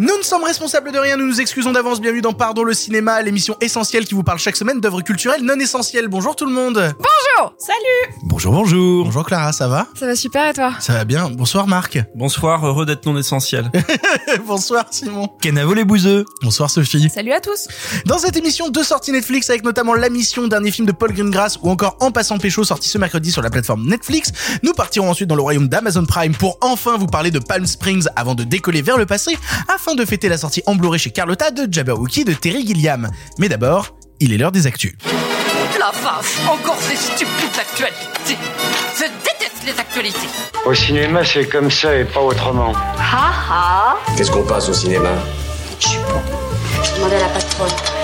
Nous ne sommes responsables de rien, nous nous excusons d'avance. Bienvenue dans Pardon le cinéma, l'émission essentielle qui vous parle chaque semaine d'œuvres culturelles non essentielles. Bonjour tout le monde. Bonjour Salut Bonjour, bonjour. Bonjour Clara, ça va? Ça va super et toi? Ça va bien. Bonsoir Marc. Bonsoir, heureux d'être non essentiel. Bonsoir Simon. Kenavo les bouseux. Bonsoir Sophie. Salut à tous Dans cette émission, deux sorties Netflix avec notamment La Mission, dernier film de Paul Greengrass ou encore En passant pécho sorti ce mercredi sur la plateforme Netflix. Nous partirons ensuite dans le royaume d'Amazon Prime pour enfin vous parler de Palm Springs avant de décoller vers le passé afin de fêter la sortie en Blu-ray chez Carlotta de Jabberwocky de Terry Gilliam. Mais d'abord, il est l'heure des actus. La vache, encore ces stupides actualités. Je déteste les actualités. Au cinéma, c'est comme ça et pas autrement. Ha ha Qu'est-ce qu'on passe au cinéma? Je suis bon. Je demandais à la patronne.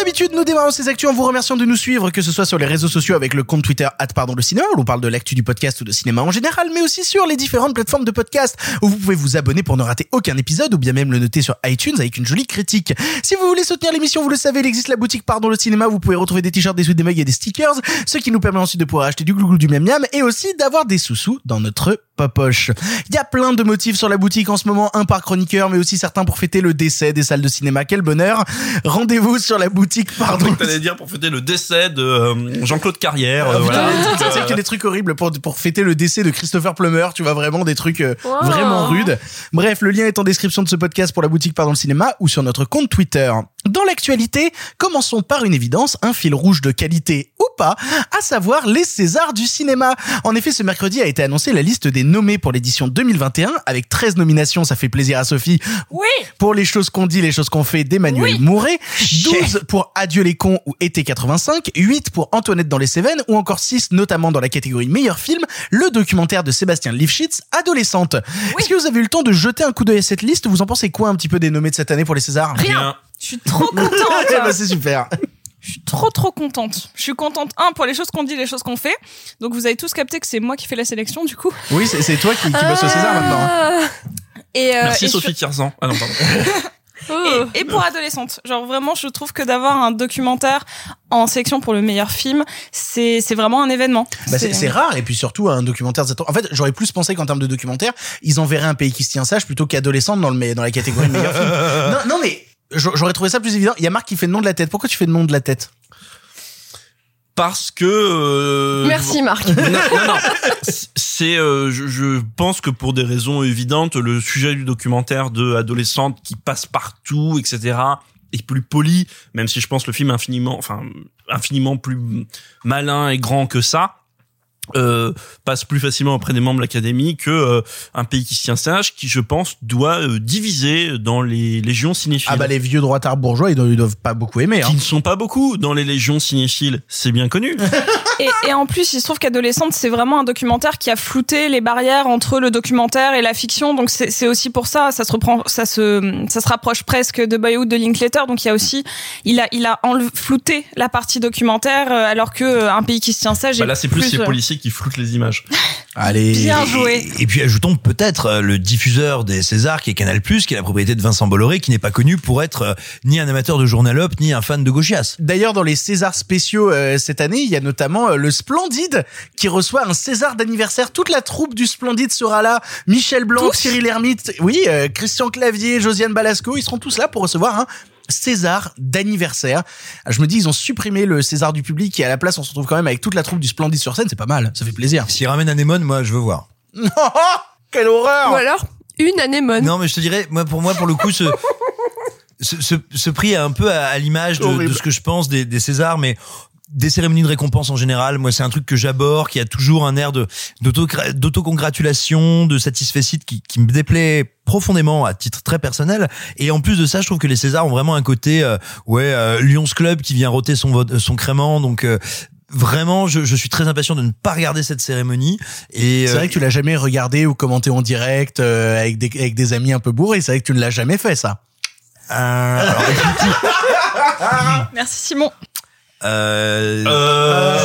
D'habitude, nous démarrons ces actus en vous remerciant de nous suivre, que ce soit sur les réseaux sociaux avec le compte Twitter pardon le cinéma, où l'on parle de l'actu du podcast ou de cinéma en général, mais aussi sur les différentes plateformes de podcast, où vous pouvez vous abonner pour ne rater aucun épisode, ou bien même le noter sur iTunes avec une jolie critique. Si vous voulez soutenir l'émission, vous le savez, il existe la boutique Pardon le cinéma, vous pouvez retrouver des t-shirts, des sweats, des mugs et des stickers, ce qui nous permet ensuite de pouvoir acheter du glouglou du miam miam, et aussi d'avoir des sous-sous dans notre poche. Il y a plein de motifs sur la boutique en ce moment, un par chroniqueur, mais aussi certains pour fêter le décès des salles de cinéma. Quel bonheur Rendez-vous sur la boutique Pardon. T'allais dire pour fêter le décès de euh, Jean-Claude Carrière. euh, Ah, voilà. c'est euh, que des trucs horribles pour, pour fêter le décès de Christopher Plummer, tu vois vraiment des trucs euh, Wow. vraiment rudes. Bref, le lien est en description de ce podcast pour la boutique Pardon le cinéma ou sur notre compte Twitter. Dans l'actualité, commençons par une évidence, un fil rouge de qualité ou pas, à savoir les Césars du cinéma. En effet, ce mercredi a été annoncé la liste des nommés pour l'édition 2021 avec 13 nominations, ça fait plaisir à Sophie, Oui. Pour les choses qu'on dit, les choses qu'on fait d'Emmanuel Oui. Mouret, 12 pour Adieu les cons ou Été 85, 8 pour Antoinette dans les Cévennes ou encore 6 notamment dans la catégorie meilleur film, le documentaire de Sébastien Lifshitz, Adolescente. Est-ce que vous avez eu le temps de jeter un coup d'œil à cette liste? Vous en pensez quoi un petit peu des nommés de cette année pour les Césars? Rien Je suis trop contente ben, c'est super. Je suis trop trop contente. Je suis contente, un, pour les choses qu'on dit, les choses qu'on fait. Donc vous avez tous capté que c'est moi qui fais la sélection du coup. Oui, c'est c'est toi qui, qui bosse au César maintenant. hein. Et, euh, Merci et Sophie Tirzan. Ah non, pardon. sur- et, et pour adolescente, genre vraiment, je trouve que d'avoir un documentaire en sélection pour le meilleur film, c'est c'est vraiment un événement. Bah, c'est c'est rare et puis surtout un documentaire de cette En fait, j'aurais plus pensé qu'en termes de documentaire, ils enverraient un pays qui se tient sage plutôt qu'adolescente dans le dans la catégorie meilleur film. Non, non mais j'aurais trouvé ça plus évident. Il y a Marc qui fait le nom de la tête. Pourquoi tu fais le nom de la tête? Parce que. euh, Merci Marc. non, non, non. C'est, euh, je, je pense que pour des raisons évidentes, le sujet du documentaire de adolescente qui passe partout, etc., est plus poli, même si je pense le film infiniment, enfin, infiniment plus malin et grand que ça. Euh, passe plus facilement auprès des membres de l'académie que euh, un pays qui se tient sage, qui je pense doit euh, diviser dans les légions cinéphiles. Ah bah les vieux droitards bourgeois, ils doivent, ils doivent pas beaucoup aimer. Hein. qui ne sont pas beaucoup dans les légions cinéphiles, c'est bien connu. Et, et en plus, il se trouve qu'Adolescente, c'est vraiment un documentaire qui a flouté les barrières entre le documentaire et la fiction. Donc c'est aussi pour ça, ça se reprend, ça se, ça se rapproche presque de Boyhood de Linklater. Donc il y a aussi, il a, il a flouté la partie documentaire, euh, alors que euh, un pays qui se tient sage. Bah là, c'est plus, les euh, policiers qui floutent les images. Allez. Bien joué. Et, et puis ajoutons peut-être euh, le diffuseur des Césars qui est Canal+, qui est la propriété de Vincent Bolloré, qui n'est pas connu pour être euh, ni un amateur de journal up, ni un fan de gauchias. D'ailleurs, dans les Césars spéciaux euh, cette année, il y a notamment euh, le Splendide qui reçoit un César d'anniversaire. Toute la troupe du Splendide sera là. Michel Blanc, Tous Cyril Hermite, oui, euh, Christian Clavier, Josiane Balasco, ils seront tous là pour recevoir un César d'anniversaire. Je me dis, ils ont supprimé le César du public et à la place, on se retrouve quand même avec toute la troupe du Splendide sur scène. C'est pas mal, ça fait plaisir. S'il ramène Anémone, moi, je veux voir. Quelle horreur Ou alors une anémone. Non, mais je te dirais, moi, pour moi, pour le coup, ce, ce, ce, ce prix est un peu à, à l'image de, ce que je pense des, des Césars, mais des cérémonies de récompense en général, moi c'est un truc que j'aborde, qui a toujours un air de d'auto- d'autocongratulation, de satisfecit qui, qui me déplaît profondément à titre très personnel. Et en plus de ça, je trouve que les Césars ont vraiment un côté, euh, ouais, euh, Lions Club qui vient roter son vote- son crément, donc. euh, Vraiment, je, je suis très impatient de ne pas regarder cette cérémonie. Et C'est euh, vrai que tu l'as jamais regardé ou commenté en direct euh, avec, des, avec des amis un peu bourrés. C'est vrai que tu ne l'as jamais fait, ça. euh, alors, Merci Simon. Euh, Euh,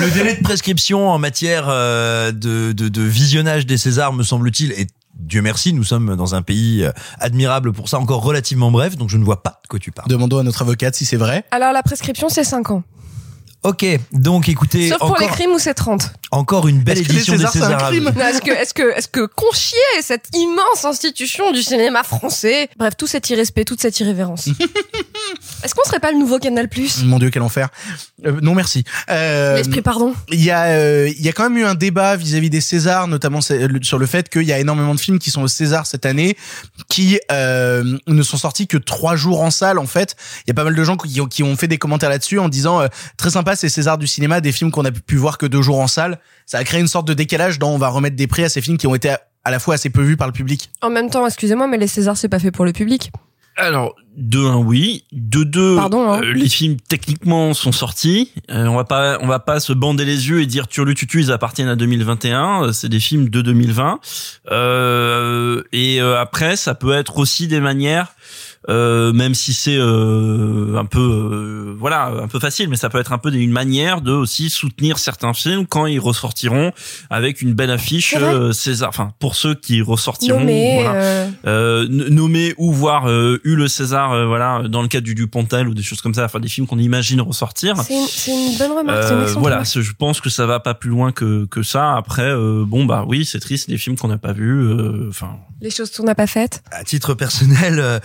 le délai de prescription en matière euh, de, de, de visionnage des Césars, me semble-t-il, est Dieu merci, nous sommes dans un pays euh, admirable pour ça, encore relativement bref, donc je ne vois pas de quoi tu parles. Demandons à notre avocate si c'est vrai. Alors la prescription c'est 5 ans. Ok, donc écoutez, Sauf pour encore, les crimes où c'est 30. encore une belle Est-ce que les édition des Césars. Non, Est-ce que, est-ce que, est-ce que Conchier, cette immense institution du cinéma français, bref, tout cet irrespect, toute cette irrévérence. est-ce qu'on serait pas le nouveau Canal Plus? Mon Dieu, quel enfer. Euh, non, merci. Euh, L'esprit pardon. Il y a, euh, il y a quand même eu un débat vis-à-vis des Césars, notamment sur le fait qu'il y a énormément de films qui sont au César cette année, qui euh, ne sont sortis que trois jours en salle. En fait, il y a pas mal de gens qui ont, qui ont fait des commentaires là-dessus en disant euh, très sympa ces Césars du cinéma, des films qu'on a pu voir que deux jours en salle. Ça a créé une sorte de décalage dans on va remettre des prix à ces films qui ont été à, la fois assez peu vus par le public. En même temps, excusez-moi, mais les Césars c'est pas fait pour le public. Alors, de un oui, de deux, Pardon, hein. euh, les films techniquement sont sortis. Euh, on va pas, on va pas se bander les yeux et dire Turlututu ils appartiennent à 2021. Euh, C'est des films de 2020. Euh, et euh, après, ça peut être aussi des manières. Euh, même si c'est euh, un peu euh, voilà un peu facile mais ça peut être un peu une manière de aussi soutenir certains films quand ils ressortiront avec une belle affiche euh, César. Enfin pour ceux qui ressortiront Nommé, voilà. euh, euh, nommé ou voir euh, eu le César euh, voilà dans le cadre du Dupontel ou des choses comme ça enfin des films qu'on imagine ressortir. C'est une, bonne remarque. une voilà je pense que ça va pas plus loin que que ça. Après euh, bon bah oui c'est triste des films qu'on n'a pas vus euh, enfin. Les choses qu'on n'a pas faites. à titre personnel euh,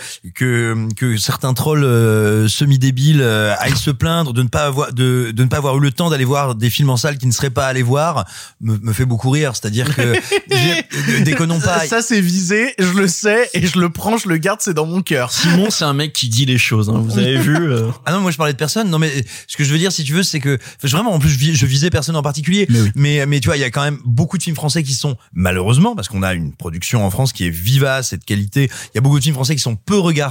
que que certains trolls euh, semi-débiles euh, aillent se plaindre de ne pas avoir de, de ne pas avoir eu le temps d'aller voir des films en salle qu'ils ne seraient pas allés voir me, me fait beaucoup rire c'est-à-dire que déconnons pas Ça c'est visé, je le sais et je le prends, je le garde, c'est dans mon cœur. Simon c'est un mec qui dit les choses hein, vous avez vu euh, Ah non, moi je parlais de personne. Non, mais ce que je veux dire, si tu veux, c'est que vraiment, en plus, je, vis- je visais personne en particulier. Mais oui. mais, mais tu vois, il y a quand même beaucoup de films français qui sont malheureusement, parce qu'on a une production en France qui est vivace et de qualité. Il y a beaucoup de films français qui sont peu regardés.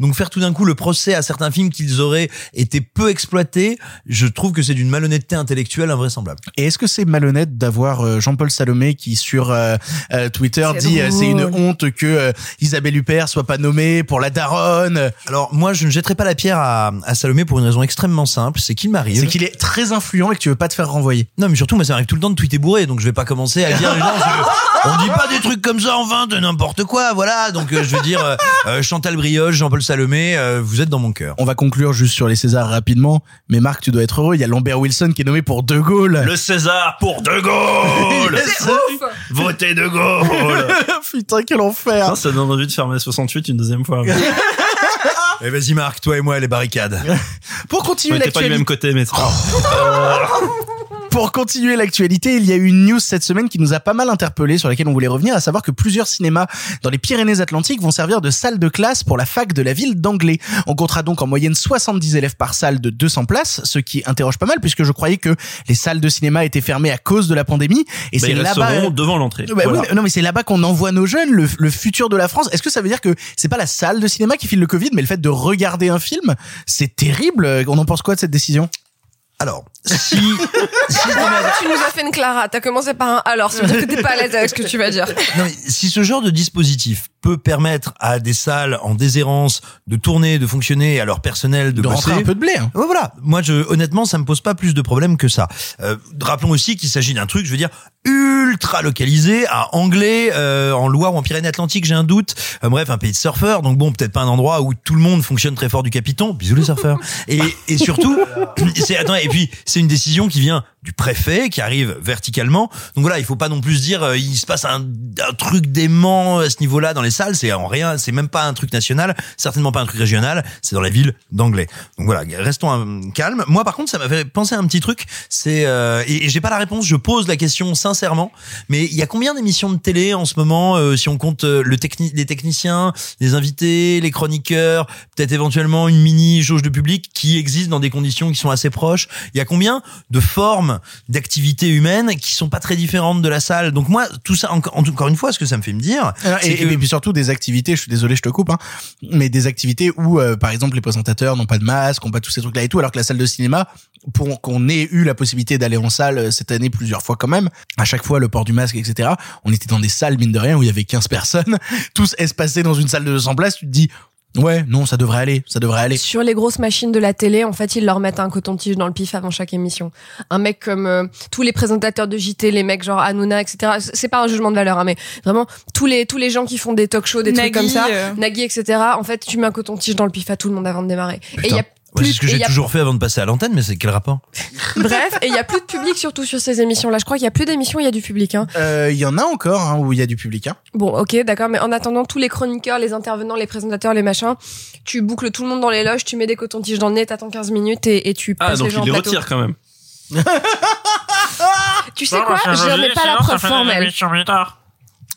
Donc faire tout d'un coup le procès à certains films qu'ils auraient été peu exploités, je trouve que c'est d'une malhonnêteté intellectuelle invraisemblable. Et est-ce que c'est malhonnête d'avoir euh, Jean-Paul Salomé qui sur euh, euh, Twitter dit euh, c'est une honte que euh, Isabelle Huppert soit pas nommée pour la daronne Alors moi, je ne jetterai pas la pierre à, à Salomé pour une raison extrêmement simple, c'est qu'il m'arrive. C'est qu'il est très influent et que tu veux pas te faire renvoyer. Non, mais surtout, moi, ça m'arrive tout le temps de tweeter bourré, donc je vais pas commencer à dire, gens, je- on dit pas des trucs comme ça, enfin, de n'importe quoi, voilà. Donc, euh, je veux dire, Chantal Brioche, Jean-Paul Salomé, euh, vous êtes dans mon cœur. On va conclure juste sur les Césars rapidement. Mais Marc, tu dois être heureux. Il y a Lambert Wilson qui est nommé pour De Gaulle. le César pour De Gaulle votez De Gaulle Putain, quel enfer. Non, ça donne envie de faire mai 68 une deuxième fois. Eh, vas-y, Marc, toi et moi, les barricades. Pour On continuer n'était pas du l'actualité, même côté, mais pour continuer l'actualité, il y a eu une news cette semaine qui nous a pas mal interpellé, sur laquelle on voulait revenir, à savoir que plusieurs cinémas dans les Pyrénées-Atlantiques vont servir de salle de classe pour la fac de la ville d'Anglais. On comptera donc en moyenne 70 élèves par salle de 200 places, ce qui interroge pas mal puisque je croyais que les salles de cinéma étaient fermées à cause de la pandémie. Et Bah, c'est là-bas. devant l'entrée. Bah Voilà. oui, mais- non mais c'est là-bas qu'on envoie nos jeunes, le, le futur de la France. Est-ce que ça veut dire que c'est pas la salle de cinéma qui file le Covid, mais le fait de regarder un film, c'est terrible? On en pense quoi de cette décision? Alors, si, si Tu nous as fait une Clara. T'as commencé par un alors. Ça veut dire que t'es pas à l'aise avec ce que tu vas dire. non, mais si ce genre de dispositif peut permettre à des salles en déshérence de tourner, de fonctionner, à leur personnel de, De rentrer un peu de blé. hein. Voilà. Moi, je, honnêtement, ça me pose pas plus de problèmes que ça. Euh, rappelons aussi qu'il s'agit d'un truc, je veux dire, ultra localisé à Anglais, euh, en Loire ou en Pyrénées-Atlantiques, j'ai un doute. Euh, bref, un pays de surfeurs, donc bon, peut-être pas un endroit où tout le monde fonctionne très fort du Capiton. Bisous les surfeurs. Et, et surtout, c'est attends, et puis c'est une décision qui vient du préfet, qui arrive verticalement. Donc voilà, il faut pas non plus dire euh, il se passe un, un truc dément à ce niveau-là dans les salles. C'est en rien, c'est même pas un truc national, certainement pas un truc régional. C'est dans la ville d'Anglais. Donc voilà, restons euh, calmes. Moi, par contre, ça m'a fait penser à un petit truc. C'est euh, et, et j'ai pas la réponse. Je pose la question sincèrement. Mais il y a combien d'émissions de télé en ce moment, euh, si on compte le techni les techniciens, les invités, les chroniqueurs, peut-être éventuellement une mini jauge de public qui existe dans des conditions qui sont assez proches? Il y a combien de formes d'activités humaines qui sont pas très différentes de la salle. Donc moi, tout ça, en- en- encore une fois, ce que ça me fait me dire, Alors, c'est et, que- et puis surtout des activités, je suis désolé, je te coupe, hein, mais des activités où, euh, par exemple, les présentateurs n'ont pas de masque, n'ont pas tous ces trucs-là et tout, alors que la salle de cinéma, pour qu'on ait eu la possibilité d'aller en salle euh, cette année plusieurs fois quand même, à chaque fois le port du masque, etc., on était dans des salles, mine de rien, où il y avait 15 personnes, tous espacés dans une salle de 200 places, tu te dis, Ouais, non, ça devrait aller, ça devrait aller. Sur les grosses machines de la télé, en fait, ils leur mettent un coton-tige dans le pif avant chaque émission. Un mec comme euh, tous les présentateurs de JT, les mecs genre Hanouna, etc. C'est pas un jugement de valeur, hein, mais vraiment tous les tous les gens qui font des talk shows, des trucs comme ça, euh. Nagui, etc. En fait, tu mets un coton-tige dans le pif à tout le monde avant de démarrer. Et il y a Ouais, c'est ce que j'ai il toujours fait avant de passer à l'antenne, mais c'est quel rapport bref, et il y a plus de public surtout sur ces émissions-là. Je crois qu'il y a plus d'émissions, il y a du public. Hein. Euh, Il y en a encore hein, où il y a du public. Hein. Bon, ok, d'accord, mais en attendant, tous les chroniqueurs, les intervenants, les présentateurs, les machins, tu boucles tout le monde dans les loges, tu mets des cotons-tiges dans le nez, t'attends 15 minutes et, et tu passes Ah, donc les gens il les plateau. retire quand même. Tu sais quoi Je n'ai pas la preuve formelle.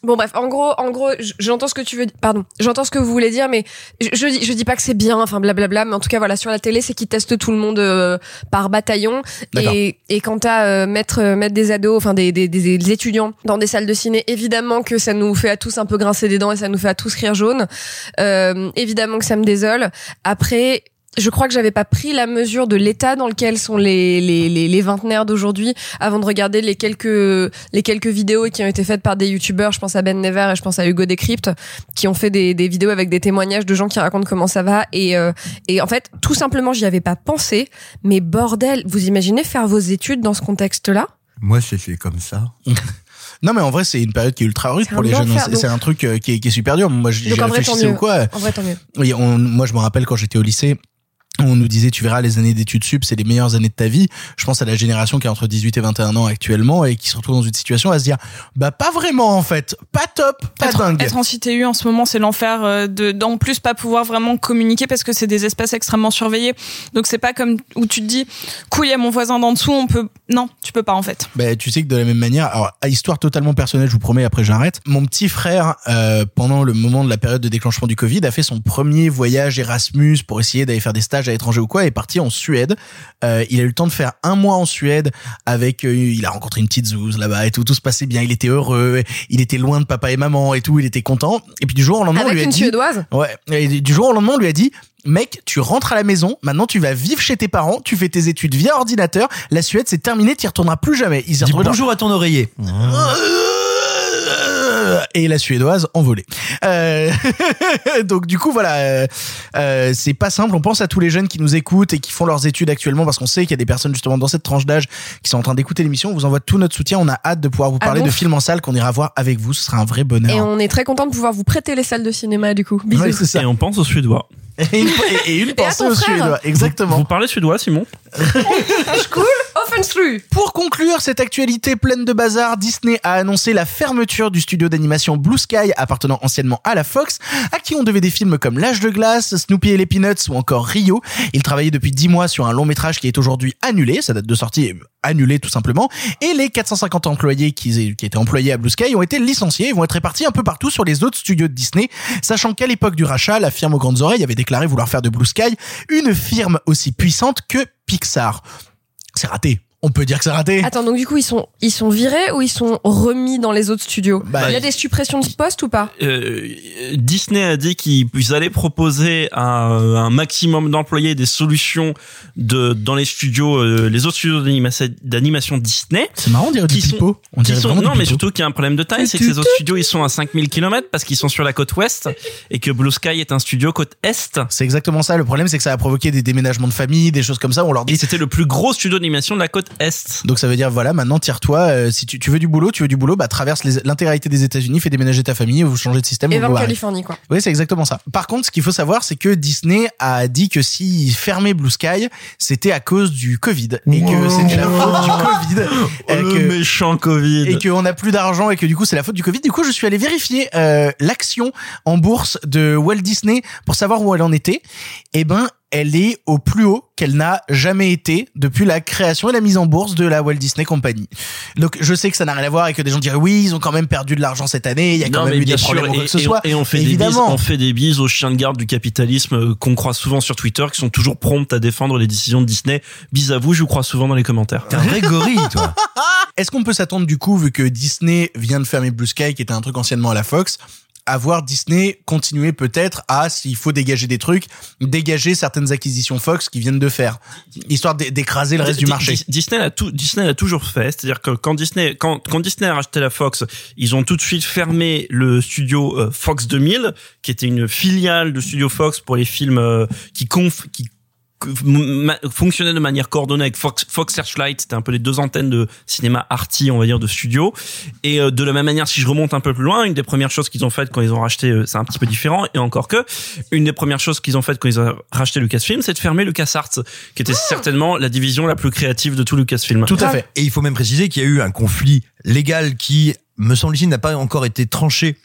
Bon bref, en gros, en gros, j'entends ce que tu veux, pardon, j'entends ce que vous voulez dire, mais je, je dis, je dis pas que c'est bien, enfin blablabla, mais en tout cas voilà, sur la télé, c'est qu'ils testent tout le monde euh, par bataillon, et et quand t'as euh, mettre euh, mettre des ados, enfin des, des des des étudiants dans des salles de ciné, évidemment que ça nous fait à tous un peu grincer des dents et ça nous fait à tous rire jaune. Euh, évidemment que ça me désole. Après. Je crois que j'avais pas pris la mesure de l'état dans lequel sont les les les, les vingtenaires d'aujourd'hui avant de regarder les quelques les quelques vidéos qui ont été faites par des youtubeurs. Je pense à Ben Never et je pense à Hugo Décrypte qui ont fait des des vidéos avec des témoignages de gens qui racontent comment ça va et euh, et en fait tout simplement j'y avais pas pensé. Mais bordel, vous imaginez faire vos études dans ce contexte-là? Moi, c'est fait comme ça. Non mais en vrai c'est une période qui est ultra rude pour les jeunes. C'est un truc euh, qui est, qui est super dur. Moi j'ai Donc en vrai tant réfléchi mieux. ou quoi? En vrai tant mieux. Oui, on- moi je me rappelle quand j'étais au lycée. On nous disait, tu verras, les années d'études sup, c'est les meilleures années de ta vie. Je pense à la génération qui est entre 18 et 21 ans actuellement et qui se retrouve dans une situation à se dire, bah pas vraiment en fait, pas top, pas être, dingue. être en CTU en ce moment, c'est l'enfer euh, de d'en plus pas pouvoir vraiment communiquer parce que c'est des espaces extrêmement surveillés. Donc c'est pas comme où tu te dis, couille à mon voisin d'en dessous, on peut. Non, tu peux pas en fait. Bah, tu sais que de la même manière, alors à histoire totalement personnelle, je vous promets, après j'arrête. Mon petit frère, euh, pendant le moment de la période de déclenchement du Covid, a fait son premier voyage Erasmus pour essayer d'aller faire des stages à l'étranger ou quoi, et est parti en Suède. Euh, il a eu le temps de faire un mois en Suède avec, euh, il a rencontré une petite zouze là-bas et tout, tout se passait bien. Il était heureux, il était loin de papa et maman et tout, il était content. Et puis du jour au lendemain, on Avec lui a une dit, suédoise? Ouais. Et du jour au lendemain, on lui a dit, mec, tu rentres à la maison, maintenant tu vas vivre chez tes parents, tu fais tes études via ordinateur, la Suède c'est terminé, tu y retourneras plus jamais. Dis dans- bonjour à ton oreiller. Et la suédoise envolée. Euh, donc du coup voilà, euh, euh, c'est pas simple. On pense à tous les jeunes qui nous écoutent et qui font leurs études actuellement parce qu'on sait qu'il y a des personnes justement dans cette tranche d'âge qui sont en train d'écouter l'émission. On vous envoie tout notre soutien. On a hâte de pouvoir vous Ah parler bon de films en salle qu'on ira voir avec vous. Ce sera un vrai bonheur. Et on est très content de pouvoir vous prêter les salles de cinéma du coup. Bisous. Ouais, c'est ça. Et on pense aux Suédois. Et une, et une à pensée aux. Suédois. Exactement. Vous parlez suédois, Simon? Cool. Pour conclure cette actualité pleine de bazar, Disney a annoncé la fermeture du studio d'animation Blue Sky appartenant anciennement à la Fox, à qui on devait des films comme L'âge de glace, Snoopy et les Peanuts ou encore Rio. Il travaillait depuis 10 mois sur un long métrage qui est aujourd'hui annulé, sa date de sortie est annulée tout simplement, et les 450 employés qui, qui étaient employés à Blue Sky ont été licenciés et vont être répartis un peu partout sur les autres studios de Disney, sachant qu'à l'époque du rachat, la firme aux grandes oreilles avait déclaré vouloir faire de Blue Sky une firme aussi puissante que Pixar. C'est raté. On peut dire que c'est raté. Attends, donc du coup, ils sont, ils sont virés ou ils sont remis dans les autres studios Bah, Il y a des suppressions de postes ou pas Euh, Disney a dit qu'ils allaient proposer à un maximum d'employés des solutions de dans les studios, euh, les autres studios d'animation- Disney. C'est marrant, on dirait du Qui sont-. On Qui dirait sont, vraiment non, mais surtout qu'il y a un problème de taille, c'est que ces autres studios ils sont à 5000 km parce qu'ils sont sur la côte ouest et que Blue Sky est un studio côte est. C'est exactement ça. Le problème, c'est que ça a provoqué des déménagements de famille, des choses comme ça. On leur Et dit. c'était le plus gros studio d'animation de la côte est. Donc ça veut dire voilà, maintenant tire-toi. euh, si tu, tu veux du boulot, tu veux du boulot, bah traverse l'intégralité des États-Unis, fais déménager ta famille, vous changez de système. Et vous va en. Californie, quoi. Oui, c'est exactement ça. Par contre, ce qu'il faut savoir, c'est que Disney a dit que s'il fermait Blue Sky, c'était à cause du Covid et que c'était la faute du Covid. Oh, et le que- méchant Covid. et qu'on n'a plus d'argent et que du coup c'est la faute du Covid. Du coup, je suis allé vérifier euh, l'action en bourse de Walt Disney pour savoir où elle en était. Eh ben, elle est au plus haut qu'elle n'a jamais été depuis la création et la mise en bourse de la Walt Disney Company. Donc, je sais que ça n'a rien à voir et que des gens diraient oui, ils ont quand même perdu de l'argent cette année, il y a quand Non, même eu des sûr, problèmes ou quoi et, que ce et on- soit. et on fait des bises, Évidemment. on fait des bises aux chiens de garde du capitalisme euh, qu'on croit souvent sur Twitter, qui sont toujours promptes à défendre les décisions de Disney. Bis à vous, je vous crois souvent dans les commentaires. T'es un vrai gorille, toi. Est-ce qu'on peut s'attendre du coup, vu que Disney vient de fermer Blue Sky, qui était un truc anciennement à la Fox, à voir Disney continuer peut-être à, s'il faut dégager des trucs, dégager certaines acquisitions Fox qui viennent de faire, histoire d'é- d'écraser le reste du marché. Di- Disney a tout, Disney l'a toujours fait. C'est-à-dire que quand Disney, quand, quand Disney a racheté la Fox, ils ont tout de suite fermé le studio euh, Fox 2000, qui était une filiale de studio Fox pour les films euh, qui conf, qui fonctionnait de manière coordonnée avec Fox, Fox Searchlight, c'était un peu les deux antennes de cinéma arty, on va dire, de studio. Et euh, de la même manière, si je remonte un peu plus loin, une des premières choses qu'ils ont faites quand ils ont racheté, euh, c'est un petit peu différent, et encore que, une des premières choses qu'ils ont faites quand ils ont racheté Lucasfilm, c'est de fermer LucasArts, qui était certainement la division la plus créative de tout Lucasfilm. Tout à fait. Et il faut même préciser qu'il y a eu un conflit légal qui, me semble-t-il, n'a pas encore été tranché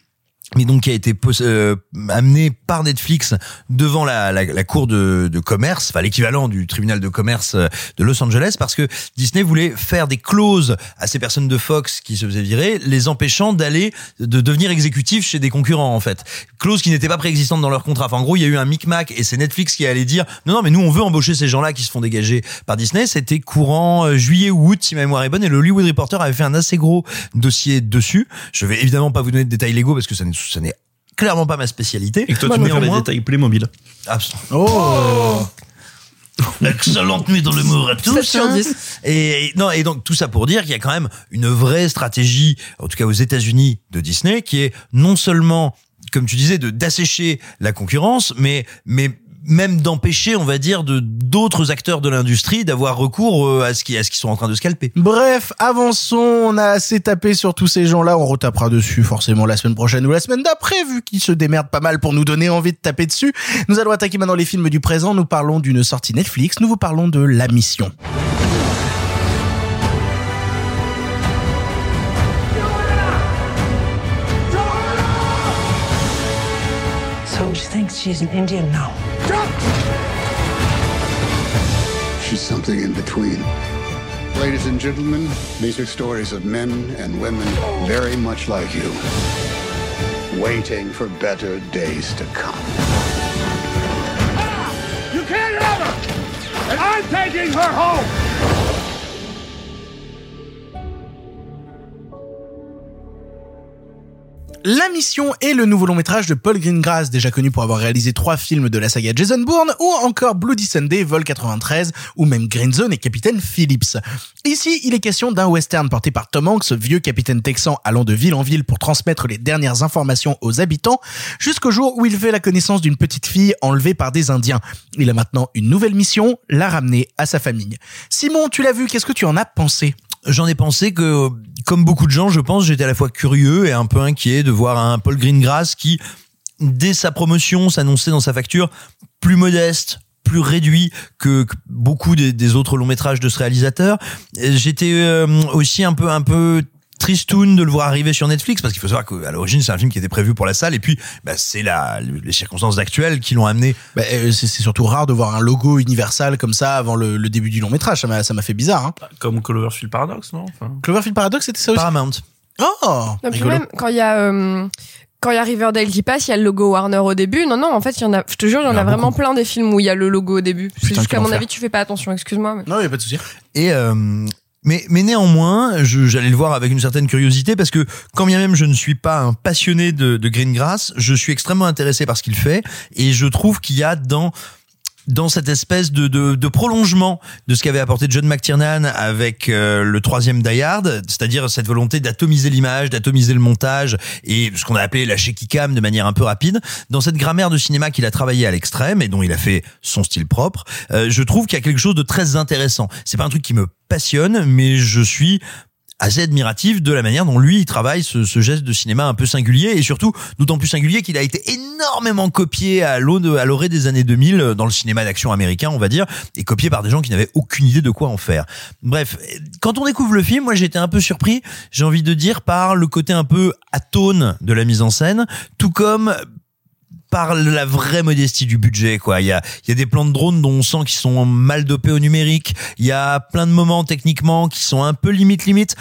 mais donc qui a été euh, amené par Netflix devant la, la, la cour de, de commerce, enfin l'équivalent du tribunal de commerce euh, de Los Angeles, parce que Disney voulait faire des clauses à ces personnes de Fox qui se faisaient virer, les empêchant d'aller de devenir exécutifs chez des concurrents en fait. Clauses qui n'étaient pas préexistantes dans leur contrat. Enfin, en gros, il y a eu un micmac et c'est Netflix qui allait dire non non mais nous on veut embaucher ces gens-là qui se font dégager par Disney. C'était courant euh, juillet ou août si ma mémoire est bonne et le Hollywood Reporter avait fait un assez gros dossier dessus. Je vais évidemment pas vous donner de détails légaux parce que ça n'est ça n'est clairement pas ma spécialité. Et que toi, tu mets en les détails Playmobil. Absolument. Oh. Excellente nuit dans l'humour à tous. 7 sur hein. 10. Et, et- non, et donc tout ça pour dire qu'il y a quand même une vraie stratégie, en tout cas aux États-Unis, de Disney, qui est non seulement, comme tu disais, de d'assécher la concurrence, mais mais même d'empêcher, on va dire, de d'autres acteurs de l'industrie d'avoir recours euh, à ce qui à ce qu'ils sont en train de scalper. Bref, avançons, on a assez tapé sur tous ces gens-là, on retapera dessus forcément la semaine prochaine ou la semaine d'après, vu qu'ils se démerdent pas mal pour nous donner envie de taper dessus. Nous allons attaquer maintenant les films du présent, nous parlons d'une sortie Netflix, nous vous parlons de La Mission. She's an Indian now. She's something in between. Ladies and gentlemen, these are stories of men and women very much like you, waiting for better days to come. You can't have her! And I'm taking her home! La Mission est le nouveau long métrage de Paul Greengrass, déjà connu pour avoir réalisé trois films de la saga Jason Bourne, ou encore Bloody Sunday, Vol 93, ou même Green Zone et Capitaine Phillips. Ici, il est question d'un western porté par Tom Hanks, vieux capitaine texan allant de ville en ville pour transmettre les dernières informations aux habitants, jusqu'au jour où il fait la connaissance d'une petite fille enlevée par des Indiens. Il a maintenant une nouvelle mission, la ramener à sa famille. Simon, tu l'as vu, qu'est-ce que tu en as pensé? J'en ai pensé que, comme beaucoup de gens, je pense, j'étais à la fois curieux et un peu inquiet de voir un Paul Greengrass qui, dès sa promotion, s'annonçait dans sa facture plus modeste, plus réduit que, beaucoup des, autres longs métrages de ce réalisateur. J'étais euh, aussi un peu un peu tristoun de le voir arriver sur Netflix parce qu'il faut savoir qu'à l'origine c'est un film qui était prévu pour la salle et puis bah, c'est la les circonstances actuelles qui l'ont amené Bah, euh, c'est surtout rare de voir un logo Universal comme ça avant le, le début du long métrage. Ça m'a ça m'a fait bizarre. Hein. Comme Cloverfield Paradox, non? Enfin, Cloverfield Paradox, c'était ça aussi? Paramount. Oh, Non, puis même quand il y a euh, quand il y a Riverdale qui passe, il y a le logo Warner au début. Non, non, en fait, il y en a. Je te jure, il y en a a vraiment beaucoup. plein des films où il y a le logo au début. C'est juste qu'à mon avis, tu fais pas attention. Excuse-moi. mais- Non, il y a pas de souci. Et euh, mais mais néanmoins, j'allais le voir avec une certaine curiosité parce que quand bien même je ne suis pas un passionné de, de Greengrass, je suis extrêmement intéressé par ce qu'il fait et je trouve qu'il y a dans dans cette espèce de, de, de prolongement de ce qu'avait apporté John McTiernan avec euh, le troisième Die Hard, c'est-à-dire cette volonté d'atomiser l'image, d'atomiser le montage et ce qu'on a appelé la shaky cam de manière un peu rapide, dans cette grammaire de cinéma qu'il a travaillé à l'extrême et dont il a fait son style propre, euh, je trouve qu'il y a quelque chose de très intéressant. C'est pas un truc qui me passionne, mais je suis assez admiratif de la manière dont lui il travaille ce, ce geste de cinéma un peu singulier et surtout d'autant plus singulier qu'il a été énormément copié à l'aune à l'orée des années 2000 dans le cinéma d'action américain on va dire et copié par des gens qui n'avaient aucune idée de quoi en faire. Bref, quand on découvre le film, moi j'étais un peu surpris, j'ai envie de dire par le côté un peu atone de la mise en scène, tout comme par la vraie modestie du budget quoi. Il y a il y a des plans de drone dont on sent qu'ils sont mal dopés au numérique. Il y a plein de moments techniquement qui sont un peu limite limite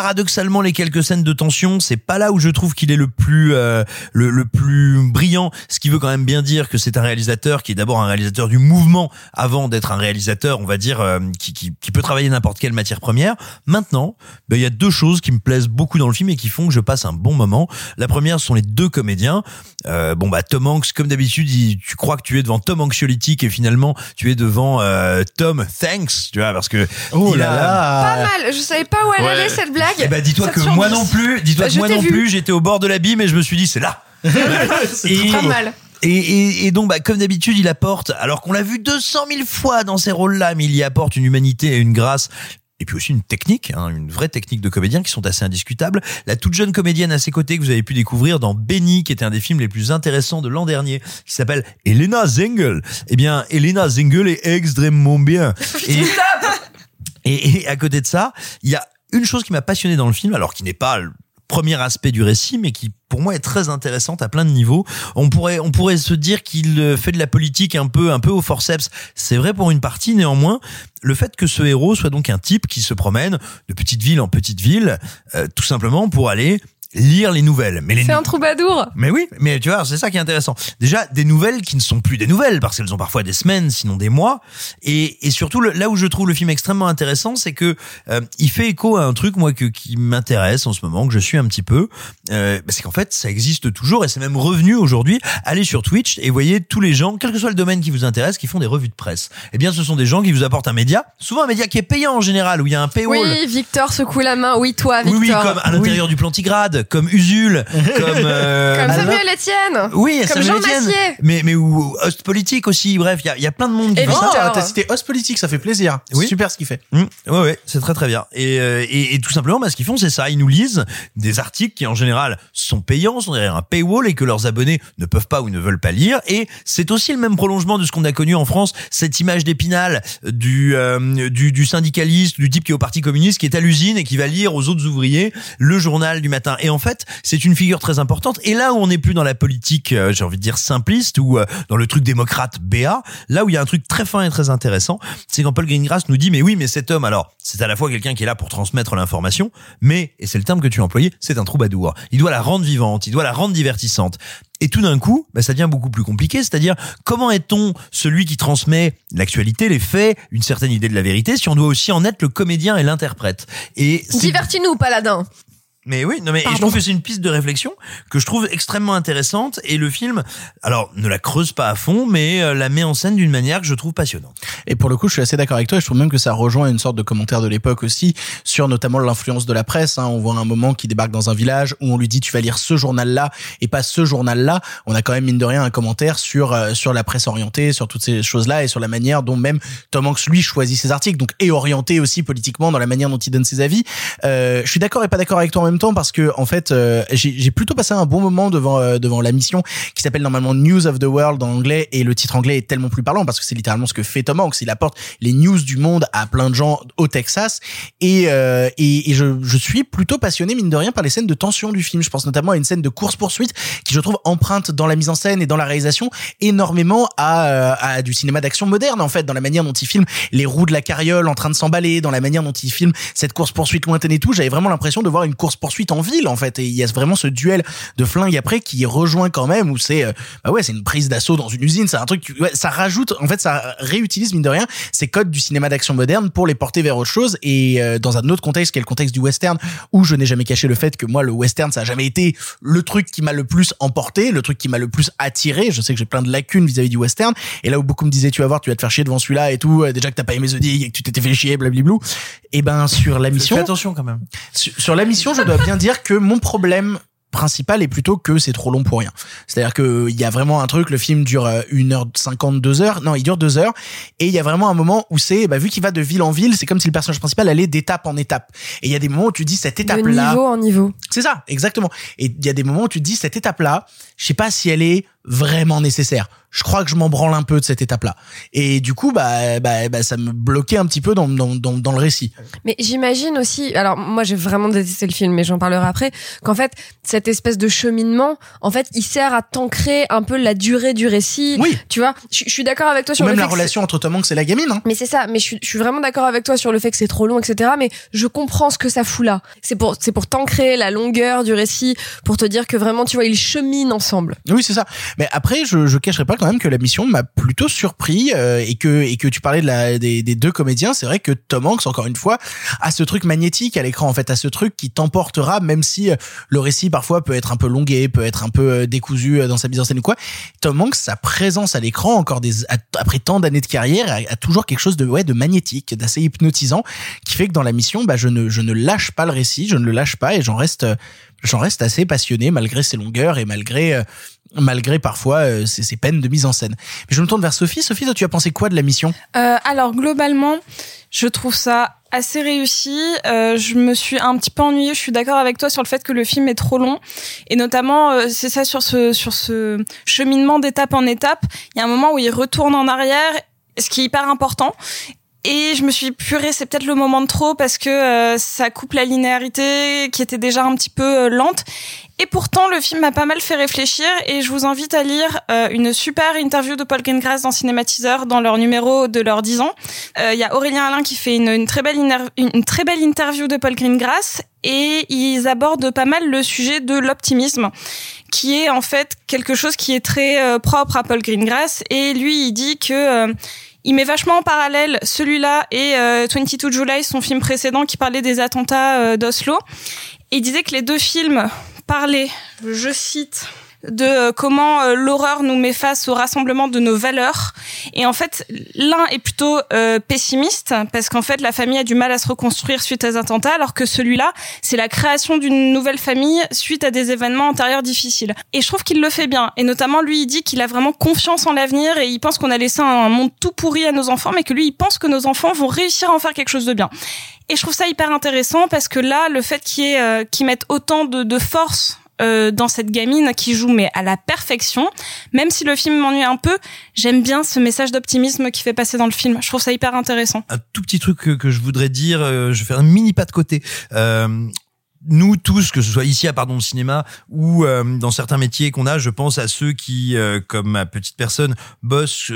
paradoxalement les quelques scènes de tension, c'est pas là où je trouve qu'il est le plus euh, le, le plus brillant, ce qui veut quand même bien dire que c'est un réalisateur qui est d'abord un réalisateur du mouvement avant d'être un réalisateur, on va dire euh, qui, qui, qui peut travailler n'importe quelle matière première. Maintenant, ben, il y a deux choses qui me plaisent beaucoup dans le film et qui font que je passe un bon moment. La première ce sont les deux comédiens. Euh, bon bah Tom Hanks comme d'habitude, tu crois que tu es devant Tom anxiolytique et finalement tu es devant euh, Tom Thanks, tu vois parce que Oh il là a- là. Pas mal. Je savais pas où elle Ouais. allait cette blague. Eh ben dis-toi Sept que moi non plus, dis-toi Bah, que moi non plus, j'étais au bord de l'abîme et je me suis dit c'est là. et, Pas mal. Et, et, et donc, bah, comme d'habitude, il apporte, alors qu'on l'a vu 200 000 fois dans ces rôles-là, mais il y apporte une humanité et une grâce. Et puis aussi une technique, hein, une vraie technique de comédien qui sont assez indiscutables. La toute jeune comédienne à ses côtés que vous avez pu découvrir dans Benny, qui était un des films les plus intéressants de l'an dernier, qui s'appelle Elena Zengel. Eh bien, Elena Zengel est extrêmement bien. Et à côté de ça, il y a une chose qui m'a passionné dans le film, alors qui n'est pas le premier aspect du récit, mais qui pour moi est très intéressante à plein de niveaux. On pourrait, on pourrait se dire qu'il euh, fait de la politique un peu, un peu au forceps. C'est vrai pour une partie, néanmoins, le fait que ce héros soit donc un type qui se promène de petite ville en petite ville, euh, tout simplement pour aller lire les nouvelles. Mais les C'est un troubadour. mais oui, mais tu vois, c'est ça qui est intéressant. Déjà, des nouvelles qui ne sont plus des nouvelles, parce qu'elles ont parfois des semaines, sinon des mois. Et, et surtout, le- là où je trouve le film extrêmement intéressant, c'est que euh, il fait écho à un truc, moi, que, qui m'intéresse en ce moment, que je suis un petit peu. Euh, bah, c'est qu'en fait, ça existe toujours, et c'est même revenu aujourd'hui. Allez sur Twitch et voyez tous les gens, quel que soit le domaine qui vous intéresse, qui font des revues de presse. Eh bien, ce sont des gens qui vous apportent un média, souvent un média qui est payant en général, où il y a un paywall. Oui, Victor secoue la main. Oui, toi, Oui, Victor. oui, comme à l'intérieur du Plantigrade, comme Usul, comme euh, Comme Alain- Samuel Etienne. oui, Comme Samuel Jean Etienne. Massier. Mais, mais ou Host Politique aussi, bref, il y a, il y a plein de monde qui Et fait Oh, ça. t'as cité Host Politique, ça fait plaisir. Oui. Super ce qu'il fait. Mmh, ouais, ouais, c'est très très bien. Et, euh, et, et tout simplement, bah, ce qu'ils font, c'est ça. Ils nous lisent des articles qui, en général, sont payants, sont derrière un paywall et que leurs abonnés ne peuvent pas ou ne veulent pas lire. Et c'est aussi le même prolongement de ce qu'on a connu en France, cette image d'épinal du, euh, du, du syndicaliste, du type qui est au Parti communiste, qui est à l'usine et qui va lire aux autres ouvriers le journal du matin. Et en fait, c'est une figure très importante. Et là où on n'est plus dans la politique, euh, j'ai envie de dire simpliste, ou euh, dans le truc démocrate BA, là où il y a un truc très fin et très intéressant, c'est quand Paul Greengrass nous dit, mais oui, mais cet homme, alors, c'est à la fois quelqu'un qui est là pour transmettre l'information, mais, et c'est le terme que tu as employé, c'est un troubadour. Il doit la rendre vivante, il doit la rendre divertissante. Et tout d'un coup, bah, ça devient beaucoup plus compliqué, c'est-à-dire comment est-on celui qui transmet l'actualité, les faits, une certaine idée de la vérité, si on doit aussi en être le comédien et l'interprète? Et Divertis-nous, paladin. Mais oui, non mais et je trouve que c'est une piste de réflexion que je trouve extrêmement intéressante et le film, alors ne la creuse pas à fond, mais euh, la met en scène d'une manière que je trouve passionnante. Et pour le coup, je suis assez d'accord avec toi. et Je trouve même que ça rejoint une sorte de commentaire de l'époque aussi sur notamment l'influence de la presse. hein. On voit un moment qui débarque dans un village où on lui dit tu vas lire ce journal-là et pas ce journal-là. On a quand même mine de rien un commentaire sur euh, sur la presse orientée, sur toutes ces choses-là et sur la manière dont même Tom Hanks lui choisit ses articles. Donc est orienté aussi politiquement dans la manière dont il donne ses avis. Euh, je suis d'accord et pas d'accord avec toi en même temps parce que en fait euh, j'ai plutôt passé un bon moment devant euh, devant la mission qui s'appelle normalement News of the World en anglais et le titre anglais est tellement plus parlant parce que c'est littéralement ce que fait Tom Hanks. Il apporte les news du monde à plein de gens au Texas et euh, et, et je, je suis plutôt passionné mine de rien par les scènes de tension du film. Je pense notamment à une scène de course poursuite qui je trouve empreinte dans la mise en scène et dans la réalisation énormément à, à du cinéma d'action moderne en fait dans la manière dont il filme les roues de la carriole en train de s'emballer, dans la manière dont il filme cette course poursuite lointaine et tout. J'avais vraiment l'impression de voir une course poursuite en ville en fait. Et il y a vraiment ce duel de flingue après qui rejoint quand même où c'est euh, bah ouais c'est une prise d'assaut dans une usine. C'est un truc ouais, ça rajoute en fait ça réutilise mine de rien ces codes du cinéma d'action moderne pour les porter vers autre chose. Et euh, dans un autre contexte qui est le contexte du western où je n'ai jamais caché le fait que moi le western ça a jamais été le truc qui m'a le plus emporté le truc qui m'a le plus attiré. Je sais que j'ai plein de lacunes vis-à-vis du western. Et là où beaucoup me disaient tu vas voir tu vas te faire chier devant celui-là et tout euh, déjà que t'as pas aimé The Dig et que tu t'étais fait chier blabliblou et ben sur la mission Fais attention quand même. sur, sur la mission, je dois bien dire que mon problème principal est plutôt que c'est trop long pour rien. C'est-à-dire que il y a vraiment un truc, le film dure euh, 1h50, 2 heures. Non, il dure 2 heures. Et il y a vraiment un moment où c'est, bah, vu qu'il va de ville en ville, c'est comme si le personnage principal allait d'étape en étape. Et il y a des moments où tu dis cette De étape-là. niveau en niveau. C'est ça, exactement. Et il y a des moments où tu dis cette étape-là, je sais pas si elle est vraiment nécessaire. Je crois que je m'en branle un peu de cette étape-là. Et du coup, bah, bah, bah, ça me bloquait un petit peu dans, dans, dans, dans le récit. Mais j'imagine aussi, alors moi j'ai vraiment détesté le film, mais j'en parlerai après, qu'en fait cette espèce de cheminement, en fait, il sert à t'ancrer un peu la durée du récit. Oui. Tu vois, je je suis d'accord avec toi Ou sur même le la fait que relation entre Tom Hanks et la gamine. Hein. Mais c'est ça, mais je suis, je suis vraiment d'accord avec toi sur le fait que c'est trop long, etc. Mais je comprends ce que ça fout là. C'est pour, c'est pour t'ancrer la longueur du récit, pour te dire que vraiment, tu vois, ils cheminent ensemble. Oui, c'est ça. Mais après, je, je cacherai pas même que la mission m'a plutôt surpris euh, et que et que tu parlais de la des, deux comédiens. C'est vrai que Tom Hanks, encore une fois, a ce truc magnétique à l'écran. En fait, a ce truc qui t'emportera, même si euh, le récit parfois peut être un peu longué, peut être un peu euh, décousu dans sa mise en scène ou quoi. Tom Hanks, sa présence à l'écran, encore après tant d'années de carrière, a, a toujours quelque chose de ouais de magnétique, d'assez hypnotisant, qui fait que dans la mission, bah je ne je ne lâche pas le récit, je ne le lâche pas et j'en reste j'en reste assez passionné malgré ses longueurs et malgré malgré parfois euh, ses peines de mise en scène. Mais je me tourne vers Sophie. Sophie, toi, tu as pensé quoi de la mission? Euh, alors globalement, je trouve ça assez réussi. Euh, je me suis un petit peu ennuyée. Je suis d'accord avec toi sur le fait que le film est trop long, et notamment c'est ça sur ce sur ce cheminement d'étape en étape. Il y a un moment où il retourne en arrière, ce qui est hyper important. Et je me suis purée, c'est peut-être le moment de trop parce que ça coupe la linéarité qui était déjà un petit peu lente. Et pourtant, le film m'a pas mal fait réfléchir et je vous invite à lire euh, une super interview de Paul Greengrass dans Cinématiseur dans leur numéro de leurs 10 ans. Euh, Il y a Aurélien Alain qui fait une, très belle une très belle interview de Paul Greengrass et ils abordent pas mal le sujet de l'optimisme qui est en fait quelque chose qui est très euh, propre à Paul Greengrass et lui il dit que il met vachement en parallèle celui-là et euh, 22 July, son film précédent qui parlait des attentats d'Oslo. Il disait que les deux films parlaient, je cite, de euh, comment euh, l'horreur nous met face au rassemblement de nos valeurs. Et en fait, l'un est plutôt euh, pessimiste parce qu'en fait, la famille a du mal à se reconstruire suite à attentats, alors que celui-là, c'est la création d'une nouvelle famille suite à des événements antérieurs difficiles. Et je trouve qu'il le fait bien. Et notamment, lui, il dit qu'il a vraiment confiance en l'avenir et il pense qu'on a laissé un monde tout pourri à nos enfants, mais que lui, il pense que nos enfants vont réussir à en faire quelque chose de bien. Et je trouve ça hyper intéressant parce que là, le fait qu'il y ait, euh, qu'ils mettent autant de, de force euh, dans cette gamine qui joue mais à la perfection, même si le film m'ennuie un peu, j'aime bien ce message d'optimisme qui fait passer dans le film. Je trouve ça hyper intéressant. un tout petit truc que, je voudrais dire, euh, je vais faire un mini pas de côté. Euh, nous tous, que ce soit ici à Pardon le cinéma ou euh, dans certains métiers qu'on a, je pense à ceux qui, euh, comme ma petite personne, bossent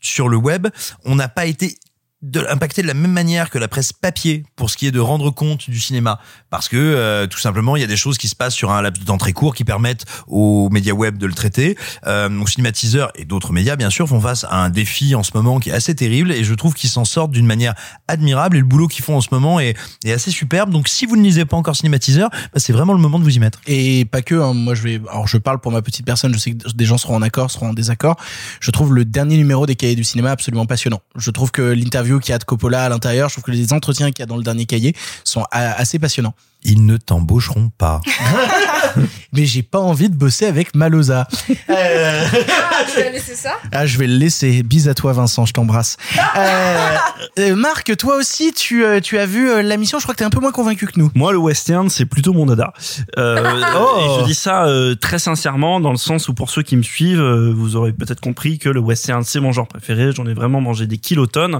sur le web. On n'a pas été de, impacté de la même manière que la presse papier pour ce qui est de rendre compte du cinéma. Parce que euh, tout simplement il y a des choses qui se passent sur un laps de temps très court qui permettent aux médias web de le traiter. Euh, donc cinématiseurs et d'autres médias bien sûr font face à un défi en ce moment qui est assez terrible et je trouve qu'ils s'en sortent d'une manière admirable et le boulot qu'ils font en ce moment est, est assez superbe. Donc si vous ne lisez pas encore cinématiseur bah, c'est vraiment le moment de vous y mettre. Et pas que, hein, moi je vais, alors je parle pour ma petite personne, je sais que des gens seront en accord, seront en désaccord. Je trouve le dernier numéro des cahiers du cinéma absolument passionnant. Je trouve que l'interview qu'il y a de Coppola à l'intérieur, je trouve que les entretiens qu'il y a dans le dernier cahier sont assez passionnants. Ils ne t'embaucheront pas Mais j'ai pas envie de bosser avec Malosa. Euh, Ah, tu vas laisser ça? Ah, je vais le laisser. Bise à toi, Vincent, je t'embrasse. Euh, euh, Marc, toi aussi, tu, euh, tu as vu la mission. Je crois que t'es un peu moins convaincu que nous. Moi, le western, c'est plutôt mon dada. Euh, Oh. Et je dis ça euh, très sincèrement, dans le sens où pour ceux qui me suivent, euh, vous aurez peut-être compris que le western, c'est mon genre préféré. J'en ai vraiment mangé des kilotonnes.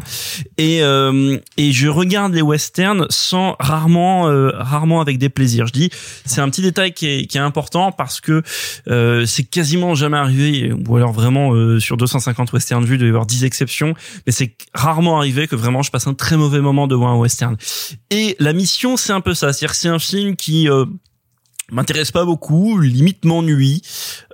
Et, euh, et je regarde les westerns sans rarement, euh, avec des plaisirs. Je dis, c'est un petit détail qui est, important parce que euh, c'est quasiment jamais arrivé, ou alors vraiment euh, sur 250 westerns vus, il doit y avoir 10 exceptions, mais c'est rarement arrivé que vraiment je passe un très mauvais moment devant un western. Et la mission, c'est un peu ça. C'est-à-dire que c'est un film qui euh, m'intéresse pas beaucoup, limite m'ennuie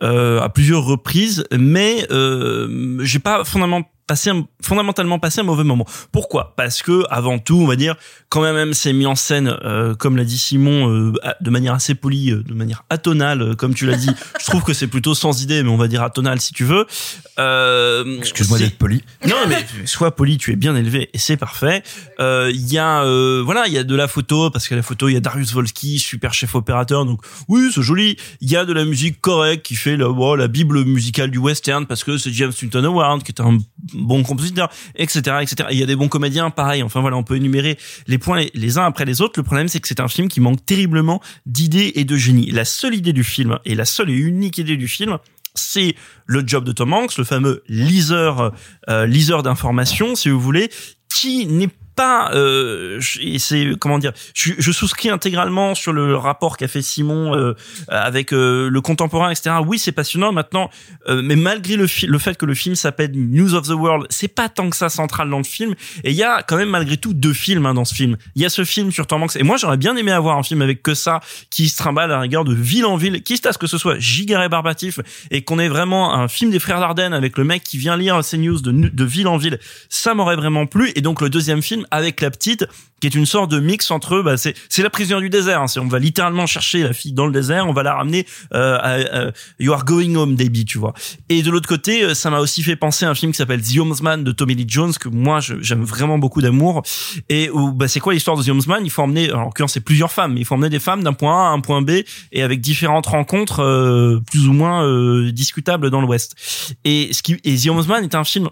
à plusieurs reprises, mais euh, j'ai pas fondamentalement passé un, fondamentalement passé un mauvais moment. Pourquoi? Parce que avant tout, on va dire, quand même, c'est mis en scène, euh, comme l'a dit Simon, euh, de manière assez polie, euh, de manière atonale, comme tu l'as dit. je trouve que c'est plutôt sans idée, mais on va dire atonale si tu veux. Excuse-moi d'être poli non, mais sois poli, tu es bien élevé et c'est parfait. Il y a, voilà, il y a de la photo parce que la photo, il y a Darius Volsky, super chef opérateur, donc oui, c'est joli. Il y a de la musique correcte qui fait la, bon, la bible musicale du western parce que c'est James Newton Howard qui est un bon compositeur, etc., etc. Et il y a des bons comédiens, pareil. Enfin voilà, on peut énumérer les points les, les uns après les autres. Le problème, c'est que c'est un film qui manque terriblement d'idées et de génie. La seule idée du film et la seule et unique idée du film, c'est le job de Tom Hanks, le fameux liseur, euh, liseur d'informations, si vous voulez, qui n'est pas euh, c'est comment dire je, je souscris intégralement sur le rapport qu'a fait Simon euh, avec euh, le contemporain etc oui c'est passionnant. Maintenant euh, mais malgré le, le fait que le film s'appelle News of the World c'est pas tant que ça central dans le film. Et il y a quand même malgré tout deux films hein, dans ce film. Il y a ce film sur Tom Hanks et moi j'aurais bien aimé avoir un film avec que ça qui se trimballe à la rigueur de ville en ville quitte à ce que ce soit giga rébarbatif et qu'on ait vraiment un film des frères Dardenne avec le mec qui vient lire ces news de, de ville en ville. Ça m'aurait vraiment plu. Et donc le deuxième film avec la petite qui est une sorte de mix entre bah c'est c'est la prisonnière du désert hein. on va littéralement chercher la fille dans le désert on va la ramener euh, à, à You Are Going Home Debbie tu vois. Et de l'autre côté euh, ça m'a aussi fait penser à un film qui s'appelle The Homesman de Tommy Lee Jones que moi j'aime vraiment beaucoup d'amour. Et où bah c'est quoi l'histoire de The Homesman il faut emmener en l'occurrence c'est plusieurs femmes mais il faut emmener des femmes d'un point A à un point B et avec différentes rencontres euh, plus ou moins euh, discutables dans l'Ouest. Et ce qui et The Homesman est un film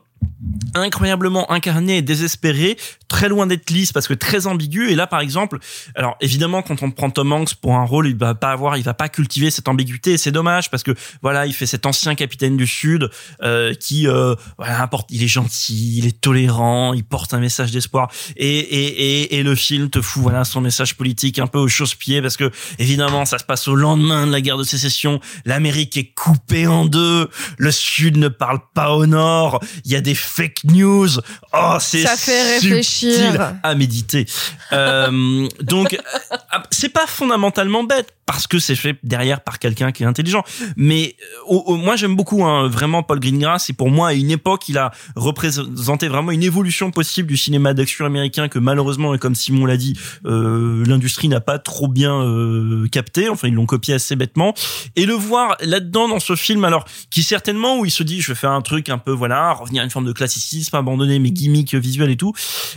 incroyablement incarné et désespéré, très loin d'être lisse parce que très ambigu. Et là, par exemple, alors évidemment, quand on prend Tom Hanks pour un rôle, il va pas avoir, il va pas cultiver cette ambiguïté. C'est dommage parce que voilà, il fait cet ancien capitaine du Sud euh, qui, euh, voilà, apporte, il est gentil, il est tolérant, il porte un message d'espoir. Et, et, et, et le film te fout voilà son message politique un peu au chausse-pied parce que évidemment, ça se passe au lendemain de la guerre de sécession. L'Amérique est coupée en deux. Le Sud ne parle pas au Nord. Il y a des fake news. Oh, c'est Ça fait réfléchir. à méditer. Euh, donc, euh, c'est pas fondamentalement bête parce que c'est fait derrière par quelqu'un qui est intelligent. Mais euh, au- au- moi, j'aime beaucoup hein, vraiment Paul Greengrass. Et pour moi, à une époque, il a représenté vraiment une évolution possible du cinéma d'action américain que malheureusement, et comme Simon l'a dit, euh, l'industrie n'a pas trop bien euh, capté. Enfin, ils l'ont copié assez bêtement. Et le voir là-dedans dans ce film, alors qui certainement où il se dit, je vais faire un truc un peu voilà, revenir à une forme de classicisme, abandonner mes gimmicks visuels et tout.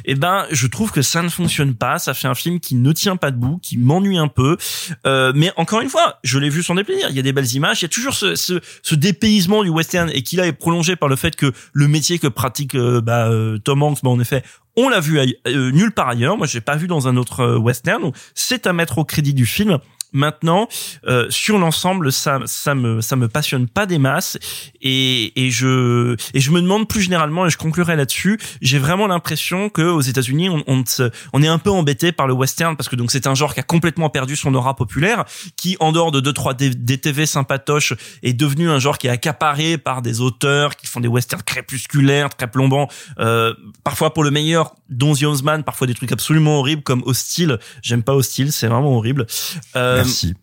Et ben, je trouve que ça ne fonctionne pas. Ça fait un film qui ne tient pas debout, qui m'ennuie un peu. Euh, mais encore une fois, je l'ai vu sans déplaisir. Il y a des belles images. Il y a toujours ce, dépaysement du western et qui là est prolongé par le fait que le métier que pratique euh, bah, euh, Tom Hanks, bah, en effet, on l'a vu euh, nulle part ailleurs. Moi, j'ai pas vu dans un autre western. Donc, c'est à mettre au crédit du film. Maintenant, euh, sur l'ensemble, ça, ça me, ça me passionne pas des masses, et, et je, et je me demande plus généralement, et je conclurai là-dessus, j'ai vraiment l'impression que aux États-Unis, on, on, on est un peu embêté par le western parce que donc c'est un genre qui a complètement perdu son aura populaire, qui en dehors de deux trois DTV sympatoches est devenu un genre qui est accaparé par des auteurs qui font des westerns crépusculaires, très plombants, euh, parfois pour le meilleur, dont The parfois des trucs absolument horribles comme Hostile. J'aime pas Hostile, c'est vraiment horrible. Euh, Merci.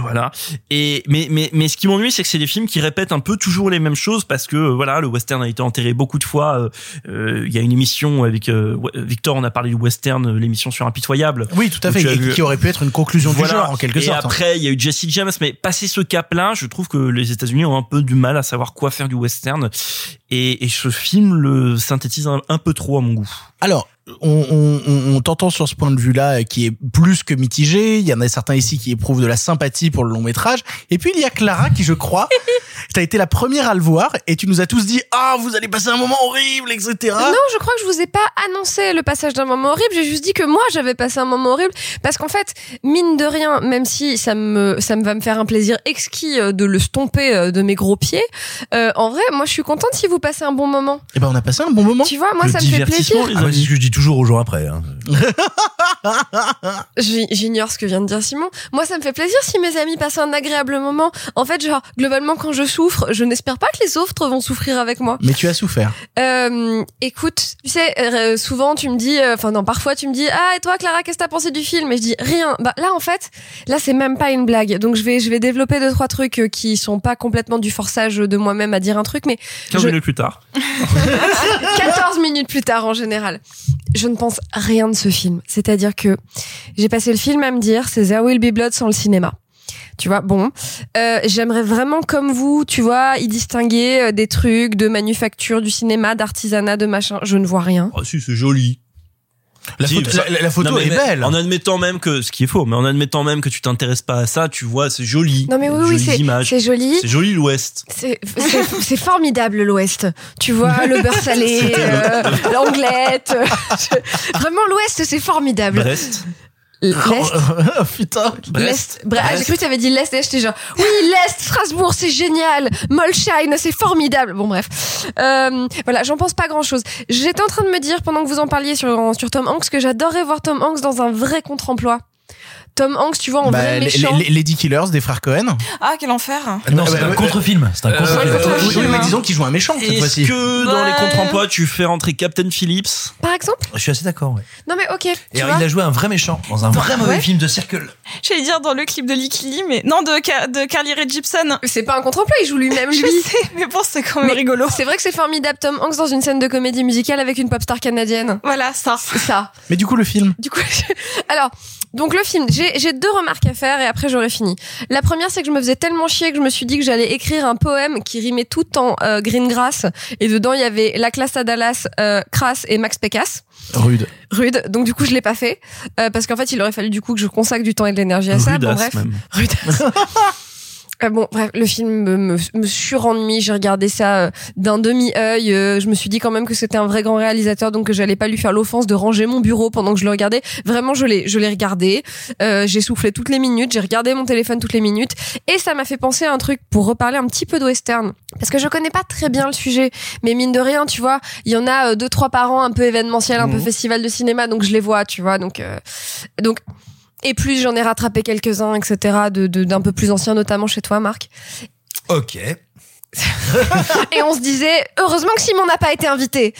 Voilà. Et mais mais mais ce qui m'ennuie, c'est que c'est des films qui répètent un peu toujours les mêmes choses parce que voilà, le western a été enterré beaucoup de fois. Euh, euh, Il y a une émission avec euh, Victor, on a parlé du western, euh, l'émission sur impitoyable. Oui, tout à fait, et qui aurait pu être une conclusion Voilà. du genre en quelque et sorte. hein. après, il y a eu Jesse James, mais passé ce cap-là, je trouve que les États-Unis ont un peu du mal à savoir quoi faire du western. Et, et ce film le synthétise un, un peu trop à mon goût. Alors, on, on, on- on t'entend sur ce point de vue-là qui est plus que mitigé. Il y en a certains ici qui éprouvent de la sympathie pour le long métrage. Et puis il y a Clara qui, je crois, t'as été la première à le voir et tu nous as tous dit ah vous allez passer un moment horrible, etc. Non, je crois que je vous ai pas annoncé le passage d'un moment horrible. J'ai juste dit que moi, j'avais passé un moment horrible. Parce qu'en fait, mine de rien, même si ça me, ça me va me faire un plaisir exquis euh, de le stomper euh, de mes gros pieds, euh, en vrai, moi, je suis contente si vous passez un bon moment. Et ben on a passé un bon moment. Tu vois, moi, ça me fait plaisir. Ah ouais, c'est ce que je dis toujours aux jours après. hein. J'ignore ce que vient de dire Simon. Moi, ça me fait plaisir si mes amis passent un agréable moment. En fait, genre, globalement, quand je souffre, je n'espère pas que les autres vont souffrir avec moi. Mais tu as souffert. Euh, écoute, tu sais, euh, souvent tu me dis, euh, enfin non, parfois tu me dis, ah et toi Clara, qu'est-ce que t'as pensé du film? Et je dis rien. Bah là en fait, là c'est même pas une blague. Donc je vais, je vais développer deux trois trucs euh, qui sont pas complètement du forçage de moi-même à dire un truc, mais 15 je- minutes plus tard. 14 minutes plus tard en général. Je ne pense rien de ce film. C'est-à-dire que j'ai passé le film à me dire c'est There Will Be Blood sans le cinéma. Tu vois, bon, euh, j'aimerais vraiment comme vous, tu vois, y distinguer euh, des trucs de manufacture, du cinéma, d'artisanat, de machin. Je ne vois rien. Ah si, c'est joli. La Si, photo, ça- la- la photo Non, mais- est belle. En admettant même que, ce qui est faux, mais en admettant même que tu t'intéresses pas à ça, tu vois, c'est joli. Non mais oui, oui, c'est images. c'est joli. C'est joli l'Ouest. C'est formidable l'Ouest. Tu vois, le beurre salé, euh, l'anglette. Vraiment l'Ouest, c'est formidable. Brest. L'Est. Oh, putain. L'Est. Bref, ah, j'ai cru que tu avais dit l'Est et j'étais genre, oui, l'Est, Strasbourg, c'est génial. Molsheim, c'est formidable. Bon, bref. Euh, voilà, j'en pense pas grand chose. J'étais en train de me dire, pendant que vous en parliez sur, sur Tom Hanks, que j'adorerais voir Tom Hanks dans un vrai contre-emploi. Tom Hanks, tu vois, en Bah, vrai les- méchant. les- Lady Killers des frères Cohen. Ah, quel enfer. Non, c'est un contre-film. C'est un Euh, contre-film. oui, mais disons qu'il joue un méchant cette Est-ce fois-ci. que dans les Ouais. contre-emplois, tu fais rentrer Captain Phillips Par exemple Je suis assez d'accord, ouais. Non, mais ok. Et tu alors, vois il a joué un vrai méchant dans un vrai mauvais Ouais. film de Circle. J'allais dire dans le clip de Lickly, mais non, de, Ca- de Carly Rae Jepsen. C'est pas un contre-emploi, il joue lui-même, Je lui. sais, mais bon, c'est quand même Mais rigolo. C'est vrai que c'est formidable, Tom Hanks dans une scène de comédie musicale avec une pop star canadienne. Voilà, ça. Ça. Mais du coup, le film. Du coup, alors, donc le film, j'ai deux remarques à faire et après j'aurai fini. La première, c'est que je me faisais tellement chier que je me suis dit que j'allais écrire un poème qui rimait tout en euh, green grass et dedans il y avait la classe à Dallas, euh, Crass et Max Pécasse. Rude. Rude. Donc du coup, je l'ai pas fait euh, parce qu'en fait, il aurait fallu du coup que je consacre du temps et de l'énergie à ça. Bon bref. même. Rudasse. Euh, bon, bref, le film me, me, me surennuyé. J'ai regardé ça euh, d'un demi-œil. euh, je me suis dit quand même que c'était un vrai grand réalisateur, donc que j'allais pas lui faire l'offense de ranger mon bureau pendant que je le regardais. Vraiment, je l'ai, je l'ai regardé. Euh, j'ai soufflé toutes les minutes. J'ai regardé mon téléphone toutes les minutes, et ça m'a fait penser à un truc pour reparler un petit peu de western, parce que je connais pas très bien le sujet, mais mine de rien, tu vois, il y en a euh, deux trois par an, un peu événementiel, un peu Mhm. festival de cinéma, donc je les vois, tu vois, donc euh, donc et plus j'en ai rattrapé quelques-uns, etc., de de- d'un peu plus anciens, notamment chez toi, Marc. Ok. Et on se disait, heureusement que Simon n'a pas été invité.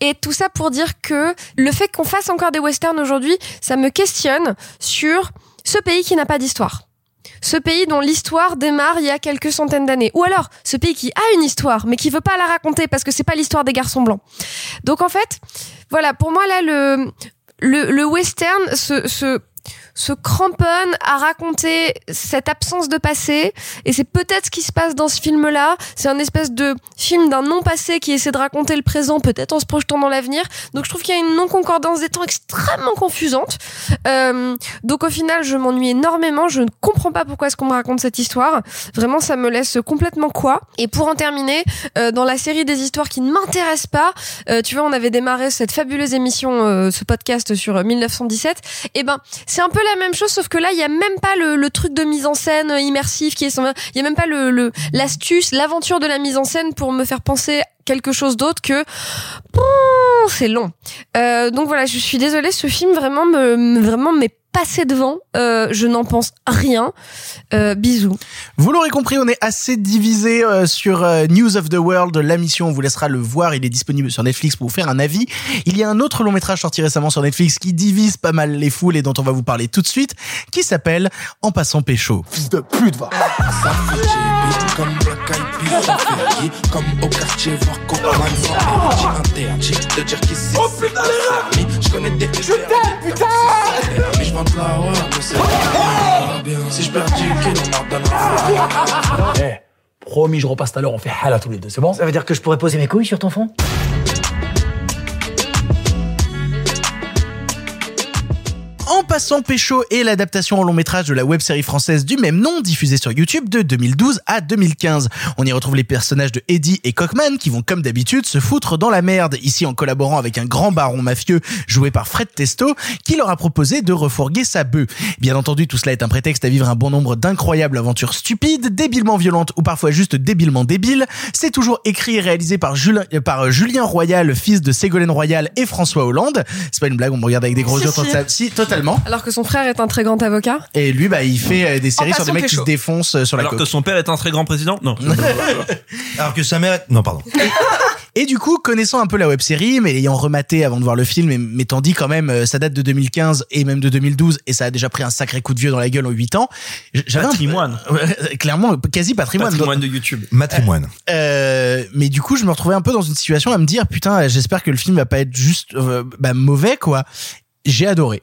Et tout ça pour dire que le fait qu'on fasse encore des westerns aujourd'hui, ça me questionne sur ce pays qui n'a pas d'histoire. Ce pays dont l'histoire démarre il y a quelques centaines d'années. Ou alors, ce pays qui a une histoire, mais qui veut pas la raconter parce que c'est pas l'histoire des garçons blancs. Donc en fait, voilà, pour moi là, le, le, le western se, se, se cramponne à raconter cette absence de passé. Et c'est peut-être ce qui se passe dans ce film là c'est un espèce de film d'un non passé qui essaie de raconter le présent peut-être en se projetant dans l'avenir. Donc je trouve qu'il y a une non concordance des temps extrêmement confusante. Euh, donc au final je m'ennuie énormément. Je ne comprends pas pourquoi est-ce qu'on me raconte cette histoire. Vraiment ça me laisse complètement quoi. Et pour en terminer euh, dans la série des histoires qui ne m'intéressent pas euh, tu vois on avait démarré cette fabuleuse émission euh, ce podcast sur euh, 1917 et ben c'est un peu la même chose sauf que là il y a même pas le, truc de mise en scène euh, immersif qui est il y a même pas le l'astuce l'aventure de la mise en scène pour me faire penser quelque chose d'autre que c'est long. Euh, donc voilà je suis désolée ce film vraiment me, me- vraiment m'est passé devant euh, je n'en pense rien euh, bisous Vous l'aurez compris, on est assez divisé euh, sur euh, News of the World, la mission. On vous laissera le voir. Il est disponible sur Netflix pour vous faire un avis. Il y a un autre long métrage sorti récemment sur Netflix qui divise pas mal les foules et dont on va vous parler tout de suite, qui s'appelle En passant pécho. Fils de pute, va. Comme Black Eyed Peas, comme au quartier, voir Copain, J'ai interdit de dire qui c'est. Oh putain, les rats Je connais des Je t'aime, putain Mais c'est bien. Si je perds 10 kilos, on Eh, promis, je repasse tout à l'heure, on fait hala tous les deux, c'est bon Ça veut dire que je pourrais poser mes couilles sur ton fond? Passant pécho est l'adaptation en long métrage de la web série française du même nom diffusée sur YouTube de 2012 à 2015. On y retrouve les personnages de Eddie et Cockman qui vont comme d'habitude se foutre dans la merde, ici en collaborant avec un grand baron mafieux joué par Fred Testo qui leur a proposé de refourguer sa bœuf. Bien entendu, tout cela est un prétexte à vivre un bon nombre d'incroyables aventures stupides, débilement violentes ou parfois juste débilement débiles. C'est toujours écrit et réalisé par Julien, euh, par Julien Royal, fils de Ségolène Royal et François Hollande. C'est pas une blague, on me regarde avec des gros yeux. si. Si, totalement. Alors que son frère est un très grand avocat Et lui, bah, il fait euh, des séries sur des mecs qui se défoncent euh, sur la Alors que son père est un très grand président Non. Alors que sa mère est... Non, pardon. Et du coup, connaissant un peu la web série, mais l'ayant rematé avant de voir le film, et m'étant dit quand même, euh, ça date de 2015 et même de 2012, et ça a déjà pris un sacré coup de vieux dans la gueule en 8 ans. J'avais Patrimoine. Clairement, quasi patrimoine. Patrimoine de YouTube. Matrimoine. Euh, mais du coup, je me retrouvais un peu dans une situation à me dire, putain, j'espère que le film va pas être juste euh, bah, mauvais, quoi. J'ai adoré.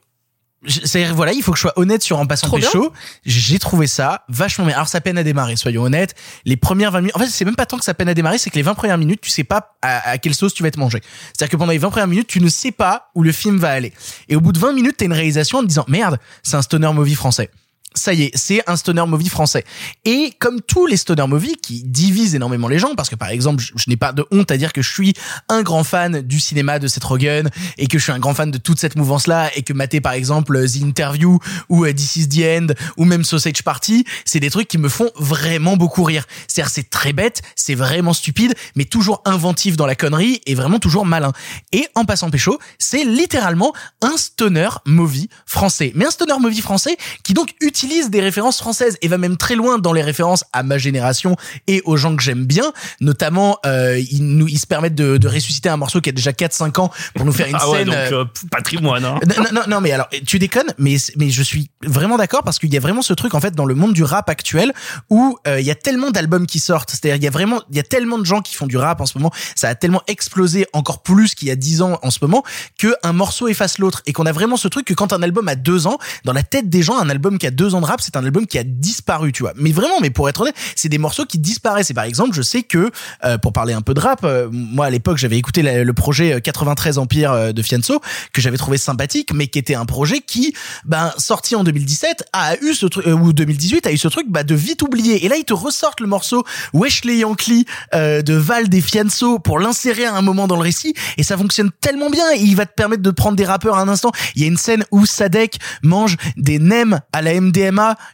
C'est-à-dire, voilà, il faut que je sois honnête sur En passant Trop pécho. J'ai trouvé ça vachement bien. Alors, ça peine à démarrer, soyons honnêtes. Les premières 20 minutes, en fait, c'est même pas tant que ça peine à démarrer, c'est que les 20 premières minutes, tu sais pas à, à quelle sauce tu vas te manger. C'est-à-dire que pendant les 20 premières minutes, tu ne sais pas où le film va aller. Et au bout de 20 minutes, t'as une réalisation en te disant, merde, c'est un stoner movie français. Ça y est, c'est un stoner movie français. Et comme tous les stoner movies qui divisent énormément les gens, parce que par exemple, je, n'ai pas de honte à dire que je suis un grand fan du cinéma de Seth Rogen et que je suis un grand fan de toute cette mouvance-là et que mater par exemple The Interview ou euh, This is the End ou même Sausage Party, c'est des trucs qui me font vraiment beaucoup rire. C'est-à-dire c'est très bête, c'est vraiment stupide, mais toujours inventif dans la connerie et vraiment toujours malin. Et en passant pécho, c'est littéralement un stoner movie français. Mais un stoner movie français qui donc utilise des références françaises et va même très loin dans les références à ma génération et aux gens que j'aime bien. Notamment, euh, ils, nous, ils se permettent de, de ressusciter un morceau qui a déjà 4-5 ans pour nous faire une Ah ouais, scène. donc euh, patrimoine. Hein. non, non, non, mais alors, tu déconnes, mais, mais je suis vraiment d'accord parce qu'il y a vraiment ce truc, en fait, dans le monde du rap actuel où euh, il y a tellement d'albums qui sortent. C'est-à-dire, il y a vraiment, il y a tellement de gens qui font du rap en ce moment. Ça a tellement explosé encore plus qu'il y a 10 ans en ce moment que un morceau efface l'autre et qu'on a vraiment ce truc que quand un album a deux ans, dans la tête des gens, un album qui a deux ans de rap, c'est un album qui a disparu, tu vois. Mais vraiment, mais pour être honnête, c'est des morceaux qui disparaissent. Et par exemple, je sais que, euh, pour parler un peu de rap, euh, moi à l'époque, j'avais écouté le projet euh, 93 Empire euh, de Fianso, que j'avais trouvé sympathique, mais qui était un projet qui, ben, sorti en 2017, a eu ce truc, ou 2018, a eu ce truc, bah, de vite oublier. Et là, ils te ressortent le morceau Yankees euh, de Val des Fianso pour l'insérer à un moment dans le récit, et ça fonctionne tellement bien, et il va te permettre de prendre des rappeurs à un instant. Il y a une scène où Sadek mange des nems à la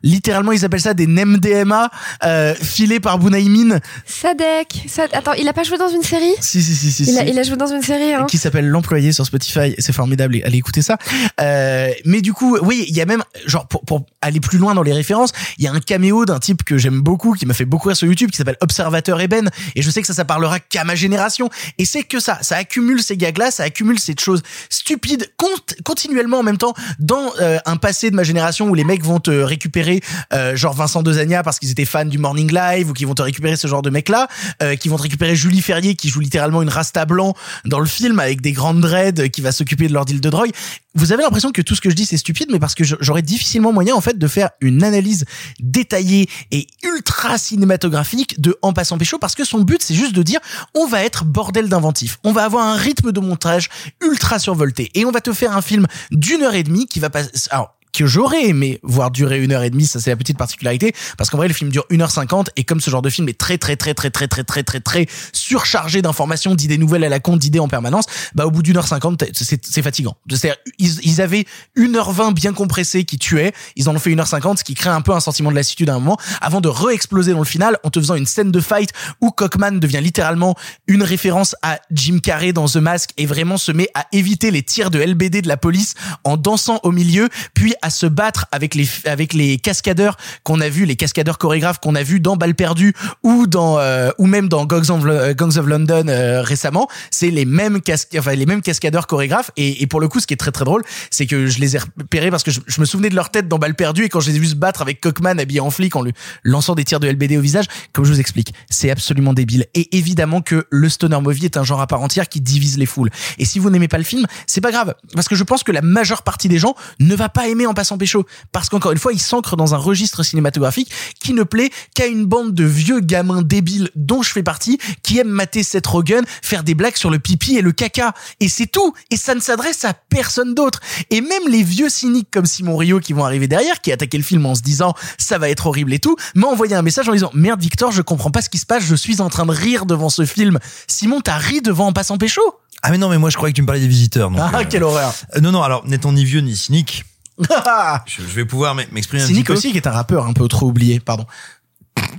Littéralement ils appellent ça des NEMDMA, euh, filés par Bounaïmin. Sadek. Sad- Attends, il a pas joué dans une série? Si, si, si, si. il, a, si. il a joué dans une série, hein. qui s'appelle l'employé sur Spotify. C'est formidable. Allez écouter ça. Euh, mais du coup, oui, il y a même, genre, pour, pour aller plus loin dans les références, il y a un caméo d'un type que j'aime beaucoup, qui m'a fait beaucoup rire sur YouTube, qui s'appelle Observateur Eben. Et je sais que ça, ça parlera qu'à ma génération. Et c'est que ça. Ça accumule ces gags-là, ça accumule ces choses stupides cont- continuellement en même temps dans euh, un passé de ma génération où les mecs vont te récupérer, euh, genre Vincent Dezania parce qu'ils étaient fans du Morning Live ou qui vont te récupérer ce genre de mecs-là, euh, qui vont te récupérer Julie Ferrier qui joue littéralement une rasta blanc dans le film avec des grandes dreads euh, qui va s'occuper de leur deal de drogue. Vous avez l'impression que tout ce que je dis c'est stupide, mais parce que j'aurais difficilement moyen en fait de faire une analyse détaillée et ultra cinématographique de En passant pécho parce que son but c'est juste de dire on va être bordel d'inventif, on va avoir un rythme de montage ultra survolté et on va te faire un film d'une heure et demie qui va passer. Alors que j'aurais aimé voir durer une heure et demie, ça c'est la petite particularité, parce qu'en vrai le film dure 1h50 et comme ce genre de film est très très très très très très très très très surchargé d'informations, d'idées nouvelles à la con, d'idées en permanence, bah au bout d'une heure cinquante c'est fatigant. C'est-à-dire ils, avaient 1h20 bien compressé qui tuait, ils en ont fait 1h50 ce qui crée un peu un sentiment de lassitude à un moment avant de re-exploser dans le final en te faisant une scène de fight où Cockman devient littéralement une référence à Jim Carrey dans The Mask et vraiment se met à éviter les tirs de LBD de la police en dansant au milieu puis à se battre avec les avec les cascadeurs qu'on a vu les cascadeurs chorégraphes qu'on a vu dans Balle perdue ou dans euh, ou même dans Gangs of, euh, of London euh, récemment. C'est les mêmes cascadeurs chorégraphes. Et, pour le coup ce qui est très très drôle c'est que je les ai repérés parce que je, me souvenais de leur tête dans Balle perdue et quand je les ai vus se battre avec Cockman habillé en flic en lui lançant des tirs de LBD au visage comme je vous explique c'est absolument débile. Et évidemment que le stoner movie est un genre à part entière qui divise les foules. Et si vous n'aimez pas le film c'est pas grave parce que je pense que la majeure partie des gens ne va pas aimer en passant pécho. Parce qu'encore une fois il s'ancre dans un registre cinématographique qui ne plaît qu'à une bande de vieux gamins débiles dont je fais partie qui aiment mater Seth Rogen faire des blagues sur le pipi et le caca. Et c'est tout. Et ça ne s'adresse à personne d'autre. Et même les vieux cyniques comme Simon Rio qui vont arriver derrière qui attaquaient le film en se disant ça va être horrible et tout m'ont envoyé un message en disant merde Victor je comprends pas ce qui se passe je suis en train de rire devant ce film. Simon t'as ri devant en passant pécho? Ah mais non, mais moi je croyais que tu me parlais des visiteurs. donc, ah euh, quelle horreur. euh, non, non, alors n'étant ni vieux ni cynique, je, je vais pouvoir m'exprimer un petit peu. aussi qui est un rappeur un peu trop oublié pardon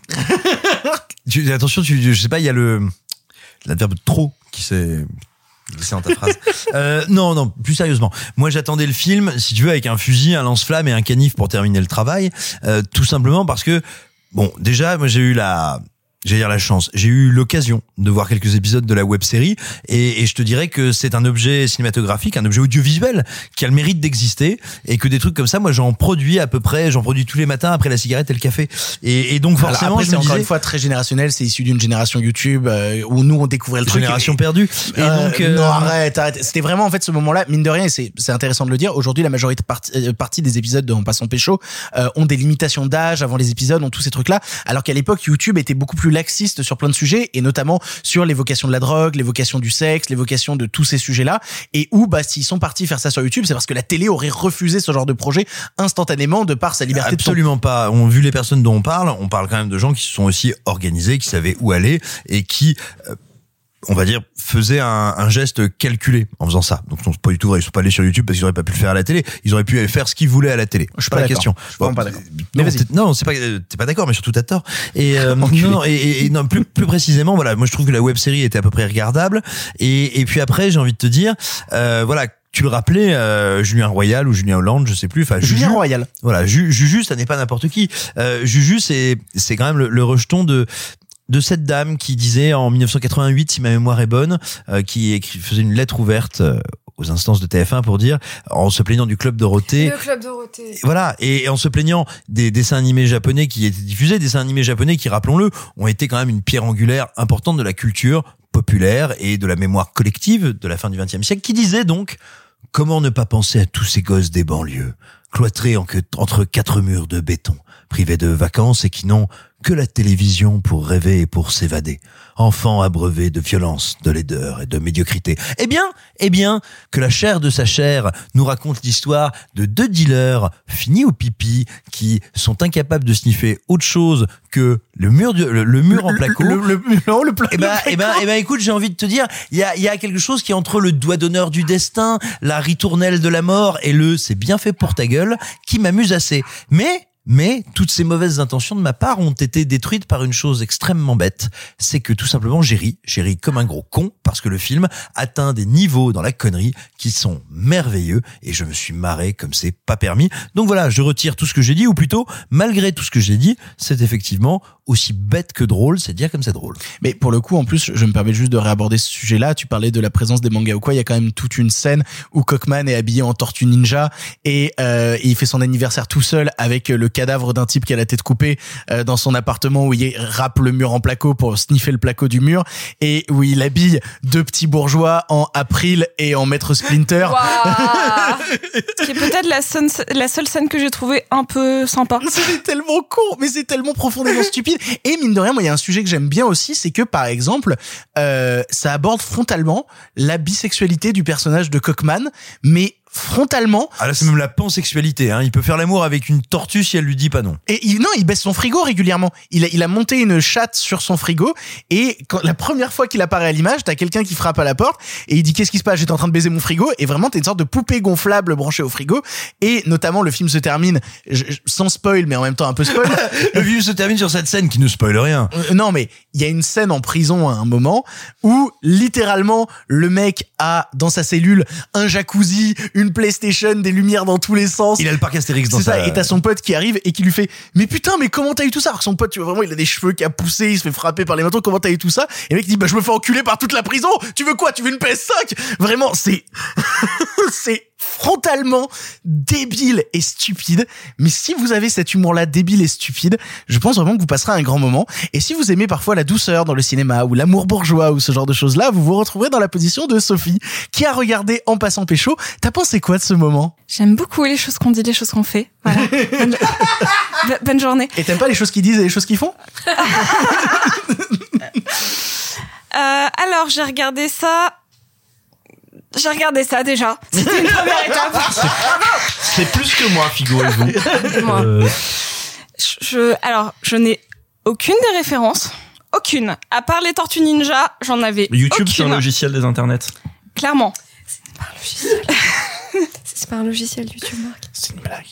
Tu- attention, tu, je sais pas, il y a le l'adverbe trop qui s'est glissé dans ta phrase. Euh, non, non, plus sérieusement. Moi, j'attendais le film, si tu veux, avec un fusil, un lance-flamme et un canif pour terminer le travail, euh, tout simplement parce que, bon, déjà, moi, j'ai eu la J'ai dire la chance. J'ai eu l'occasion de voir quelques épisodes de la web série et, et je te dirais que c'est un objet cinématographique, un objet audiovisuel qui a le mérite d'exister et que des trucs comme ça, moi j'en produis à peu près, j'en produis tous les matins après la cigarette et le café. Et, et donc forcément, c'est encore disais, une fois très générationnel. C'est issu d'une génération YouTube euh, où nous on découvrait le truc. Génération et- perdue. Et Euh, donc, euh, non arrête, arrête. C'était vraiment en fait ce moment-là, mine de rien, et c'est c'est intéressant de le dire. Aujourd'hui, la majorité partie, partie des épisodes de En passant pécho euh, ont des limitations d'âge avant les épisodes, ont tous ces trucs-là. Alors qu'à l'époque, YouTube était beaucoup plus laxiste sur plein de sujets et notamment sur l'évocation de la drogue, l'évocation du sexe, l'évocation de tous ces sujets-là et où bah s'ils sont partis faire ça sur YouTube, c'est parce que la télé aurait refusé ce genre de projet instantanément de par sa liberté. Absolument pas. On vu les personnes dont on parle, on parle quand même de gens qui se sont aussi organisés, qui savaient où aller et qui euh, on va dire faisaient un, un geste calculé en faisant ça. Donc non, pas du tout vrai. Ils sont pas allés sur YouTube parce qu'ils auraient pas pu le faire à la télé. Ils auraient pu faire ce qu'ils voulaient à la télé. Je suis pas, pas la question. Je suis pas d'accord. Non, non, c'est pas, t'es pas d'accord, mais surtout t'as tort. Et, euh, non, non, et, et- et non, plus, plus précisément, voilà, moi je trouve que la web série était à peu près regardable. Et, et puis après, j'ai envie de te dire, euh, voilà, tu le rappelais, euh, Julien Royal ou Julien Hollande, je sais plus. Enfin, Julien Juju- Royal. Voilà, Ju- Juju, ça n'est pas n'importe qui. Euh, Juju, c'est c'est quand même le, le rejeton de de cette dame qui disait en 1988, si ma mémoire est bonne, euh, qui écrit, faisait une lettre ouverte euh, aux instances de TF1 pour dire, en se plaignant du club Dorothée, Le club Dorothée. voilà, et en se plaignant des dessins animés japonais qui étaient diffusés, dessins animés japonais qui, rappelons-le, ont été quand même une pierre angulaire importante de la culture populaire et de la mémoire collective de la fin du XXe siècle, qui disait donc comment ne pas penser à tous ces gosses des banlieues, cloîtrés en que- entre quatre murs de béton, privés de vacances et qui n'ont que la télévision pour rêver et pour s'évader, enfants abreuvés de violence, de laideur et de médiocrité. Eh bien, eh bien, que la chair de sa chair nous raconte l'histoire de deux dealers finis au pipi qui sont incapables de sniffer autre chose que le mur du- le, le mur en placo. Le, le, le, non, le pla- Eh ben, le eh ben, eh ben, écoute, j'ai envie de te dire, il y a, il y a quelque chose qui est entre le doigt d'honneur du destin, la ritournelle de la mort et le c'est bien fait pour ta gueule, qui m'amuse assez. Mais, mais, toutes ces mauvaises intentions de ma part ont été détruites par une chose extrêmement bête. C'est que tout simplement, j'ai ri, j'ai ri comme un gros con parce que le film atteint des niveaux dans la connerie qui sont merveilleux et je me suis marré comme c'est pas permis. Donc voilà, je retire tout ce que j'ai dit ou plutôt, malgré tout ce que j'ai dit, c'est effectivement aussi bête que drôle, c'est dire comme c'est drôle. Mais pour le coup, en plus, je me permets juste de réaborder ce sujet-là. Tu parlais de la présence des mangas ou quoi. Il y a quand même toute une scène où Cockman est habillé en tortue ninja et, euh, il fait son anniversaire tout seul avec le cadavre d'un type qui a la tête coupée euh, dans son appartement où il râpe le mur en placo pour sniffer le placo du mur et où il habille deux petits bourgeois en April et en Maître Splinter. Ce qui est peut-être la, seule- la seule scène que j'ai trouvée un peu sympa. C'est tellement con, mais c'est tellement profondément stupide. Et mine de rien, moi, il y a un sujet que j'aime bien aussi, c'est que par exemple, euh, ça aborde frontalement la bisexualité du personnage de Cockman, mais frontalement. Ah là, c'est même la pansexualité. Hein. Il peut faire l'amour avec une tortue si elle lui dit pas non. Et il, non, il baisse son frigo régulièrement. Il a, il a monté une chatte sur son frigo et quand, la première fois qu'il apparaît à l'image, t'as quelqu'un qui frappe à la porte et il dit qu'est-ce qui se passe? J'étais en train de baiser mon frigo et vraiment t'es une sorte de poupée gonflable branchée au frigo et notamment le film se termine je- sans spoil mais en même temps un peu spoil. Le film se termine sur cette scène qui ne spoile rien. Euh, non, mais il y a une scène en prison à un moment où littéralement le mec a dans sa cellule un jacuzzi, une PlayStation, des lumières dans tous les sens. Il a le parc Astérix dans C'est ça. sa- Et t'as son pote qui arrive et qui lui fait mais putain mais comment t'as eu tout ça? Alors que son pote tu vois vraiment il a des cheveux qui a poussé, il se fait frapper par les manteaux. Comment t'as eu tout ça? Et le mec dit bah je me fais enculer par toute la prison. Tu veux quoi? Tu veux une PS5 Vraiment c'est c'est frontalement débile et stupide. Mais si vous avez cet humour-là débile et stupide, je pense vraiment que vous passerez un grand moment. Et si vous aimez parfois la douceur dans le cinéma ou l'amour bourgeois ou ce genre de choses-là, vous vous retrouverez dans la position de Sophie, qui a regardé En passant pécho. T'as pensé quoi de ce moment J'aime beaucoup les choses qu'on dit, les choses qu'on fait. Voilà. bonne, Bo- bonne journée. Et t'aimes pas les choses qu'ils disent et les choses qu'ils font Euh, alors, j'ai regardé ça. J'ai regardé ça déjà. C'était une première étape. C'est plus que moi, figurez-vous. Euh, Je, je- alors, je n'ai aucune des références. Aucune. À part les Tortues Ninja, j'en avais YouTube, c'est un logiciel des internets. Clairement. C'est pas un logiciel YouTube, Marc. C'est une blague.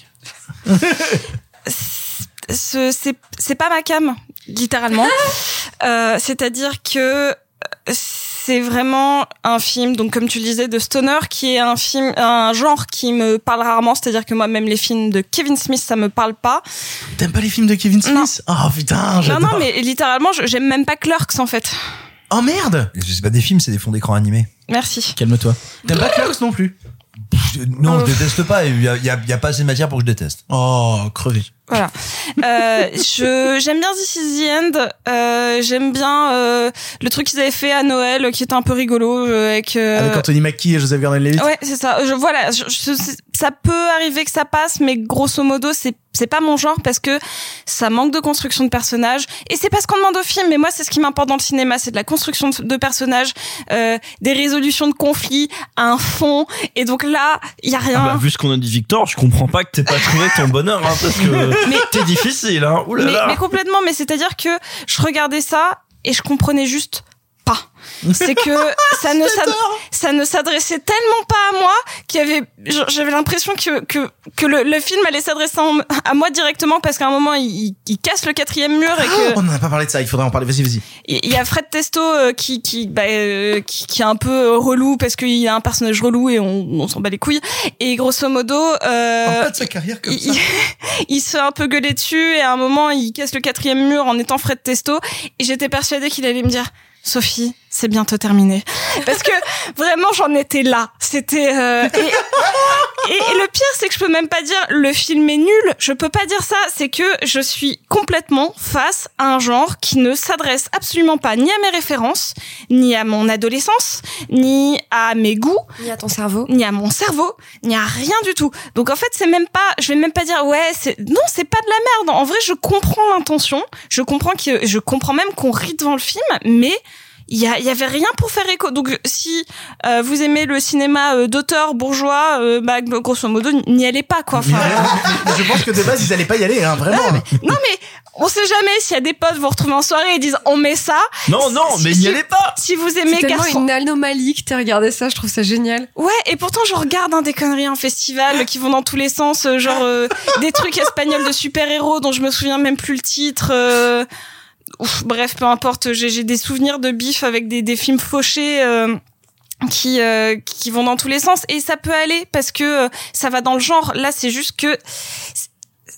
Ce- c'est c'est pas ma cam littéralement euh, c'est-à-dire que c'est vraiment un film donc comme tu le disais de stoner qui est un film un genre qui me parle rarement c'est-à-dire que moi même les films de Kevin Smith ça me parle pas T'aimes pas les films de Kevin Smith? Oh putain, non j'adore. non mais littéralement je- j'aime même pas Clerks en fait Oh merde C'est pas des films, c'est des fonds d'écran animés. merci Calme-toi. T'aimes pas Clerks non plus? Je- Non, je déteste pas. Il y a, il y a- il y a pas assez de matière pour que je déteste. Oh, crevé. Voilà. Euh, je j'aime bien This is the End. Euh, j'aime bien euh, le truc qu'ils avaient fait à Noël, qui était un peu rigolo euh, avec. euh, Avec Anthony Mackie et Joseph Gordon-Levitt. Ouais, c'est ça. Je, voilà, je- je- c'est- ça peut arriver que ça passe, mais grosso modo, c'est c'est pas mon genre parce que ça manque de construction de personnages et c'est pas ce qu'on demande au film mais moi c'est ce qui m'importe dans le cinéma c'est de la construction de personnages euh, des résolutions de conflits un fond et donc là il y a rien Ah bah, vu ce qu'on a dit Victor, je comprends pas que t'aies pas trouvé ton bonheur, hein, parce que Mais- t'es difficile, hein. Ouh là mais, là. mais complètement mais c'est à dire que je regardais ça et je comprenais juste c'est que ça ne ça ne s'adressait tellement pas à moi qu'il y avait j'avais l'impression que que que le, le film allait s'adresser à moi directement parce qu'à un moment il, casse le quatrième mur et que On n'en a pas parlé de ça, il faudrait en parler. Vas-y, vas-y. il y a Fred Testo euh, qui qui, bah, euh, qui qui est un peu relou parce qu'il a un personnage relou et on, on s'en bat les couilles et grosso modo euh, de sa carrière comme il, il se fait un peu gueuler dessus et à un moment il casse le quatrième mur en étant Fred Testo et j'étais persuadée qu'il allait me dire Sophie, c'est bientôt terminé. Parce que vraiment, j'en étais là. C'était euh, et, et, et le pire, c'est que je peux même pas dire le film est nul. Je peux pas dire ça. C'est que je suis complètement face à un genre qui ne s'adresse absolument pas ni à mes références, ni à mon adolescence, ni à mes goûts, Ni à ton cerveau. ni à mon cerveau, ni à rien du tout. Donc en fait, c'est même pas, je vais même pas dire ouais, c'est non, c'est pas de la merde. En vrai, je comprends l'intention, je comprends que je comprends même qu'on rit devant le film, mais il y, a- il y avait rien pour faire écho. Donc si euh, vous aimez le cinéma euh, d'auteur bourgeois, euh, bah grosso modo, n'y allez pas quoi. Enfin, je pense que de base, ils allaient pas y aller, hein, vraiment. non mais on sait jamais s'il y a des potes vous retrouvent en soirée et disent on met ça. Non, non, Si- mais si- n'y allez pas Si vous C'est aimez tellement garçon, une anomalie que t'as regardé ça, je trouve ça génial. Ouais, et pourtant je regarde hein, des conneries en festival qui vont dans tous les sens, euh, genre euh, des trucs espagnols de super-héros dont je me souviens même plus le titre. Ouf, bref, peu importe, j'ai des souvenirs de bif avec des, des films fauchés. euh, qui euh, qui vont dans tous les sens et ça peut aller parce que euh, ça va dans le genre là c'est juste que c'est-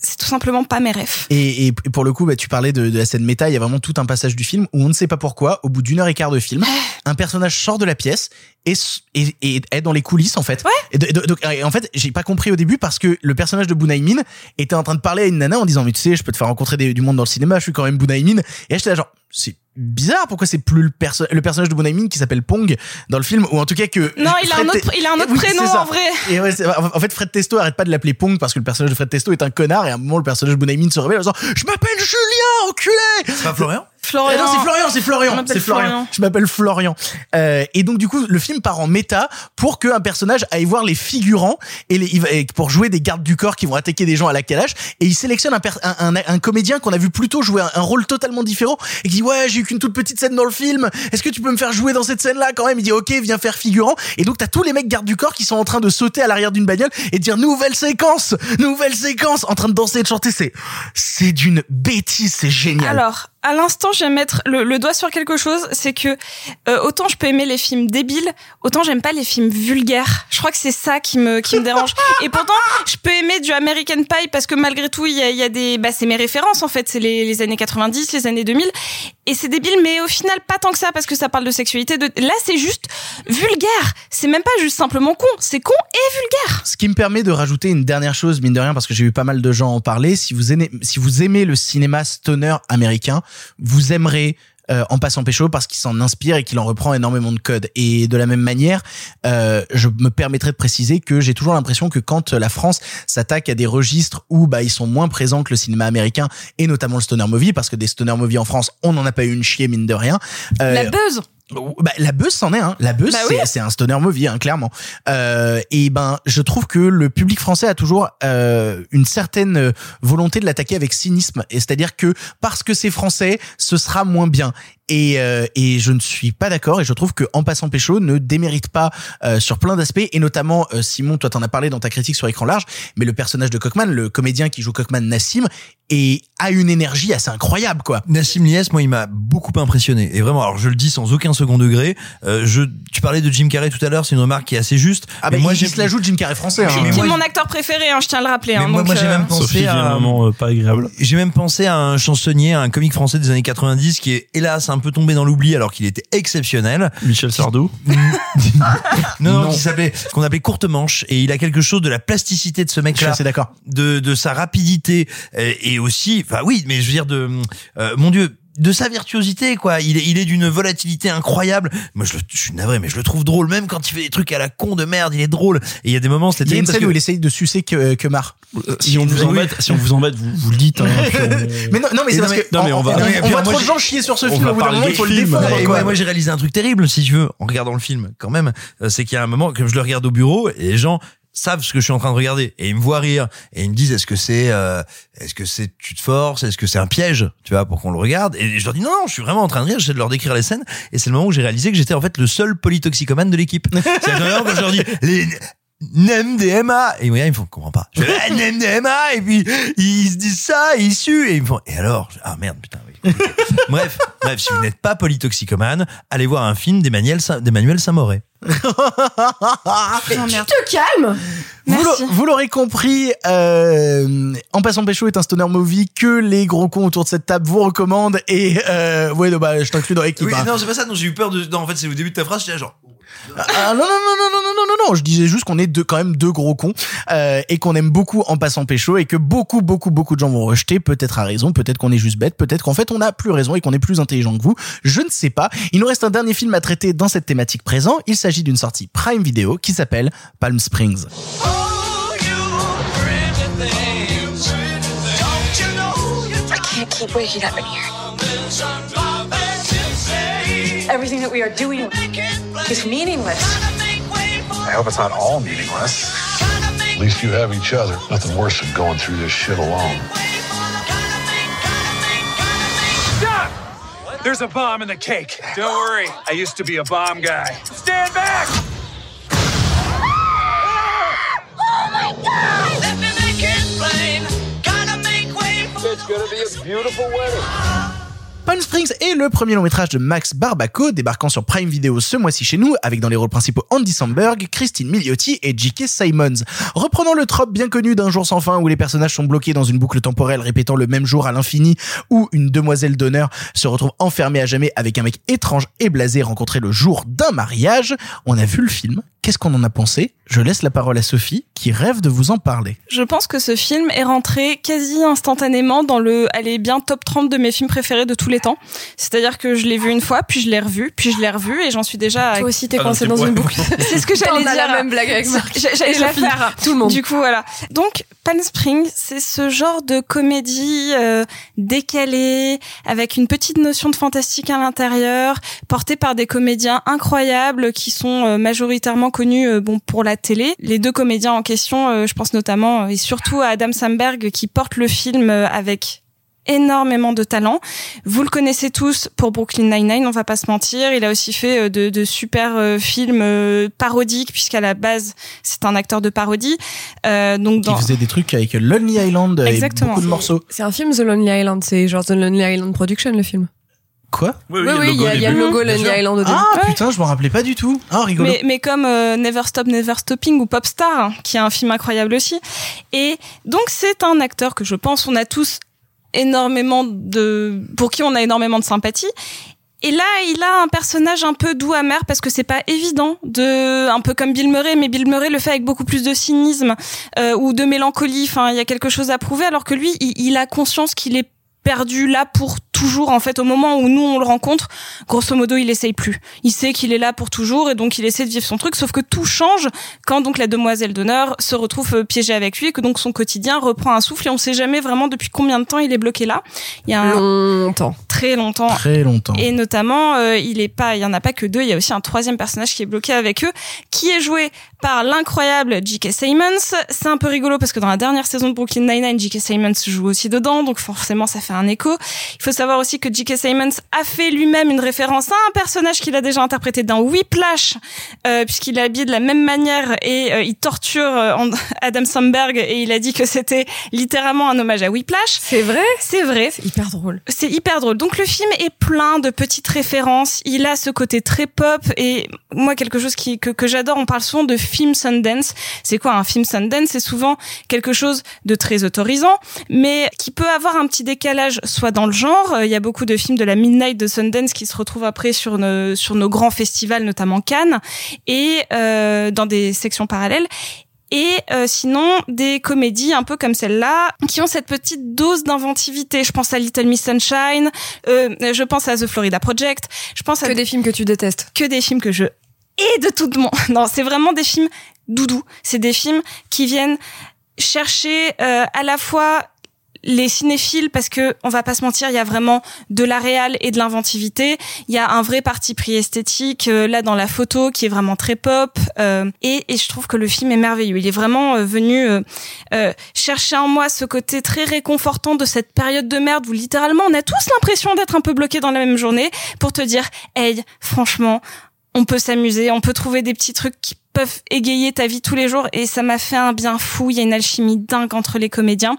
c'est tout simplement pas mes rêves Et, et pour le coup, bah, tu parlais de, de la scène méta. Il y a vraiment tout un passage du film où on ne sait pas pourquoi, au bout d'une heure et quart de film, un personnage sort de la pièce et, et, et est dans les coulisses en fait. Et, de- de- donc, et en fait, j'ai pas compris au début parce que le personnage de Bunaimin était en train de parler à une nana en disant mais tu sais, je peux te faire rencontrer des- du monde dans le cinéma. Je suis quand même Bunaimin. Et là, j'étais là genre c'est bizarre. Pourquoi c'est plus le, perso le personnage de Bunaimin qui s'appelle Pong dans le film ou en tout cas que non il a un autre il a un autre Oui, prénom en vrai et ouais, c'est- en fait, Fred Testo arrête pas de l'appeler Pong parce que le personnage de Fred Testo est un connard et à un moment, le personnage de Bunaimin se réveille en disant Je m'appelle Julien, enculé C'est pas Florian? Florian Eh non, c'est Florian, c'est Je Florian, m'appelle c'est Florian. Florian. Je m'appelle Florian. Euh, et donc du coup, le film part en méta pour qu'un personnage aille voir les figurants et, les, il va- et pour jouer des gardes du corps qui vont attaquer des gens à la calage. Et il sélectionne un, un, un, un comédien qu'on a vu plutôt jouer un, un rôle totalement différent et qui dit ouais, j'ai eu qu'une toute petite scène dans le film. Est-ce que tu peux me faire jouer dans cette scène-là quand même? Il dit ok, viens faire figurant. Et donc t'as tous les mecs gardes du corps qui sont en train de sauter à l'arrière d'une bagnole et de dire nouvelle séquence, nouvelle séquence, en train de danser et de chanter. C'est c'est d'une bêtise, c'est génial. Alors, à l'instant, vais mettre le, le doigt sur quelque chose, c'est que euh, autant je peux aimer les films débiles, autant j'aime pas les films vulgaires. Je crois que c'est ça qui me qui me dérange. Et pourtant, je peux aimer du American Pie parce que malgré tout, il y a, y a des, bah c'est mes références en fait, c'est les, les années 90, les années 2000, et c'est débile, mais au final pas tant que ça parce que ça parle de sexualité. Là, c'est juste vulgaire. C'est même pas juste simplement con, c'est con et vulgaire. Ce qui me permet de rajouter une dernière chose, mine de rien, parce que j'ai eu pas mal de gens en parler. Si vous aimez, si vous aimez le cinéma stoner américain, vous aimerez euh, en passant pécho parce qu'il s'en inspire et qu'il en reprend énormément de codes. Et de la même manière, euh, je me permettrai de préciser que j'ai toujours l'impression que quand la France s'attaque à des registres où bah ils sont moins présents que le cinéma américain et notamment le stoner movie, parce que des stoner movies en France, on n'en a pas eu une chier mine de rien. Euh, La buzz. Bah, la buzz c'en est hein. La buzz Bah c'est oui. c'est un stoner movie hein, clairement. Euh, et ben je trouve que le public français a toujours euh, une certaine euh, volonté de l'attaquer avec cynisme et c'est-à-dire que parce que c'est français, ce sera moins bien. Et, euh, et je ne suis pas d'accord et je trouve que En passant pécho ne démérite pas euh, sur plein d'aspects et notamment euh, Simon toi t'en as parlé dans ta critique sur écran large mais le personnage de Cockman le comédien qui joue Cockman Nassim et a une énergie assez incroyable quoi Nassim Lies, moi, il m'a beaucoup impressionné. Et vraiment, alors je le dis sans aucun second degré. Euh, je, tu parlais de Jim Carrey tout à l'heure, c'est une remarque qui est assez juste. ah Mais bah moi, il, se la joue de Jim Carrey français hein. Qui est mon acteur préféré, hein, je tiens à le rappeler. Hein, moi, j'ai euh, même pensé Sophie à un moment euh, pas agréable. J'ai même pensé à un chansonnier, à un comique français des années 90 qui est hélas un peu tombé dans l'oubli alors qu'il était exceptionnel. Michel Sardou. Non, non, Non. qui s'appelait, qu'on appelait courte manche et il a quelque chose de la plasticité de ce suis mec-là. assez d'accord de, de sa rapidité et aussi, enfin oui, mais je veux dire de, euh, mon Dieu, de sa virtuosité quoi il est il est d'une volatilité incroyable moi je, le, je suis navré mais je le trouve drôle même quand il fait des trucs à la con de merde il est drôle et il y a des moments c'était Il y a une scène que- où il essaye de sucer que, que Mar. Si on vous embête, si on vous embête, vous, vous le dites. hein, on- Mais non, non mais c'est parce non, mais- que non, mais on va- on, moi, trop de gens chier sur ce on film. va Au bout d'un moment, il faut le défendre. Et quoi. moi, moi, j'ai réalisé un truc terrible, si tu veux, en regardant le film, quand même. Euh, C'est qu'il y a un moment, comme je le regarde au bureau, et les gens savent ce que je suis en train de regarder. Et ils me voient rire. Et ils me disent est-ce que c'est euh, est-ce que c'est tu te forces? Est-ce que c'est un piège? Tu vois pour qu'on le regarde. Et je leur dis non non je suis vraiment en train de rire. J'essaie de leur décrire les scènes. Et c'est le moment où j'ai réalisé que j'étais en fait le seul polytoxicomane de l'équipe. C'est vraiment quand je leur dis les NMDMA et regardent, ils me font comprends pas. Je fais ah, NMDMA et puis ils se disent ça et ils suent. Et ils me font et alors? Ah merde putain bref bref si vous n'êtes pas polytoxicomane allez voir un film d'Emmanuel Sa- d'Emmanuel Samoret tu te calmes Vous l'a- Vous l'aurez compris, euh, En passant pécho est un stoner movie que les gros cons autour de cette table vous recommandent et euh, ouais, non, bah, je t'inclus dans l'équipe. oui hein. non c'est pas ça non j'ai eu peur de non en fait c'est au début de ta phrase j'étais là, genre Ah, non, non, non, non, non, non, non, non, non, je disais juste qu'on est quand même deux gros cons euh, et qu'on aime beaucoup en passant pécho et que beaucoup, beaucoup, beaucoup de gens vont rejeter, peut-être à raison, peut-être qu'on est juste bête, peut-être qu'en fait on a plus raison et qu'on est plus intelligent que vous, je ne sais pas. Il nous reste un dernier film à traiter dans cette thématique présent, il s'agit d'une sortie Prime Video qui s'appelle Palm Springs. Everything that we are doing is meaningless. I hope it's not all meaningless. At least you have each other. Nothing worse than going through this shit alone. Stop! There's a bomb in the cake. Don't worry. I used to be a bomb guy. Stand back! Ah! Oh my God! It's gonna be a beautiful wedding. Palm Springs est le premier long métrage de Max Barbaco, débarquant sur Prime Video ce mois-ci chez nous, avec dans les rôles principaux Andy Samberg, Christine Milioti et J.K. Simons. Reprenant le trope bien connu d'un jour sans fin où les personnages sont bloqués dans une boucle temporelle répétant le même jour à l'infini, où une demoiselle d'honneur se retrouve enfermée à jamais avec un mec étrange et blasé rencontré le jour d'un mariage, on a vu le film. Qu'est-ce qu'on en a pensé? Je laisse la parole à Sophie, qui rêve de vous en parler. Je pense que ce film est rentré quasi instantanément dans le, allez bien top 30 de mes films préférés de tous les temps. C'est-à-dire que je l'ai vu une fois, puis je l'ai revu, puis je l'ai revu, et j'en suis déjà. Toi aussi, t'es Ah, coincé dans c'est- une boucle. C'est ce que j'allais as dire. la même blague avec Marc. J'allais la faire. Tout le monde. Du coup, voilà. Donc, Palm Springs, c'est ce genre de comédie euh, décalée, avec une petite notion de fantastique à l'intérieur, portée par des comédiens incroyables qui sont euh, majoritairement connus euh, bon pour la télé. Les deux comédiens en question, euh, je pense notamment euh, et surtout à Adam Samberg qui porte le film avec énormément de talent. Vous le connaissez tous pour Brooklyn Nine-Nine, on va pas se mentir. Il a aussi fait de, de super films parodiques, puisqu'à la base, c'est un acteur de parodie. Euh, donc dans... Qui faisait des trucs avec Lonely Island Exactement. et beaucoup de morceaux. C'est un film The Lonely Island, c'est genre The Lonely Island Production le film. Quoi Oui, oui, il y a, il y a le logo Lonely Island au début. Ah putain, je m'en rappelais pas du tout. Ah, rigolo. Mais, mais comme euh, Never Stop, Never Stopping ou Popstar, hein, qui est un film incroyable aussi. Et donc c'est un acteur que je pense on a tous énormément de, pour qui on a énormément de sympathie. Et là, il a un personnage un peu doux amer parce que c'est pas évident de, un peu comme Bill Murray, mais Bill Murray le fait avec beaucoup plus de cynisme euh, ou de mélancolie. Enfin, il y a quelque chose à prouver, alors que lui, il, il a conscience qu'il est perdu là pour toujours en fait au moment où nous on le rencontre grosso modo il essaye plus il sait qu'il est là pour toujours et donc il essaie de vivre son truc sauf que tout change quand donc la demoiselle d'honneur se retrouve euh, piégée avec lui et que donc son quotidien reprend un souffle et on sait jamais vraiment depuis combien de temps il est bloqué là il y a un longtemps très longtemps Très longtemps. et notamment, euh, il est pas, il y en a pas que deux. Il y a aussi un troisième personnage qui est bloqué avec eux, qui est joué par l'incroyable J.K. Simmons. C'est un peu rigolo parce que dans la dernière saison de Brooklyn Nine-Nine, J.K. Simmons joue aussi dedans, donc forcément ça fait un écho. Il faut savoir aussi que J.K. Simmons a fait lui-même une référence à un personnage qu'il a déjà interprété dans Whiplash, euh, puisqu'il est habillé de la même manière et euh, il torture euh, Adam Samberg et il a dit que c'était littéralement un hommage à Whiplash. C'est vrai? C'est vrai. C'est hyper drôle. C'est hyper drôle. Donc le film est plein de petites références. Il a ce côté très pop et moi quelque chose qui que, que j'adore. On parle souvent de film Sundance. C'est quoi un film Sundance? C'est souvent quelque chose de très autorisant, mais qui peut avoir un petit décalage, soit dans le genre. Euh, Il y a beaucoup de films de la Midnight de Sundance qui se retrouvent après sur nos sur nos grands festivals, notamment Cannes, et euh, dans des sections parallèles. et euh, sinon des comédies un peu comme celle-là qui ont cette petite dose d'inventivité. Je pense à Little Miss Sunshine, euh, je pense à The Florida Project, je pense à Que des films que tu détestes. que des films que je hais de tout mon non c'est vraiment des films doudou c'est des films qui viennent chercher euh, à la fois les cinéphiles parce que on va pas se mentir il y a vraiment de la réal et de l'inventivité. Il y a un vrai parti pris esthétique euh, là dans la photo qui est vraiment très pop euh, et, et je trouve que le film est merveilleux. Il est vraiment euh, venu euh, euh, chercher en moi ce côté très réconfortant de cette période de merde où littéralement on a tous l'impression d'être un peu bloqué dans la même journée pour te dire hey franchement on peut s'amuser, on peut trouver des petits trucs qui peuvent égayer ta vie tous les jours et ça m'a fait un bien fou. Il y a une alchimie dingue entre les comédiens.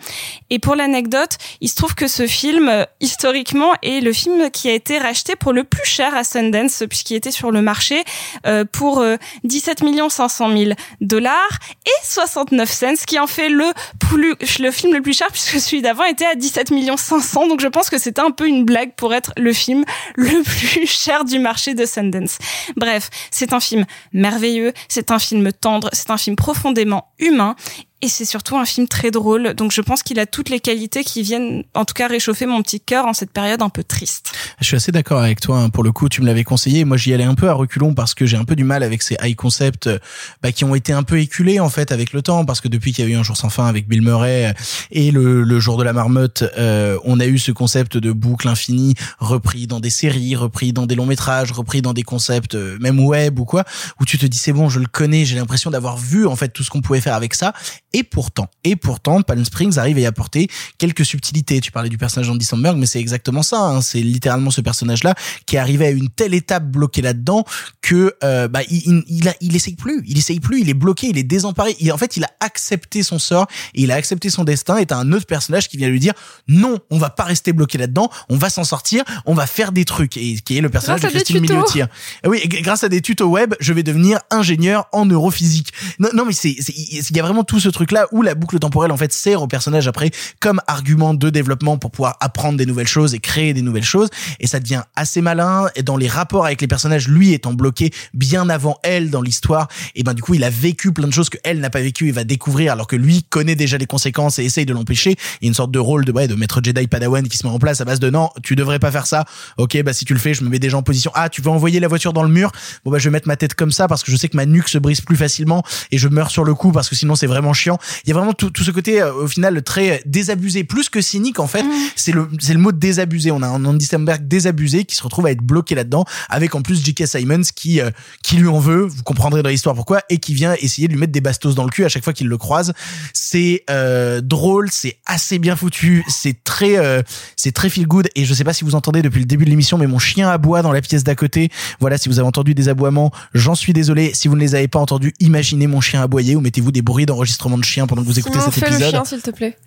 Et pour l'anecdote, il se trouve que ce film, euh, historiquement, est le film qui a été racheté pour le plus cher à Sundance puisqu'il était sur le marché euh, pour euh, 17 500 000 dollars et 69 cents, ce qui en fait le plus, le film le plus cher puisque celui d'avant était à 17 500. Donc je pense que c'était un peu une blague pour être le film le plus cher du marché de Sundance. Bref, c'est un film merveilleux, un film tendre, c'est un film profondément humain et c'est surtout un film très drôle. Donc je pense qu'il a toutes les qualités qui viennent en tout cas réchauffer mon petit cœur en cette période un peu triste. Je suis assez d'accord avec toi. hein. Pour le coup, tu me l'avais conseillé. Moi, j'y allais un peu à reculons parce que j'ai un peu du mal avec ces high concepts euh, bah, qui ont été un peu éculés en fait avec le temps. Parce que depuis qu'il y a eu un jour sans fin avec Bill Murray euh, et le, le jour de la marmotte, euh, on a eu ce concept de boucle infinie repris dans des séries, repris dans des longs métrages, repris dans des concepts euh, même web ou quoi, où tu te dis c'est bon, je le connais. J'ai l'impression d'avoir vu en fait tout ce qu'on pouvait faire avec ça. Et pourtant, et pourtant, Palm Springs arrive à y apporter quelques subtilités. Tu parlais du personnage d'Andy Samberg, mais c'est exactement ça. hein. C'est littéralement ce personnage-là qui est arrivé à une telle étape bloquée là-dedans que euh, bah il, il, il, a- il essaye plus, il essaye plus, il est bloqué, il est désemparé. Il, en fait, il a accepté son sort et il a accepté son destin. Et t'as un autre personnage qui vient lui dire non, on va pas rester bloqué là-dedans, on va s'en sortir, on va faire des trucs. Et qui est le personnage Grâce de Christine. Milioti. Ah Oui, grâce à des tutos web, je vais devenir ingénieur en neurophysique. Non, non mais c'est, il y a vraiment tout ce truc-là où la boucle temporelle en fait sert au personnage après comme argument de développement pour pouvoir apprendre des nouvelles choses et créer des nouvelles choses. Et ça devient assez malin. Et dans les rapports avec les personnages, lui étant bloqué bien avant elle dans l'histoire, et ben du coup il a vécu plein de choses que elle n'a pas vécu. Il va découvrir alors que lui connaît déjà les conséquences et essaye de l'empêcher. Il y a une sorte de rôle de ouais, de maître Jedi Padawan qui se met en place à base de non, tu devrais pas faire ça. Ok, bah si tu le fais, je me mets déjà en position. Ah, tu veux envoyer la voiture dans le mur? Bon bah je vais mettre ma tête comme ça parce que je sais que ma nuque se brise plus facilement et je meurs sur le coup parce que sinon c'est vraiment chiant. Il y a vraiment tout, tout ce côté euh, au final très désabusé, plus que cynique en fait. C'est le c'est le mot désabusé. On a un Andy Samberg désabusé qui se retrouve à être bloqué là-dedans avec en plus J.K. Simons qui euh, qui lui en veut. Vous comprendrez dans l'histoire pourquoi et qui vient essayer de lui mettre des bastos dans le cul à chaque fois qu'il le croise. C'est euh, drôle, c'est assez bien foutu, c'est très euh, c'est très feel good et je sais pas si vous entendez depuis le début de l'émission mais mon chien aboie dans la pièce d'à côté. Voilà, si vous avez entendu des aboiements, j'en suis désolé. Si vous ne les avez pas entendus, imaginez mon chien aboyer ou mettez-vous des bruits d'enregistrement de chien pendant que vous écoutez Simon, cet fais le épisode. chien, s'il te plaît.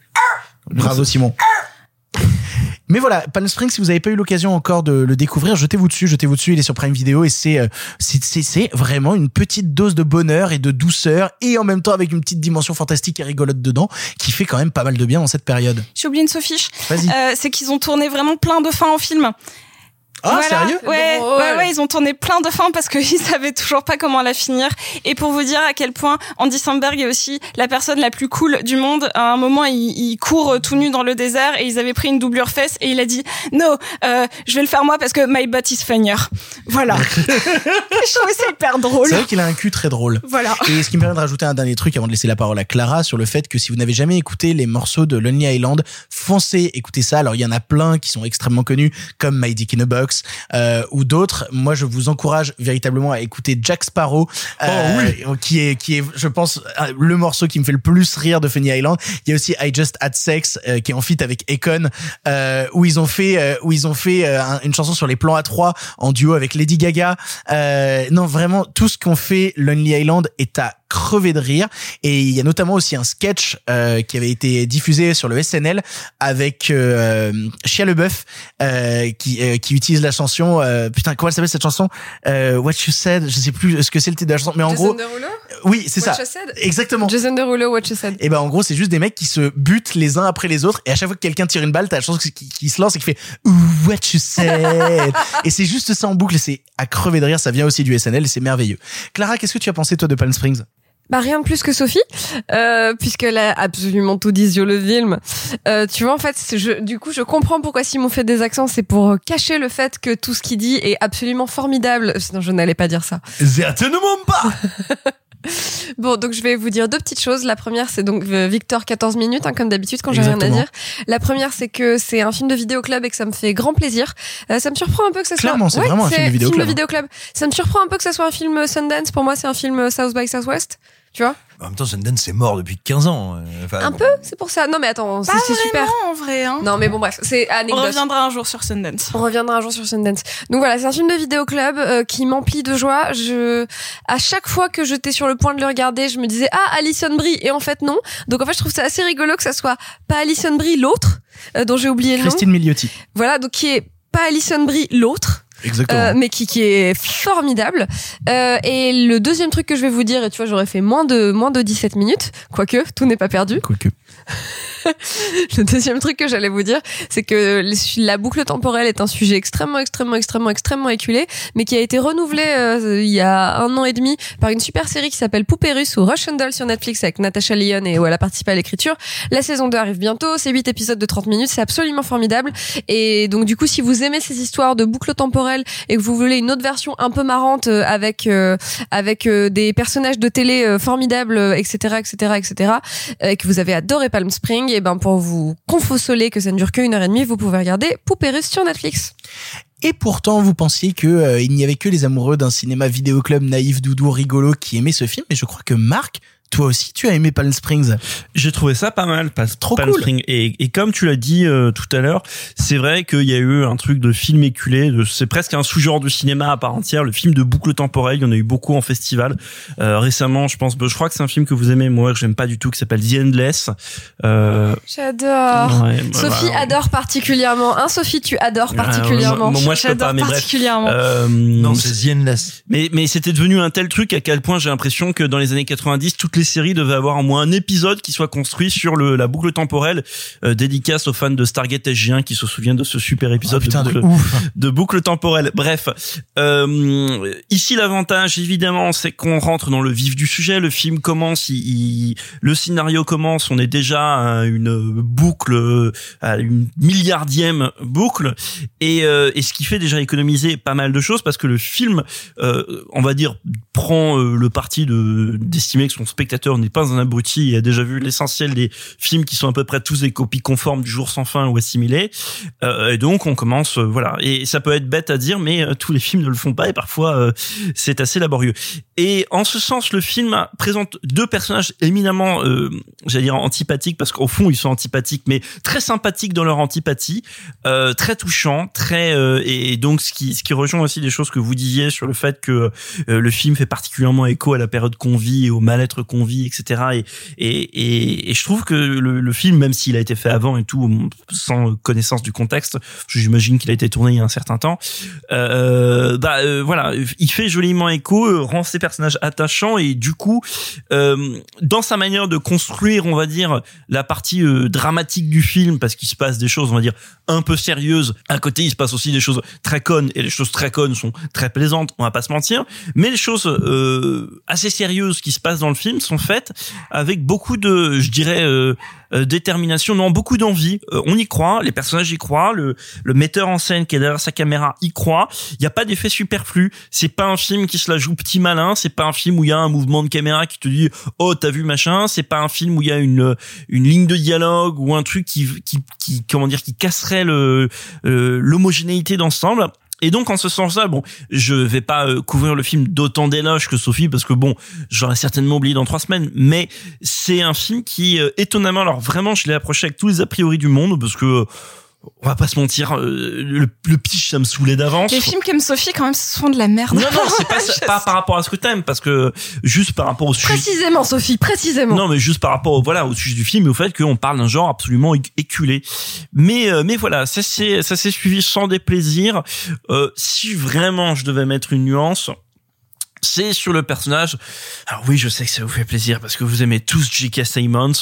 Bravo Simon. Mais voilà, Palm Springs, si vous n'avez pas eu l'occasion encore de le découvrir, jetez-vous dessus, jetez-vous dessus, il est sur Prime Video et c'est euh, c'est c'est vraiment une petite dose de bonheur et de douceur et en même temps avec une petite dimension fantastique et rigolote dedans qui fait quand même pas mal de bien dans cette période. J'ai oublié une soffiche. Vas-y. Euh, c'est qu'ils ont tourné vraiment plein de fins au film. Ah, sérieux ouais, ouais, ouais, ils ont tourné plein de fins parce qu'ils savaient toujours pas comment la finir. Et pour vous dire à quel point Andy Samberg est aussi la personne la plus cool du monde. À un moment, il, il court tout nu dans le désert et ils avaient pris une doublure fesse et il a dit non, euh, je vais le faire moi parce que my butt is funnier. Voilà. je trouvais ça hyper drôle. C'est vrai qu'il a un cul très drôle. Voilà. Et ce qui me permet de rajouter un dernier truc avant de laisser la parole à Clara sur le fait que si vous n'avez jamais écouté les morceaux de Lonely Island, foncez écoutez ça. Alors il y en a plein qui sont extrêmement connus comme My Dick in a Box euh, ou d'autres. Moi je vous encourage véritablement à écouter Jack Sparrow, euh, qui est qui est je pense le morceau qui me fait le plus rire de Funny Island. Il y a aussi I Just Had Sex euh, qui est en feat avec Akon euh, où ils ont fait euh, où ils ont fait euh, un- une chanson sur les plans à trois en duo avec Lady Gaga. Euh, non vraiment tout ce qu'on fait Lonely Island est à crever de rire. Et il y a notamment aussi un sketch euh, qui avait été diffusé sur le SNL avec euh, Shia LeBeouf euh, qui euh, qui utilise la chanson euh, putain comment elle s'appelle cette chanson? Euh, What You Said je sais plus ce que c'est le titre de la chanson mais en Jason gros Derulo? Oui c'est What ça. You Said? Exactement. Jason Derulo, What You Said. et ben en gros c'est juste des mecs qui se butent les uns après les autres et à chaque fois que quelqu'un tire une balle t'as la chanson qui, qui se lance et qui fait what you said! Et c'est juste ça en boucle c'est à crever de rire ça vient aussi du SNL et c'est merveilleux. Clara qu'est-ce que tu as pensé toi de Palm Springs? Bah rien de plus que Sophie, euh, puisqu'elle a absolument tout dit sur le film. Euh, tu vois, en fait, je, du coup, je comprends pourquoi Simon fait des accents. C'est pour cacher le fait que tout ce qu'il dit est absolument formidable. Sinon, je n'allais pas dire ça. Certainement pas Bon, donc je vais vous dire deux petites choses. La première, c'est donc euh, Victor 14 minutes, hein, comme d'habitude quand j'ai rien à dire. La première, c'est que c'est un film de vidéoclub et que ça me fait grand plaisir. Euh, ça me surprend un peu que ça Clairement, soit. c'est vraiment un film de vidéoclub. vidéoclub. Ça me surprend un peu que ça soit un film Sundance. Pour moi, c'est un film South by Southwest. Tu vois En même temps, Sundance c'est mort depuis 15 ans. euh, enfin, Un bon. peu, c'est pour ça. Non, mais attends, c'est Pas c'est super. vraiment, en vrai. Hein. Non, mais bon, bref, c'est On anecdote. reviendra un jour sur Sundance. On reviendra un jour sur Sundance. Donc voilà, c'est un film de vidéoclub euh, qui m'emplit de joie. Je, à chaque fois que j'étais sur le point de le regarder, je me disais ah Alison Brie et en fait non. Donc en fait, je trouve ça assez rigolo que ça soit pas Alison Brie l'autre euh, dont j'ai oublié le Christine nom. Milioti. Voilà, donc qui est pas Alison Brie l'autre. Exactement. Euh, mais qui, qui est formidable. Euh, et le deuxième truc que je vais vous dire, et tu vois, j'aurais fait moins de moins de 17 minutes, quoique tout n'est pas perdu. Quoique. le deuxième truc que j'allais vous dire, c'est que la boucle temporelle est un sujet extrêmement, extrêmement, extrêmement, extrêmement éculé, mais qui a été renouvelé euh, il y a un an et demi par une super série qui s'appelle Poupée russe ou Russian Doll sur Netflix avec Natasha Lyon et où elle a participé à l'écriture. La saison 2 arrive bientôt, c'est 8 épisodes de 30 minutes, c'est absolument formidable. Et donc du coup, si vous aimez ces histoires de boucle temporelle et que vous voulez une autre version un peu marrante euh, avec euh, avec des personnages de télé formidables, etc., etc., etc., et que vous avez adoré Palm Spring, et ben pour vous confosoler que ça ne dure qu'une heure et demie, vous pouvez regarder Poupée russe sur Netflix. Et pourtant, vous pensiez que euh, il n'y avait que les amoureux d'un cinéma vidéoclub naïf, doudou, rigolo qui aimaient ce film. Et je crois que Marc, toi aussi, tu as aimé Palm Springs. J'ai trouvé ça pas mal, pas, Trop Palm cool. Spring. Et, et comme tu l'as dit euh, tout à l'heure, c'est vrai qu'il y a eu un truc de film éculé. de- C'est presque un sous-genre de cinéma à part entière. Le film de boucle temporelle, il y en a eu beaucoup en festival. Euh, récemment, je pense, je crois que c'est un film que vous aimez, moi que j'aime pas du tout, qui s'appelle The Endless. Euh, J'adore. Ouais, bah, Sophie bah, adore particulièrement. Hein, Sophie, tu adores particulièrement. moi, moi, je peux J'adore pas, mais bref. particulièrement. Euh, Non, c'est The Endless. Mais, mais c'était devenu un tel truc à quel point j'ai l'impression que dans les années 90, toutes les séries devaient avoir au moins un épisode qui soit construit sur le, la boucle temporelle, euh, dédicace aux fans de Stargate SG1 qui se souviennent de ce super épisode Oh, de, boucle, de boucle temporelle. Bref, euh, ici l'avantage évidemment, c'est qu'on rentre dans le vif du sujet. Le film commence, il, il- le scénario commence, on est déjà à une boucle, à une milliardième boucle, et, euh, et ce qui fait déjà économiser pas mal de choses parce que le film, euh, on va dire, prend euh, le parti de d'estimer que son spectateur n'est pas un abruti et a déjà vu l'essentiel des films qui sont à peu près tous des copies conformes du jour sans fin ou assimilés. Euh, et donc on commence, euh, voilà. Et ça peut être bête à dire, mais euh, tous les films ne le font pas et parfois c'est assez laborieux. Et en ce sens, le film présente deux personnages éminemment, j'allais dire antipathiques parce qu'au fond ils sont antipathiques, mais très sympathiques dans leur antipathie, très touchants, très et, donc ce qui ce qui rejoint aussi des choses que vous disiez sur le fait que le film fait particulièrement écho à la période qu'on vit et au mal-être qu'on vit, etc. Et et, et, je trouve que le, film, même s'il a été fait avant et tout, sans connaissance du contexte, j'imagine qu'il a été tourné il y a un certain temps, euh, bah euh, voilà, il fait joliment écho, euh, rend ses personnages attachants et du coup, euh, dans sa manière de construire, on va dire, la partie dramatique du film, parce qu'il se passe des choses, on va dire, un peu sérieuses. À côté, il se passe aussi des choses très connes et les choses très connes sont très plaisantes, on va pas se mentir. Mais les choses assez sérieuses qui se passent dans le film sont faites avec beaucoup de, je dirais, euh, euh, détermination, non, beaucoup d'envie. Euh, on y croit, les personnages y croient, le, le metteur en scène qui est derrière sa caméra y croit. Il n'y a pas d'effet superflu. C'est pas un film qui se la joue petit malin. C'est pas un film où il y a un mouvement de caméra qui te dit oh t'as vu machin. C'est pas un film où il y a une une ligne de dialogue ou un truc qui qui, qui comment dire qui casserait le l'homogénéité d'ensemble. Et donc en ce sens-là, bon, je vais pas euh, couvrir le film d'autant d'éloges que Sophie parce que bon, j'aurais certainement oublié dans trois semaines, mais c'est un film qui euh, étonnamment, alors vraiment, je l'ai approché avec tous les a priori du monde parce que on va pas se mentir, euh, le, le pitch ça me saoulait d'avance. Les films qu'aime Sophie, quand même, ce sont de la merde. Non non, c'est pas ça- pas par rapport à ce que t'aimes parce que juste par rapport au sujet. Précisément, Sophie, précisément. Non, mais juste par rapport au, voilà, au sujet du film et au fait qu'on parle d'un genre absolument éculé. Mais, euh, mais voilà, ça s'est, ça s'est suivi sans déplaisir. Euh, si vraiment je devais mettre une nuance, c'est sur le personnage. Alors oui, je sais que ça vous fait plaisir parce que vous aimez tous J.K. Simmons.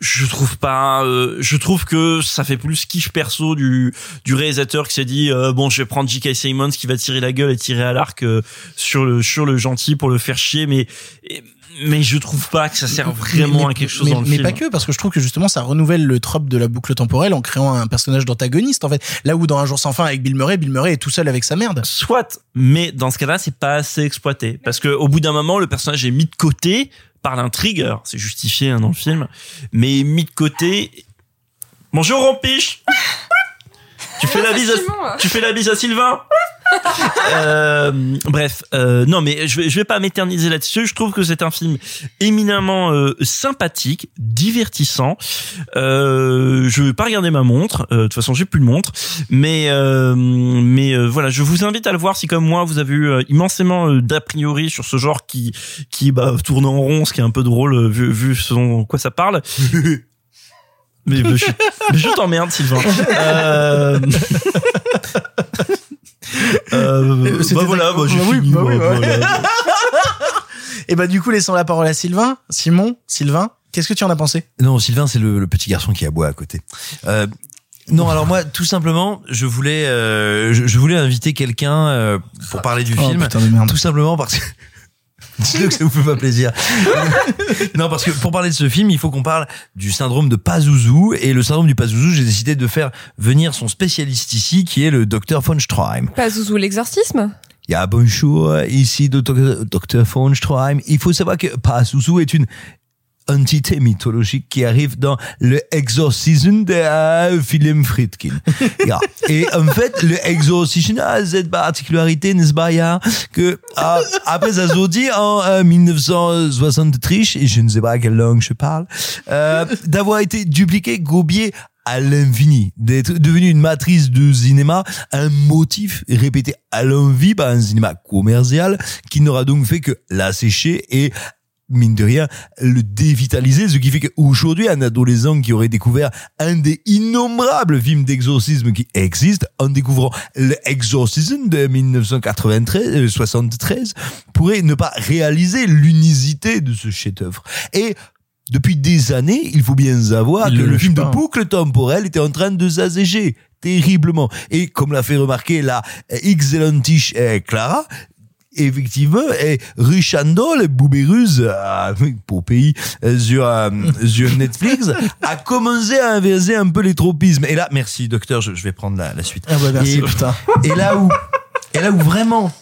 Je trouve pas euh, je trouve que ça fait plus kiff perso du du réalisateur qui s'est dit euh, bon je vais prendre J.K. Simmons qui va tirer la gueule et tirer à l'arc euh, sur le sur le gentil pour le faire chier mais et- mais je trouve pas que ça sert vraiment mais, à quelque chose mais, dans le mais film. pas que, parce que je trouve que justement ça renouvelle le trope de la boucle temporelle en créant un personnage d'antagoniste en fait. Là où dans Un jour sans fin avec Bill Murray, Bill Murray est tout seul avec sa merde. Soit, mais dans ce cas-là, c'est pas assez exploité parce que au bout d'un moment, le personnage est mis de côté par l'intrigue. Alors, c'est justifié hein, dans le film, mais mis de côté. Bonjour Rompiche. Tu fais la bise à, tu fais la bise à Sylvain. Euh, bref, euh, non mais je vais, je vais pas m'éterniser là-dessus. Je trouve que c'est un film éminemment euh, sympathique, divertissant. Euh, je vais pas regarder ma montre. Euh, de toute façon, j'ai plus de montre. Mais euh, mais voilà, je vous invite à le voir si comme moi vous avez eu immensément d'a priori sur ce genre qui qui bah, tourne en rond, ce qui est un peu drôle vu, vu ce dont quoi ça parle. Mais, mais je, mais je t'emmerde, Sylvain. Euh... euh, C'était bah voilà, bah, j'ai Bah oui, fini. bah oui, moi, ouais. voilà. Et bah du coup laissons la parole à Sylvain. Simon, Sylvain, qu'est-ce que tu en as pensé? Non, Sylvain, c'est le, le petit garçon qui aboie à côté. Euh, non, alors moi, tout simplement, je voulais, euh, je, je voulais inviter quelqu'un euh, pour parler du Oh, film. putain de merde. Tout simplement parce que. Dites-le que ça vous fait pas plaisir. non, parce que pour parler de ce film, il faut qu'on parle du syndrome de Pazuzu. Et le syndrome du Pazuzu, j'ai décidé de faire venir son spécialiste ici, qui est le docteur von Stroheim. Pas Zouzou l'exorcisme? Ya bonjour, ici Dr. Dr. von Stroheim. Il faut savoir que Pazuzu est une entité mythologique qui arrive dans le exorcisme de euh, Willem Friedkin. Ja. Et en fait, le exorcisme a cette particularité, n'est-ce pas, ja, que euh, après ça sorti en euh, 1963, et je ne sais pas quelle langue je parle, euh, d'avoir été dupliqué, gobier à l'infini, d'être devenu une matrice de cinéma, un motif répété à l'envie par un cinéma commercial qui n'aura donc fait que l'assécher et mine de rien, le dévitaliser, ce qui fait qu'aujourd'hui, un adolescent qui aurait découvert un des innombrables films d'exorcisme qui existent, en découvrant l'exorcisme de 1993, euh, 73, pourrait ne pas réaliser l'unicité de ce chef-d'œuvre. Et depuis des années, il faut bien savoir Il que le film pas. de boucle temporelle était en train de s'assécher terriblement. Et comme l'a fait remarquer la excellentiche euh, Clara, effectivement, et Richando, le boubéruse, euh, pour pays, euh, sur, euh, sur Netflix, a commencé à inverser un peu les tropismes. Et là, merci docteur, je, je vais prendre la, la suite. Ah bah merci et, putain. et là où, et là où vraiment,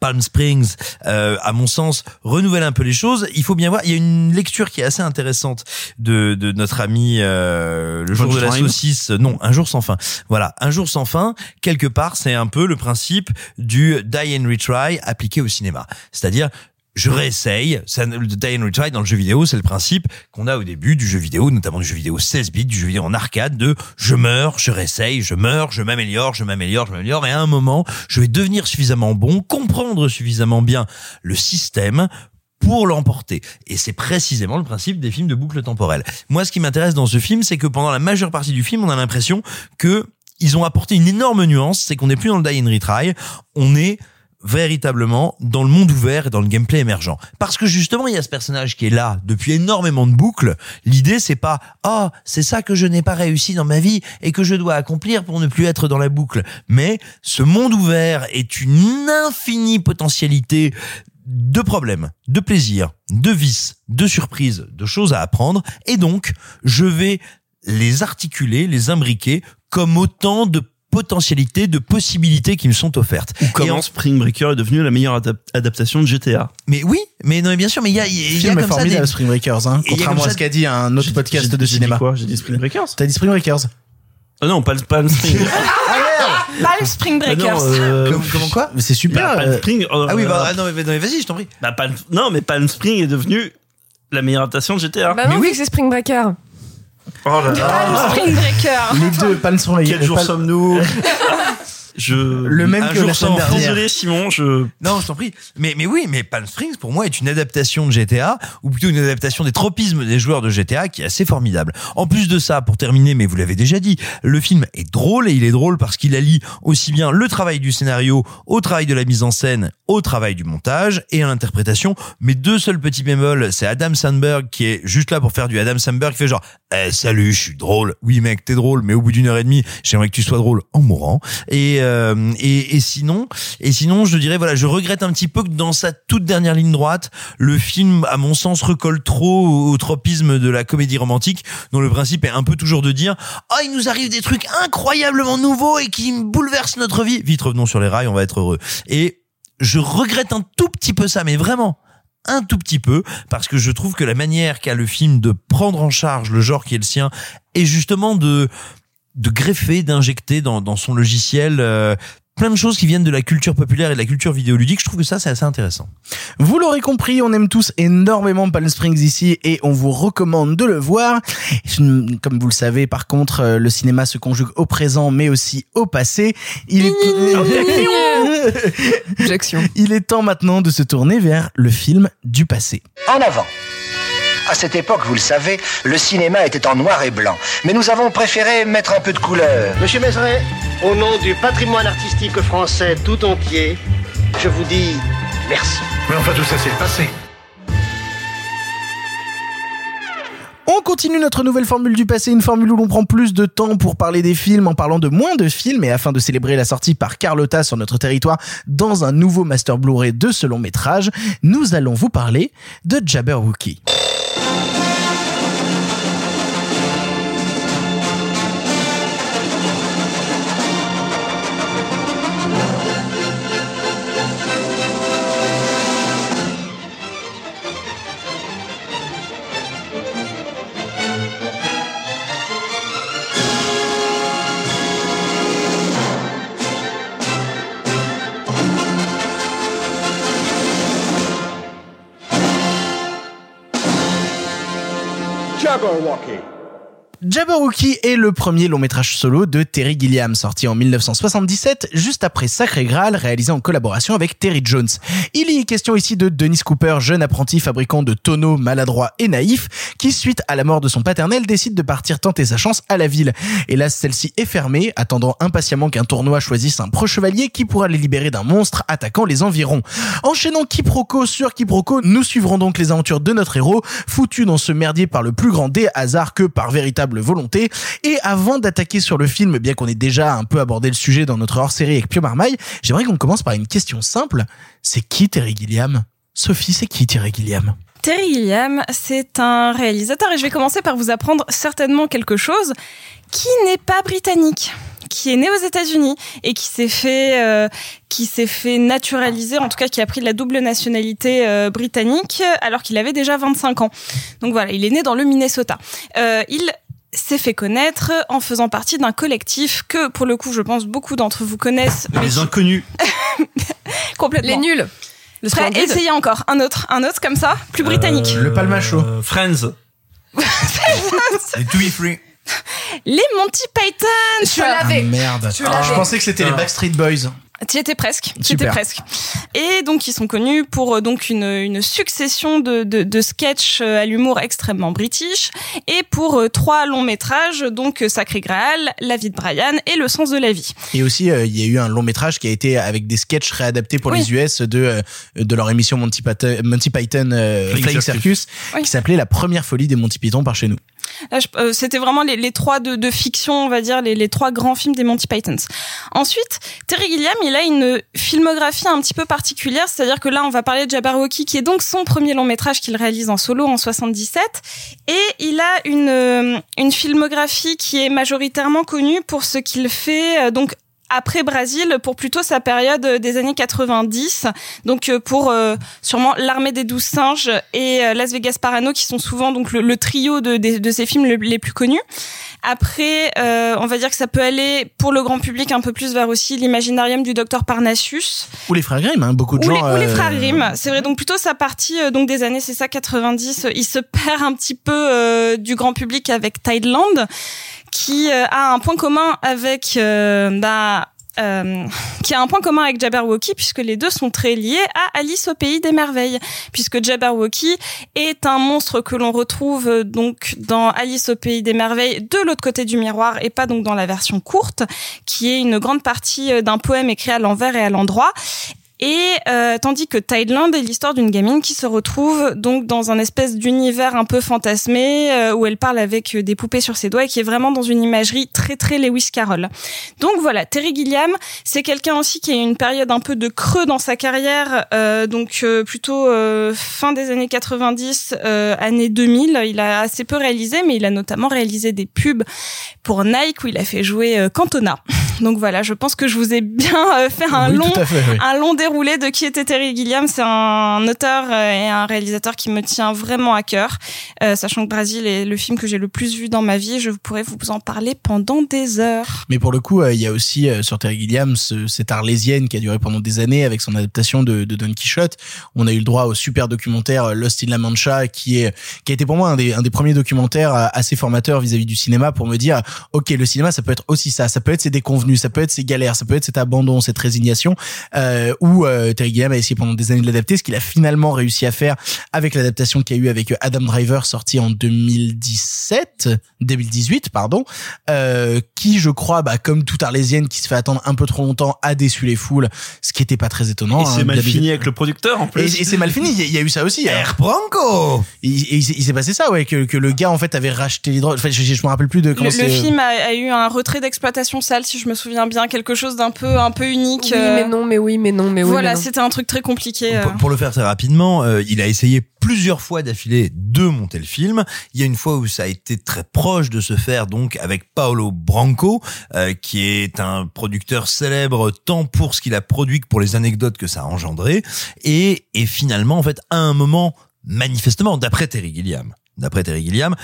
Palm Springs, euh, à mon sens, renouvelle un peu les choses. Il faut bien voir, il y a une lecture qui est assez intéressante de, de notre ami euh, le jour de la saucisse. Non, un jour sans fin. Voilà, un jour sans fin. Quelque part, c'est un peu le principe du die and retry appliqué au cinéma. C'est-à-dire je réessaye. Ça, le die and retry dans le jeu vidéo, c'est le principe qu'on a au début du jeu vidéo, notamment du jeu vidéo 16 bits, du jeu vidéo en arcade, de je meurs, je réessaye, je meurs, je m'améliore, je m'améliore, je m'améliore, et à un moment, je vais devenir suffisamment bon, comprendre suffisamment bien le système pour l'emporter. Et c'est précisément le principe des films de boucle temporelle. Moi, ce qui m'intéresse dans ce film, c'est que pendant la majeure partie du film, on a l'impression que ils ont apporté une énorme nuance, c'est qu'on n'est plus dans le die and retry, on est véritablement dans le monde ouvert et dans le gameplay émergent. Parce que justement, il y a ce personnage qui est là depuis énormément de boucles. L'idée, c'est pas ah c'est ça que je n'ai pas réussi dans ma vie et que je dois accomplir pour ne plus être dans la boucle. Mais ce monde ouvert est une infinie potentialité de problèmes, de plaisirs, de vices, de surprises, de choses à apprendre. Et donc, je vais les articuler, les imbriquer comme autant de potentialités, de possibilités qui me sont offertes. Ou Et comment en- Spring Breaker est devenu la meilleure adap- adaptation de GTA. mais oui, mais non, mais bien sûr, mais il y a, il y a- Le comme ça formidable, des... Spring Breakers, hein, Et il y a contrairement comme à ça- ce qu'a dit un autre podcast de j'ai cinéma. dit quoi? J'ai dit Spring Breakers? T'as dit Spring Breakers? Ah non, pas, le- pas le Spring. Palm Spring Ah Breakers. non, euh, Comment, comment quoi? Mais c'est super. bah, Palm euh, Spring. euh, Ah oui, bah, euh, ah non, mais, non, mais vas-y, je t'en prie. bah, Palm- non, mais Palm Spring est devenu la meilleure adaptation de GTA. Bah non, que c'est Spring Breaker. Oh là là. Palm Spring Breaker. les deux, Palm Spring Quel jour sommes-nous? Je Le même Un que jour la semaine dernière. Désolé Simon, je Non, je t'en prie. Mais, mais oui, mais Palm Springs, pour moi, est une adaptation de GTA, ou plutôt une adaptation des tropismes des joueurs de GTA qui est assez formidable. En plus de ça, pour terminer, mais vous l'avez déjà dit, le film est drôle, et il est drôle parce qu'il allie aussi bien le travail du scénario au travail de la mise en scène, au travail du montage et à l'interprétation. Mais deux seuls petits bémols, c'est Adam Sandberg qui est juste là pour faire du Adam Sandberg qui fait genre, eh, salut, je suis drôle. Oui, mec, t'es drôle, mais au bout d'une heure et demie, j'aimerais que tu sois drôle en mourant. Et, euh, et, et sinon, et sinon, je dirais, voilà, je regrette un petit peu que dans sa toute dernière ligne droite, le film, à mon sens, recolle trop au, tropisme de la comédie romantique, dont le principe est un peu toujours de dire, ah, il nous arrive des trucs incroyablement nouveaux et qui bouleversent notre vie. Vite, revenons sur les rails, on va être heureux. Et je regrette un tout petit peu ça, mais vraiment un tout petit peu parce que je trouve que la manière qu'a le film de prendre en charge le genre qui est le sien est justement de de greffer, d'injecter dans, dans son logiciel euh, plein de choses qui viennent de la culture populaire et de la culture vidéoludique. Je trouve que ça, c'est assez intéressant. Vous l'aurez compris, on aime tous énormément Palm Springs ici et on vous recommande de le voir. Comme vous le savez, par contre, euh, le cinéma se conjugue au présent mais aussi au passé. Il est... Il est temps maintenant de se tourner vers le film du passé. En avant. À cette époque, vous le savez, le cinéma était en noir et blanc. Mais nous avons préféré mettre un peu de couleur. Monsieur Mézeret, au nom du patrimoine artistique français tout entier, je vous dis merci. Mais enfin, tout ça, c'est le passé. On continue notre nouvelle formule du passé, une formule où l'on prend plus de temps pour parler des films en parlant de moins de films et afin de célébrer la sortie par Carlotta sur notre territoire dans un nouveau master Blu-ray de ce long métrage, nous allons vous parler de Jabberwocky. Jabberwocky. Jabberwocky est le premier long métrage solo de Terry Gilliam, sorti en 1977, juste après Sacré Graal, réalisé en collaboration avec Terry Jones. Il y est question ici de Dennis Cooper, jeune apprenti fabricant de tonneaux maladroit et naïf, qui, suite à la mort de son paternel, décide de partir tenter sa chance à la ville. Hélas, celle-ci est fermée, attendant impatiemment qu'un tournoi choisisse un pro chevalier qui pourra les libérer d'un monstre attaquant les environs. Enchaînant quiproquo sur quiproquo, nous suivrons donc les aventures de notre héros, foutu dans ce merdier par le plus grand des hasards que par véritable volonté. Et avant d'attaquer sur le film, bien qu'on ait déjà un peu abordé le sujet dans notre hors-série avec Pio Marmaille, j'aimerais qu'on commence par une question simple. C'est qui Terry Gilliam? Sophie, c'est qui Terry Gilliam? Terry Gilliam, c'est un réalisateur et je vais commencer par vous apprendre certainement quelque chose qui n'est pas britannique qui est né aux États-Unis et qui s'est fait euh, qui s'est fait naturaliser en tout cas qui a pris la double nationalité euh, britannique alors qu'il avait déjà 25 ans. Donc voilà, il est né dans le Minnesota. Euh, il s'est fait connaître en faisant partie d'un collectif que pour le coup je pense beaucoup d'entre vous connaissent mais Les inconnus. complètement Les nuls. Le Prêt, essayez encore un autre un autre comme ça plus britannique Le Palmacho. Euh, Friends. Be Free. les Monty Python Je l'avais. Merde. Ah, je pensais que c'était les Backstreet Boys. Tu étais presque, tu étais presque. Et donc ils sont connus pour euh, donc une, une succession de, de, de sketchs euh, à l'humour extrêmement british et pour euh, trois longs métrages donc Sacré Graal, La vie de Brian et Le sens de la vie. Et aussi, euh, il y a eu un long métrage qui a été avec des sketchs réadaptés pour Oui. les US de euh, de leur émission Monty Python, Monty Python euh, Flying Flying Circus. Circus, Oui. qui s'appelait La première folie des Monty Python par chez nous. Euh, C'était vraiment les, trois de, fiction, on va dire, les, les trois grands films des Monty Pythons. Ensuite, Terry Gilliam, il a une filmographie un petit peu particulière, c'est-à-dire que là, on va parler de Jabberwocky, qui est donc son premier long métrage qu'il réalise en solo en 77, et il a une, euh, une filmographie qui est majoritairement connue pour ce qu'il fait, euh, donc après Brésil pour plutôt sa période euh, des années 90 donc euh, pour euh, sûrement l'armée des douze singes et euh, Las Vegas Parano qui sont souvent donc le, le trio de, de, de ces films le- les plus connus après euh, on va dire que ça peut aller pour le grand public un peu plus vers aussi l'imaginarium du docteur Parnassus Ou les frères Grimm, hein, beaucoup de ou, gens. les, ou les frères Grimm, c'est vrai. Donc plutôt sa partie euh, donc des années c'est ça 90, euh, il se perd un petit peu euh, du grand public avec Tideland, qui euh, a un point commun avec euh, bah, euh, qui a un point commun avec Jabberwocky puisque les deux sont très liés à Alice au pays des merveilles. Puisque Jabberwocky est un monstre que l'on retrouve euh, donc dans Alice au pays des merveilles de l'autre côté du miroir et pas donc dans la version courte qui est une grande partie d'un poème écrit à l'envers et à l'endroit et euh, tandis que Thailand est l'histoire d'une gamine qui se retrouve donc dans un espèce d'univers un peu fantasmé euh, où elle parle avec euh, des poupées sur ses doigts et qui est vraiment dans une imagerie très très Lewis Carroll. Donc voilà, Terry Gilliam, c'est quelqu'un aussi qui a eu une période un peu de creux dans sa carrière, euh, donc euh, plutôt euh, fin des années 90, euh, années 2000. Il a assez peu réalisé, mais il a notamment réalisé des pubs pour Nike où il a fait jouer Cantona. Donc voilà, je pense que je vous ai bien euh, fait un Oui, long, tout à fait, oui. un long déroulé de qui était Terry Gilliam. C'est un auteur euh, et un réalisateur qui me tient vraiment à cœur, Euh, sachant que Brésil est le film que j'ai le plus vu dans ma vie. Je pourrais vous en parler pendant des heures. Mais pour le coup, euh, il y a aussi euh, sur Terry Gilliam ce- cette arlésienne qui a duré pendant des années avec son adaptation de, de Don Quichotte. On a eu le droit au super documentaire Lost in La Mancha qui est qui a été pour moi un des, un des premiers documentaires assez formateurs vis-à-vis du cinéma pour me dire ok le cinéma ça peut être aussi ça, ça peut être ses déconvenus, ça peut être ses galères, ça peut être cet abandon, cette résignation euh, où euh, Terry Gilliam a essayé pendant des années de l'adapter, ce qu'il a finalement réussi à faire avec l'adaptation qu'il y a eu avec Adam Driver sorti en 2017, 2018 pardon, euh, qui je crois bah comme toute arlésienne qui se fait attendre un peu trop longtemps a déçu les foules, ce qui était pas très étonnant. Et c'est hein, mal d'habitude. fini avec le producteur en plus. Et, et c'est mal fini. Il y, a- il y a eu ça aussi. hein. Air Branco. Il, il, il s'est- il s'est passé ça, ouais, que, que le gars en fait avait racheté les droits. Enfin, je, je, je me rappelle plus de Le, comment le c'est. film a, a eu un retrait d'exploitation sale, si je me souviens bien, quelque chose d'un peu un peu unique. Oui, euh, mais non, mais oui, mais non, mais oui. voilà, c'était un truc très compliqué. euh. Pour, pour le faire très rapidement, euh, il a essayé plusieurs fois d'affilée de monter le film. Il y a une fois où ça a été très proche de se faire donc avec Paolo Branco, euh, qui est un producteur célèbre tant pour ce qu'il a produit que pour les anecdotes que ça a engendré. Et, et finalement, en fait, à un moment, manifestement, d'après Terry Gilliam, d'après Terry Gilliam,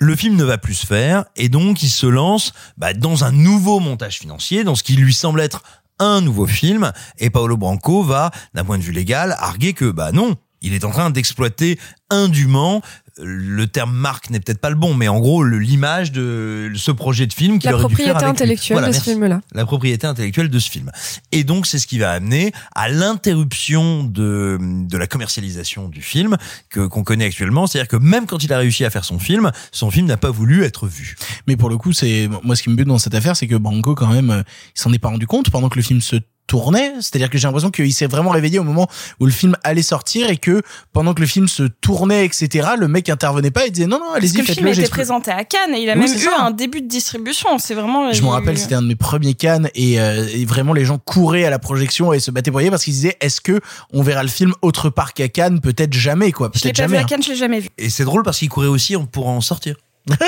le film ne va plus se faire et donc il se lance bah, dans un nouveau montage financier, dans ce qui lui semble être un nouveau film. Et Paolo Branco va, d'un point de vue légal, arguer que bah non, il est en train d'exploiter indûment. Le terme marque n'est peut-être pas le bon, mais en gros l'image de ce projet de film qu'il La aurait dû faire propriété avec lui. intellectuelle Voilà, de ce film-là. La propriété intellectuelle de ce film. Et donc c'est ce qui va amener à l'interruption de de la commercialisation du film que qu'on connaît actuellement. C'est-à-dire que même quand il a réussi à faire son film, son film n'a pas voulu être vu. Mais pour le coup, c'est moi ce qui me bute dans cette affaire, c'est que Branco quand même, euh, il s'en est pas rendu compte pendant que le film se tournait. C'est-à-dire que j'ai l'impression qu'il s'est vraiment réveillé au moment où le film allait sortir et que pendant que le film se tournait, etc., le mec intervenait pas et disait non non Parce allez-y que le film faites-le. a été j'expl- présenté à Cannes et il a Oui, même c'est eu ça. un début de distribution. C'est vraiment. Je me a rappelle, c'était un de mes premiers Cannes et, euh, et vraiment les gens couraient à la projection et se battaient pour y aller parce qu'ils disaient est-ce que on verra le film autre part qu'à Cannes? Peut-être jamais quoi. Je l'ai Peut-être pas vu jamais. à hein. Cannes, je l'ai jamais vu. Et c'est drôle parce qu'il courait aussi pour en sortir.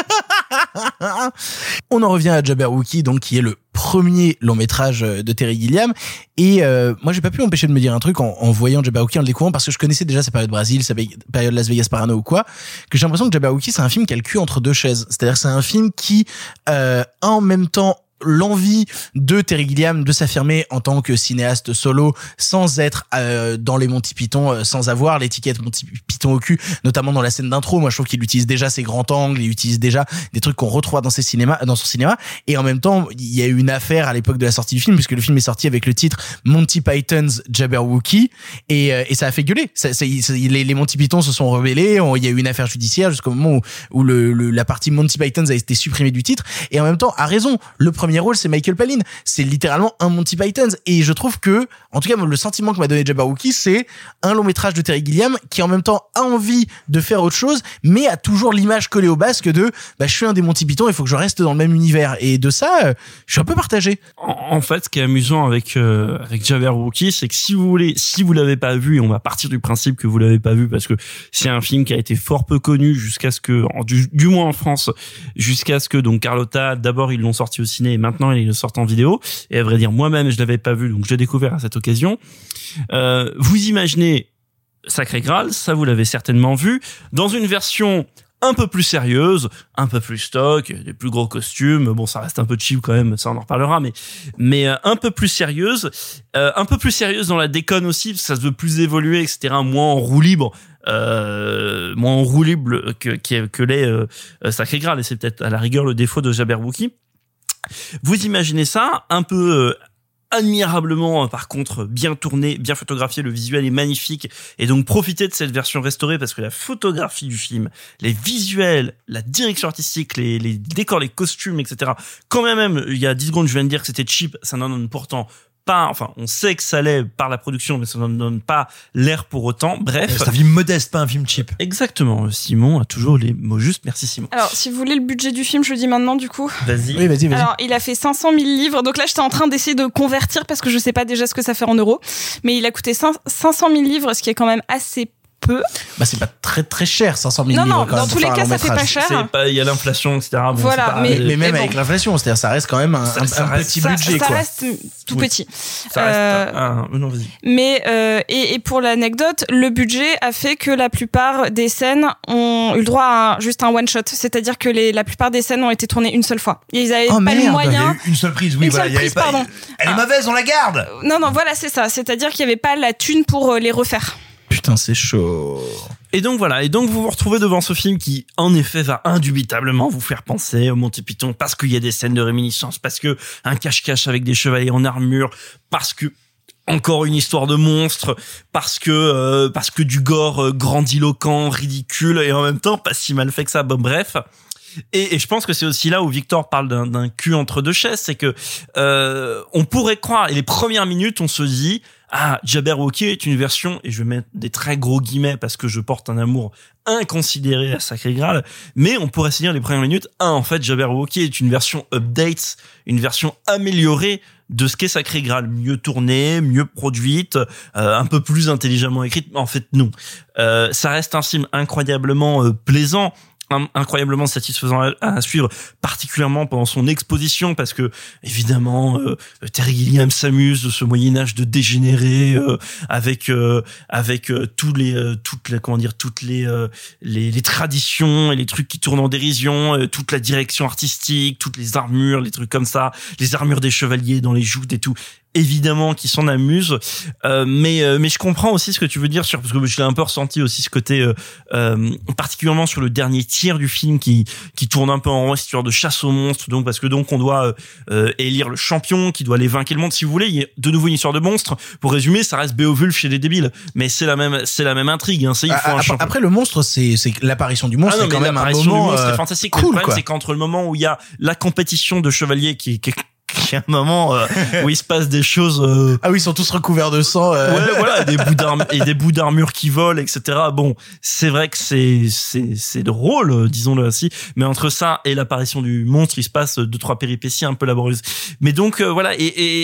On en revient à Jabberwocky, donc qui est le premier long métrage de Terry Gilliam. Et euh, moi, j'ai pas pu m'empêcher de me dire un truc en, en voyant Jabberwocky, en le découvrant, parce que je connaissais déjà sa période Brésil, sa période Las Vegas Parano ou quoi, que j'ai l'impression que Jabberwocky, c'est un film qui a le cul entre deux chaises. C'est-à-dire c'est un film qui euh, a en même temps l'envie de Terry Gilliam de s'affirmer en tant que cinéaste solo sans être euh, dans les Monty Python euh, sans avoir l'étiquette Monty Python au cul notamment dans la scène d'intro. Moi je trouve qu'il utilise déjà ses grands angles il utilise déjà des trucs qu'on retrouve dans ses cinémas dans son cinéma. Et en même temps il y a eu une affaire à l'époque de la sortie du film puisque le film est sorti avec le titre Monty Python's Jabberwocky. Et, euh, et ça a fait gueuler. Ça, ça- les, les Monty Python se sont rebellés il y a eu une affaire judiciaire jusqu'au moment où, où le, le- la partie Monty Python's a été supprimée du titre. Et en même temps a raison le premier rôle c'est Michael Palin. C'est littéralement un Monty Python's. Et je trouve que en tout cas le sentiment que m'a donné Jabberwocky c'est un long métrage de Terry Gilliam qui en même temps a envie de faire autre chose mais a toujours l'image collée au basque de bah je suis un des Monty Python il faut que je reste dans le même univers. Et de ça euh, je suis un peu partagé. En, fait, ce qui est amusant avec euh, avec Jabberwocky, c'est que si vous voulez, si vous l'avez pas vu, et on va partir du principe que vous l'avez pas vu parce que c'est un film qui a été fort peu connu jusqu'à ce que, du, moins en France, jusqu'à ce que donc Carlotta, d'abord ils l'ont sorti au ciné maintenant ils le sortent en vidéo. Et à vrai dire, moi-même je l'avais pas vu, donc je l'ai découvert à cette occasion. Euh, vous imaginez Sacré Graal, ça vous l'avez certainement vu, dans une version un peu plus sérieuse, un peu plus stock, des plus gros costumes. Bon, ça reste un peu cheap quand même, ça on en reparlera, mais mais euh, un peu plus sérieuse, euh, un peu plus sérieuse dans la déconne aussi, ça se veut plus évoluer, etc. Moins en roue libre, euh, moins en roue libre que que, que l'est euh, Sacré Graal, et c'est peut-être à la rigueur le défaut de Jabberwocky. Vous imaginez ça un peu euh, admirablement, euh, par contre, bien tourné, bien photographié, le visuel est magnifique, et donc profitez de cette version restaurée parce que la photographie du film, les visuels, la direction artistique, les, décors, les costumes, etc. Quand même, même, il y a 10 secondes, je viens de dire que c'était cheap, ça n'en donne pourtant pas, enfin, on sait que ça l'est par la production, mais ça n'en donne pas l'air pour autant. Bref. C'est un film modeste, pas un film cheap. Exactement. Simon a toujours les mots justes. Merci Simon. Alors, si vous voulez le budget du film, je le dis maintenant, du coup. Vas-y. Oui, vas-y, vas-y. Alors, il a fait 500 000 livres. Donc là, j'étais en train d'essayer de convertir parce que je sais pas déjà ce que ça fait en euros. Mais il a coûté 500 000 livres, ce qui est quand même assez peu. Bah, c'est pas très très cher, 500 000 Non, livres non, quand dans même, tous les cas, ça fait pas cher. Il y a l'inflation, etc. Bon, Voilà, pas- mais- Mais, même mais avec bon. l'inflation, c'est-à-dire ça reste quand même un, Ça- un- ça un reste- petit ça, budget ça quoi. reste tout Oui. petit. ça reste Euh, un- un- non, vas-y. Mais euh, et, et pour l'anecdote, le budget a fait que la plupart des scènes ont eu le droit à un- juste un one shot, c'est-à-dire que les, la plupart des scènes ont été tournées une seule fois. Et ils avaient Oh, pas merde, moyens. eu une seule prise, oui, Une voilà. seule il y avait prise, pas- pardon. Elle est mauvaise, on la garde. Non, non, voilà, c'est ça. C'est-à-dire qu'il n'y avait pas la thune pour euh, les refaire. Putain, c'est chaud. Et donc voilà, et donc vous vous retrouvez devant ce film qui, en effet, va indubitablement vous faire penser au Monty Python parce qu'il y a des scènes de réminiscence, parce que un cache-cache avec des chevaliers en armure, parce que encore une histoire de monstre, parce que euh, parce que du gore euh, grandiloquent, ridicule et en même temps pas si mal fait que ça. Bon bref. Et, je pense que c'est aussi là où Victor parle d'un d'un cul entre deux chaises, c'est que euh, on pourrait croire, et les premières minutes, on se dit, ah, Jabberwocky est une version, et je vais mettre des très gros guillemets parce que je porte un amour inconsidéré à Sacré Graal, mais on pourrait se dire les premières minutes, ah, en fait, Jabberwocky est une version update, une version améliorée de ce qu'est Sacré Graal, mieux tournée, mieux produite, euh, un peu plus intelligemment écrite, mais en fait, non. Euh, ça reste un film incroyablement euh, plaisant, incroyablement satisfaisant à, suivre, particulièrement pendant son exposition, parce que évidemment euh, Terry Gilliam s'amuse de ce Moyen Âge de dégénéré euh, avec euh, avec euh, tous les euh, toutes les comment dire toutes les, euh, les les traditions et les trucs qui tournent en dérision, toute la direction artistique, toutes les armures, les trucs comme ça, les armures des chevaliers dans les joutes et tout évidemment qui s'en amuse. Euh, mais euh, mais je comprends aussi ce que tu veux dire sur parce que je l'ai un peu ressenti aussi ce côté euh, euh, particulièrement sur le dernier tiers du film qui qui tourne un peu en rond histoire de chasse aux monstres donc parce que donc on doit euh, euh, élire le champion qui doit aller vaincre le monde. Si vous voulez il y a de nouveau une histoire de monstre pour résumer ça reste Beowulf chez les débiles. Mais c'est la même c'est la même intrigue hein, c'est il faut Ah, un après, champion. après, le monstre, c'est c'est l'apparition du monstre, ah c'est quand même un moment du monstre fantastique. cool c'est qu'entre le moment où il y a la compétition de chevaliers qui, qui, un moment euh, où il se passe des choses. euh, Ah oui, ils sont tous recouverts de sang. euh. Ouais, voilà, des bouts d'armure et des bouts d'armure qui volent, etc. Bon, c'est vrai que c'est c'est c'est drôle, disons-le ainsi. Mais entre ça et l'apparition du monstre, il se passe deux trois péripéties un peu laborieuses. Mais donc voilà, et, et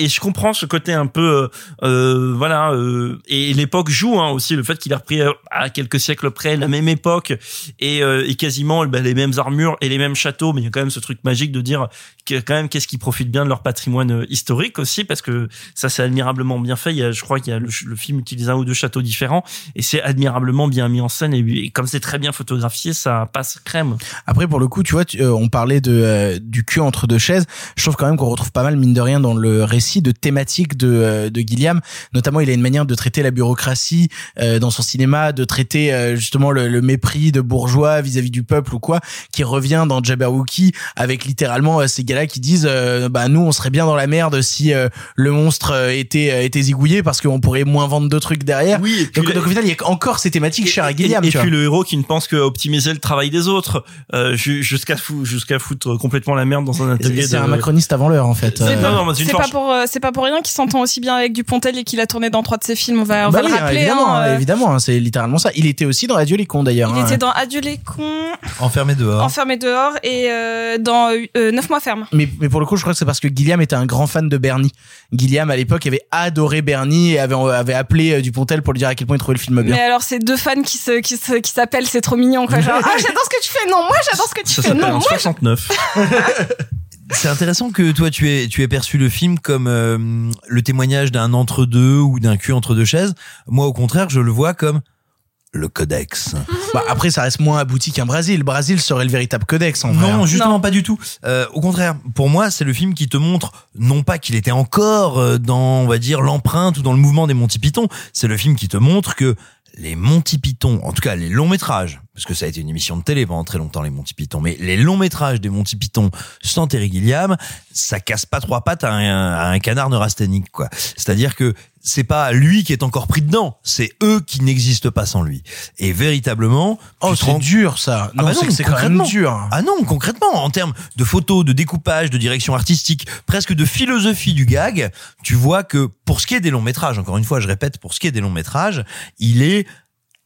et et je comprends ce côté un peu, voilà. et l'époque joue hein, aussi le fait qu'il a repris à quelques siècles près la même époque et, et quasiment ben, les mêmes armures et les mêmes châteaux. Mais il y a quand même ce truc magique de dire que quand même qu'est-ce qui profite bien de leur patrimoine euh, historique aussi parce que ça c'est admirablement bien fait. Il y a, je crois qu'il y a le, film utilise un ou deux châteaux différents et c'est admirablement bien mis en scène et, comme c'est très bien photographié, ça passe crème. Après, pour le coup, tu vois, euh, on parlait de euh, du cul entre deux chaises. Je trouve quand même qu'on retrouve pas mal, mine de rien, dans le récit de thématiques de euh, de Gilliam. Notamment, il a une manière de traiter la bureaucratie dans son cinéma, de traiter justement le, mépris de bourgeois vis-à-vis du peuple ou quoi, qui revient dans Jabberwocky avec littéralement ces gars-là qui disent, euh, bah nous, on serait bien dans la merde si euh, le monstre euh, était euh, était zigouillé parce qu'on pourrait moins vendre de trucs derrière. Oui, et donc, le- donc au final, il y a encore ces thématiques chères à Et- Gilliam. Et, tu vois. puis le héros qui ne pense qu'à optimiser le travail des autres, euh, ju- jusqu'à fou, jusqu'à foutre complètement la merde dans un atelier. C'est de- un macroniste avant l'heure en fait. C'est Euh, pas- pour euh, c'est pas pour rien qu'il s'entend aussi bien avec Dupontel et qu'il a tourné dans trois de ses films. On va, on Bah va oui, le rappeler. évidemment, hein, euh, évidemment, hein, c'est littéralement ça. Il était aussi dans Adieu les cons d'ailleurs. Il hein. était dans Adieu les cons, Enfermé dehors. Enfermé dehors et euh, dans euh, Neuf mois ferme. Mais, mais pour le coup, je crois que c'est parce que Gilliam était un grand fan de Bernie. Gilliam, à l'époque, avait adoré Bernie et avait, avait appelé euh, Dupontel pour lui dire à quel point il trouvait le film bien. Mais alors c'est deux fans qui se qui se qui s'appellent, c'est trop mignon quoi. Genre ah j'adore ce que tu fais, non moi j'adore ce que tu Ça fais, non moi. 69. C'est intéressant que toi tu aies tu aies perçu le film comme euh, le témoignage d'un entre deux ou d'un cul entre deux chaises. Moi au contraire, je le vois comme le codex. Bah, après, ça reste moins abouti qu'un Brésil. Le Brésil serait le véritable codex en vrai. Non, hein. justement pas du tout. Euh, au contraire, pour moi, c'est le film qui te montre non pas qu'il était encore euh, dans, on va dire, l'empreinte ou dans le mouvement des Monty Python. C'est le film qui te montre que les Monty Python, en tout cas les longs métrages, parce que ça a été une émission de télé pendant très longtemps les Monty Python, mais les longs métrages des Monty Python sans Terry Gilliam, ça casse pas trois pattes à un, à un canard neurasthénique quoi. C'est-à-dire que c'est pas lui qui est encore pris dedans, c'est eux qui n'existent pas sans lui. Et véritablement, Oh, c'est rends- dur ça. Non, ah bah c'est quand même concrètement. dur. Ah non, concrètement, en termes de photos, de découpage, de direction artistique, presque de philosophie du gag, tu vois que pour ce qui est des longs métrages, encore une fois, je répète, pour ce qui est des longs métrages, il est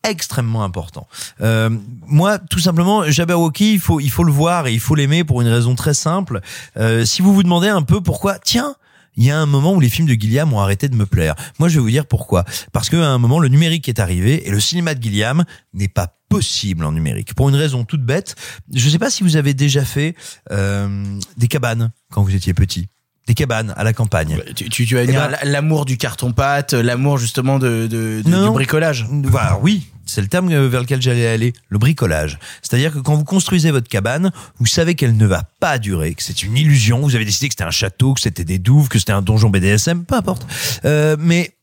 extrêmement important. Euh, moi, tout simplement, Jabberwocky, il faut, il faut le voir et il faut l'aimer pour une raison très simple. Euh, si vous vous demandez un peu pourquoi, tiens, il y a un moment où les films de Gilliam ont arrêté de me plaire. Moi, je vais vous dire pourquoi. Parce qu'à un moment, le numérique est arrivé et le cinéma de Gilliam n'est pas possible en numérique. Pour une raison toute bête. Je ne sais pas si vous avez déjà fait euh, des cabanes quand vous étiez petit. Des cabanes à la campagne. Tu, tu, tu vas Eh dire ben, l'amour du carton-pâte, l'amour justement de, de, de- Non, du bricolage. Voilà, oui, c'est le terme euh, vers lequel j'allais aller, le bricolage. C'est-à-dire que quand vous construisez votre cabane, vous savez qu'elle ne va pas durer, que c'est une illusion. Vous avez décidé que c'était un château, que c'était des douves, que c'était un donjon BDSM, peu importe. Euh, mais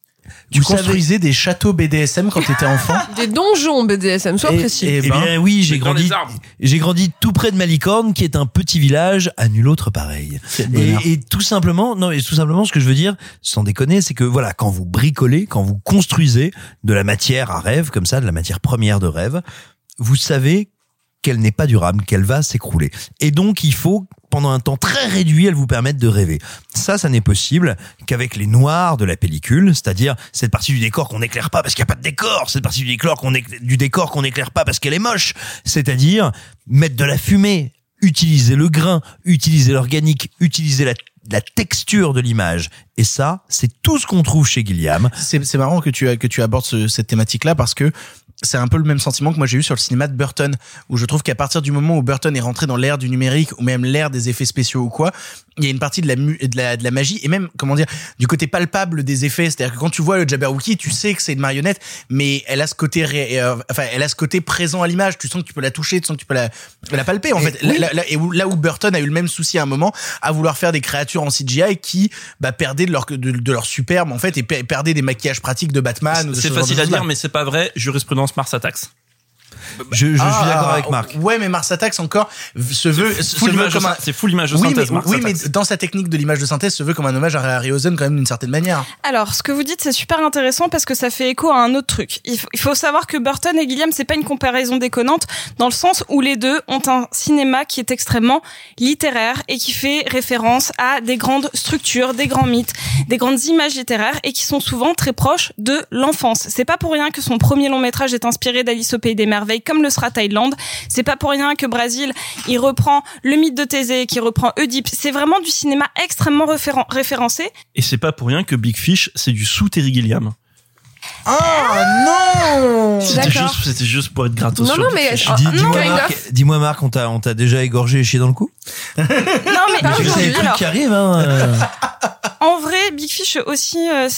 Tu vous savez- construisais des châteaux BDSM quand t'étais enfant Des donjons BDSM, sois Et- précis. et- Eh ben, bien oui, j'ai grandi, j'ai grandi tout près de Malicorne, qui est un petit village à nul autre pareil. Et, et tout simplement, non, et tout simplement, ce que je veux dire, sans déconner, c'est que voilà, quand vous bricolez, quand vous construisez de la matière à rêve, comme ça, de la matière première de rêve, vous savez qu'elle n'est pas durable, qu'elle va s'écrouler. Et donc, il faut, pendant un temps très réduit, elle vous permette de rêver. Ça, ça n'est possible qu'avec les noirs de la pellicule, c'est-à-dire cette partie du décor qu'on n'éclaire pas parce qu'il n'y a pas de décor, cette partie du décor qu'on du décor qu'on n'éclaire pas parce qu'elle est moche, c'est-à-dire mettre de la fumée, utiliser le grain, utiliser l'organique, utiliser la, texture de l'image. Et ça, c'est tout ce qu'on trouve chez Gilliam. C'est marrant que tu que tu abordes ce- cette thématique-là parce que c'est un peu le même sentiment que moi j'ai eu sur le cinéma de Burton, où je trouve qu'à partir du moment où Burton est rentré dans l'ère du numérique ou même l'ère des effets spéciaux ou quoi, il y a une partie de la, mu- de la de la magie et même comment dire du côté palpable des effets. C'est-à-dire que quand tu vois le Jabberwocky, tu sais que c'est une marionnette, mais elle a ce côté ré- euh, enfin elle a ce côté présent à l'image. Tu sens que tu peux la toucher, tu sens que tu peux la la palper en Et fait. oui. Là, là- et où, là où Burton a eu le même souci à un moment à vouloir faire des créatures en CGI qui bah, perdaient de leur de, de leur superbe en fait et per- perdaient des maquillages pratiques de Batman. C'est facile à dire, mais c'est pas vrai. Jurisprudence Mars Attacks. Je, je suis Ah, d'accord avec Marc. Ouais, mais Mars Attacks encore se veut, se comme un, C'est full image de oui, synthèse, mais, Mars oui, mais dans sa technique de l'image de synthèse, se veut comme un hommage à Harry Rosen quand même d'une certaine manière. Alors, ce que vous dites, c'est super intéressant parce que ça fait écho à un autre truc. Il faut, il faut savoir que Burton et Gilliam, c'est pas une comparaison déconnante dans le sens où les deux ont un cinéma qui est extrêmement littéraire et qui fait référence à des grandes structures, des grands mythes, des grandes images littéraires et qui sont souvent très proches de l'enfance. C'est pas pour rien que son premier long métrage est inspiré d'Alice au pays des merveilles, comme le sera Thaïlande. C'est pas pour rien que Brésil, il reprend le mythe de Thésée, qui reprend Oedipe. C'est vraiment du cinéma extrêmement référen- référencé Et c'est pas pour rien que Big Fish, c'est du sous Terry Gilliam. Ah non C'était juste, pour être gratos. Non, sur non, mais. Ah, Dis- non, Dis-moi, Marc, Marc, on t'a, on t'a déjà égorgé et chié dans le cou Non, mais pas Vous savez aujourd'hui. Alors, qui arrive, hein. euh. en vrai, Big Fish aussi, euh,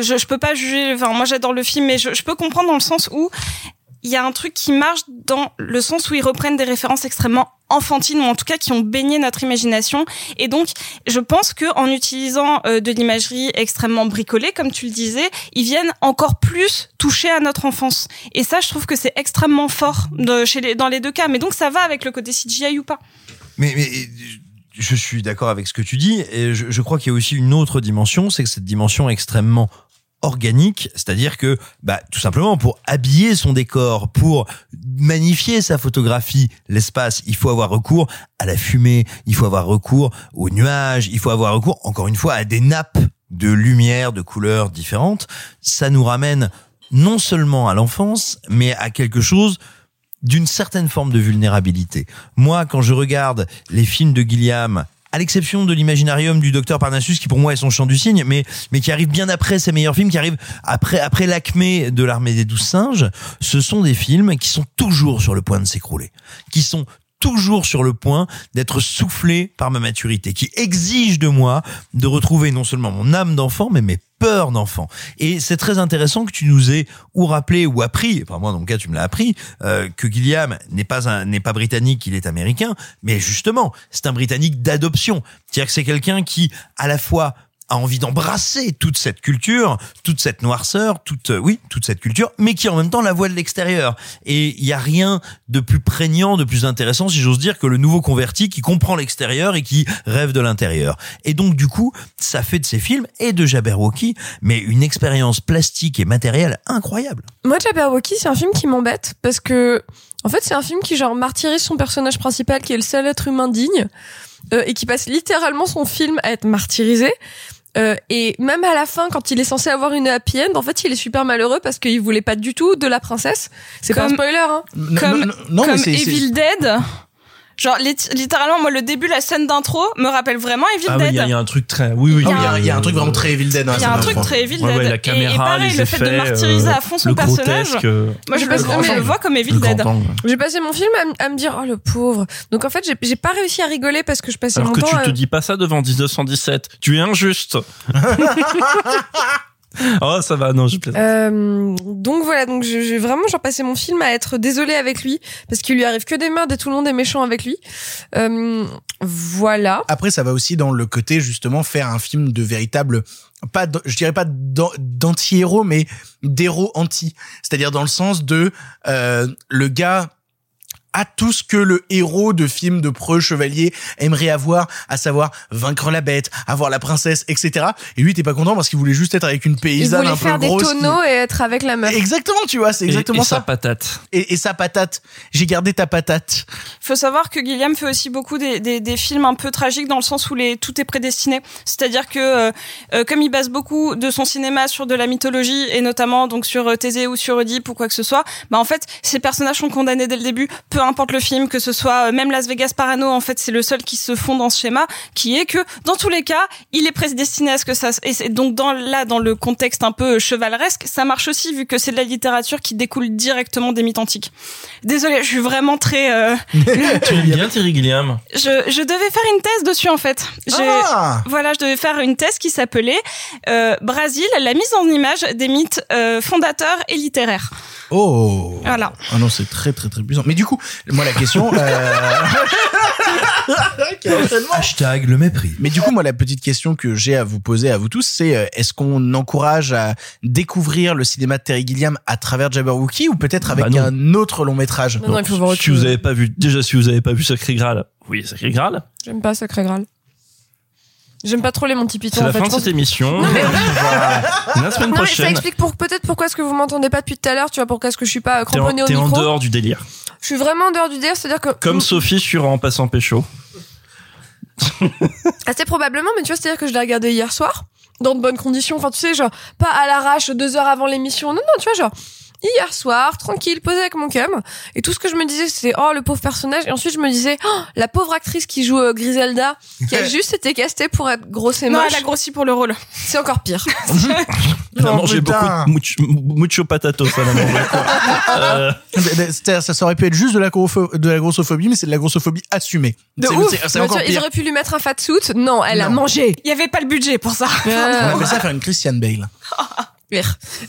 je, je peux pas juger. Enfin, moi, j'adore le film, mais je, je peux comprendre dans le sens où il y a un truc qui marche dans le sens où ils reprennent des références extrêmement enfantines ou en tout cas qui ont baigné notre imagination. Et donc je pense que en utilisant euh, de l'imagerie extrêmement bricolée comme tu le disais ils viennent encore plus toucher à notre enfance. Et ça je trouve que c'est extrêmement fort dans les deux cas. Mais donc ça va avec le côté CGI ou pas? Mais, mais je suis d'accord avec ce que tu dis. Et je, je crois qu'il y a aussi une autre dimension, c'est que cette dimension extrêmement organique, c'est-à-dire que bah tout simplement pour habiller son décor, pour magnifier sa photographie, l'espace, il faut avoir recours à la fumée, il faut avoir recours aux nuages, il faut avoir recours encore une fois à des nappes de lumière, de couleurs différentes. Ça nous ramène non seulement à l'enfance, mais à quelque chose d'une certaine forme de vulnérabilité. Moi, quand je regarde les films de Gilliam, à l'exception de l'imaginarium du docteur Parnassus, qui pour moi est son chant du cygne, mais, mais qui arrive bien après ses meilleurs films, qui arrive après, après l'acmé de l'armée des douze singes, ce sont des films qui sont toujours sur le point de s'écrouler, qui sont toujours sur le point d'être soufflé par ma maturité, qui exige de moi de retrouver non seulement mon âme d'enfant, mais mes peurs d'enfant. Et c'est très intéressant que tu nous aies ou rappelé ou appris, enfin moi dans mon cas tu me l'as appris, euh, que Gilliam n'est pas n'est pas britannique, il est américain, mais justement c'est un britannique d'adoption, c'est-à-dire que c'est quelqu'un qui à la fois a envie d'embrasser toute cette culture, toute cette noirceur, toute euh, oui, toute cette culture, mais qui en même temps la voit de l'extérieur. Et il y a rien de plus prégnant, de plus intéressant, si j'ose dire, que le nouveau converti qui comprend l'extérieur et qui rêve de l'intérieur. Et donc du coup, ça fait de ces films et de Jabberwocky, mais une expérience plastique et matérielle incroyable. Moi, Jabberwocky, c'est un film qui m'embête parce que, en fait, c'est un film qui genre martyrise son personnage principal, qui est le seul être humain digne, euh, et qui passe littéralement son film à être martyrisé. Euh, et même à la fin, quand il est censé avoir une happy end, en fait, il est super malheureux parce qu'il voulait pas du tout de la princesse. C'est pas un spoiler, hein. comme, non, mais comme Evil Dead. Genre lit- littéralement moi le début la scène d'intro me rappelle vraiment Evil Ah oui, Dead. il y, y a un truc très. Oui, oui. Oui, il y a- il y a un truc vraiment très Evil Dead. hein, Il y a un truc très Evil Ouais, Dead. ouais, la Et- caméra, et, pareil, les le fait de martyriser euh, à fond son le personnage. euh, Moi je Le le, grand je le angle. vois comme Evil Le Dead. J'ai passé mon film à, me dire, oh le pauvre. Donc en fait, j'ai- pas réussi à rigoler parce que je passais Alors mon que temps tu à- te dis pas ça devant 1917. Tu es injuste. oh, ça va, non, je plaisante. Euh, donc voilà, donc j'ai j'ai vraiment genre passé mon film à être désolée avec lui parce qu'il lui arrive que des merdes et tout le monde est méchant avec lui. Euh, voilà. Après, ça va aussi dans le côté justement faire un film de véritable, pas, je dirais pas d'an- d'anti-héros, mais d'héros anti. C'est-à-dire dans le sens de euh, le gars a tout ce que le héros de film de preux chevalier aimerait avoir, à savoir vaincre la bête, avoir la princesse, etc. Et lui, t'es pas content parce qu'il voulait juste être avec une Il paysanne voulait un peu faire des grosse. qui- tonneaux et être avec la meuf. Exactement, tu vois, c'est Et- exactement et ça. sa patate. Et, et sa patate. J'ai gardé ta patate. Faut savoir que Guillaume fait aussi beaucoup des, des, des films un peu tragiques dans le sens où les, tout est prédestiné. C'est-à-dire que euh, euh, comme il base beaucoup de son cinéma sur de la mythologie et notamment donc sur euh, Thésée ou sur Oedipe ou quoi que ce soit, bah en fait ces personnages sont condamnés dès le début, peu importe le film, que ce soit euh, même Las Vegas Parano, en fait c'est le seul qui se fond dans ce schéma, qui est que dans tous les cas il est prédestiné à ce que ça et c'est donc dans là dans le contexte un peu chevaleresque, ça marche aussi vu que c'est de la littérature qui découle directement des mythes antiques. Désolée, je suis vraiment très euh, tu aimes bien Terry Gilliam je, je devais faire une thèse dessus en fait. Ah Voilà, je devais faire une thèse qui s'appelait euh, Brésil, la mise en image des mythes euh, fondateurs et littéraires. Oh. Voilà. Ah non, c'est très très très puissant. Mais du coup, moi la question. euh. Hashtag le mépris. Mais du coup, moi la petite question que j'ai à vous poser à vous tous, c'est euh, est-ce qu'on encourage à découvrir le cinéma de Terry Gilliam à travers Jabberwocky ou peut-être avec Bah un autre long métrage? Non, non, il faut voir autre Si vous avez pas vu, déjà si vous avez pas vu Sacré Graal, oui, Sacré Graal. J'aime pas Sacré Graal. J'aime pas trop les Monty Python. C'est la fait. fin de cette émission. Non, mais- la semaine Non mais ça explique pour peut-être pourquoi est-ce que vous m'entendez pas depuis tout à l'heure, tu vois pourquoi est-ce que je suis pas cramponnée au t'es en micro. dehors du délire. Je suis vraiment en dehors du délire, c'est-à-dire que Comme Sophie sur En passant pécho. assez probablement, mais tu vois, c'est-à-dire que je l'ai regardé hier soir dans de bonnes conditions. Enfin, tu sais, genre pas à l'arrache deux heures avant l'émission. Non, non, tu vois, genre hier soir, tranquille, posé avec mon cum. Et tout ce que je me disais, c'était oh le pauvre personnage. Et ensuite, je me disais oh, la pauvre actrice qui joue euh, Griselda, qui a juste été castée pour être grosse et Non, elle a grossi pour le rôle. C'est encore pire. Elle a Oh, mangé putain. beaucoup de mucho, mucho patato, ça, elle a mangé. Euh, C'est-à-dire, ça, ça aurait pu être juste de la, de la grossophobie, mais c'est de la grossophobie assumée. De C'est- ouf. c'est- C'est Mais tu encore vois, ils pire. auraient pu lui mettre un fat suit. Non, elle a Non. mangé. Il y avait pas le budget pour ça. On Euh, appelle ça faire une Christian Bale.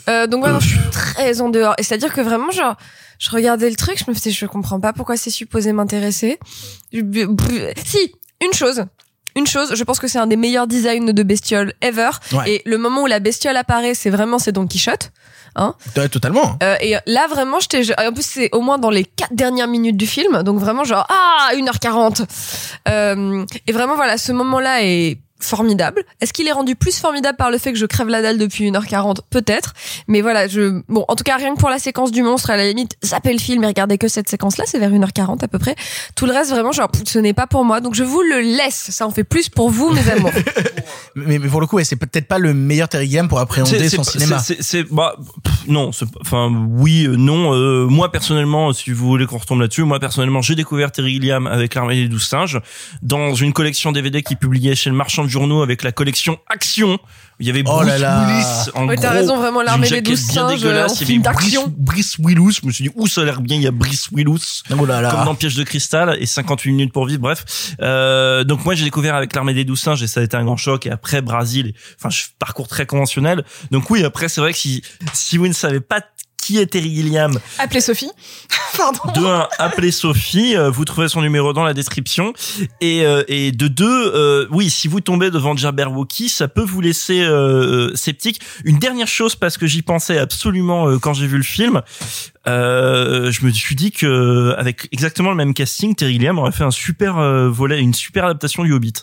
Euh, donc voilà, je suis très en dehors. Et c'est-à-dire que vraiment, genre, je regardais le truc, je me faisais, je comprends pas pourquoi c'est supposé m'intéresser. Si, une chose. Une chose, je pense que c'est un des meilleurs designs de bestioles ever. Ouais. Et le moment où la bestiole apparaît, c'est vraiment, c'est Don Quichotte. Hein Ouais, totalement. Euh, et là, vraiment, j'étais, en plus, c'est au moins dans les quatre dernières minutes du film. Donc vraiment, genre, ah, 1h40. Euh, et vraiment, voilà, ce moment-là est formidable. Est-ce qu'il est rendu plus formidable par le fait que je crève la dalle depuis 1h40 Peut-être. Mais voilà, je, bon, en tout cas, rien que pour la séquence du monstre, à la limite, zappez le film et regardez que cette séquence-là, c'est vers 1h40 à peu près. Tout le reste, vraiment, genre, ce n'est pas pour moi. Donc je vous le laisse. Ça en fait plus pour vous, mes amours. Mais, mais pour le coup, ouais, c'est peut-être pas le meilleur Terry Gilliam pour appréhender c'est- son c'est- cinéma. c'est- C'est, bah, pff, non, enfin, oui, euh, non. euh, moi, personnellement, si vous voulez qu'on retombe là-dessus, moi, personnellement, j'ai découvert Terry Gilliam avec l'armée des douze singes dans une collection DVD qui publiait chez le marchand de journaux avec la collection Action. Il y avait Oh Bruce là là. Willis en Ouais, t'as gros, raison, vraiment, l'armée des douze singes, euh, en Il y film avait Brice, d'action. Brice Willis. Je me suis dit, où ça a l'air bien, il y a Brice Willis. Oh là là. Comme dans Piège de cristal et 58 minutes pour vivre. Bref, euh, donc moi j'ai découvert avec l'armée des douze singes et ça a été un grand choc. Et après Brésil, enfin je parcours très conventionnel. Donc oui, après c'est vrai que si si vous ne savez pas qui est Terry Gilliam Appelez Sophie. Pardon. De un, appelez Sophie. euh, Vous trouvez son numéro dans la description. Et, euh, et de deux, euh, oui, si vous tombez devant Jabberwocky, ça peut vous laisser euh, euh, sceptique. Une dernière chose, parce que j'y pensais absolument euh, quand j'ai vu le film. Euh, je me suis dit que avec exactement le même casting, Terry Gilliam aurait fait un super volet, une super adaptation du Hobbit.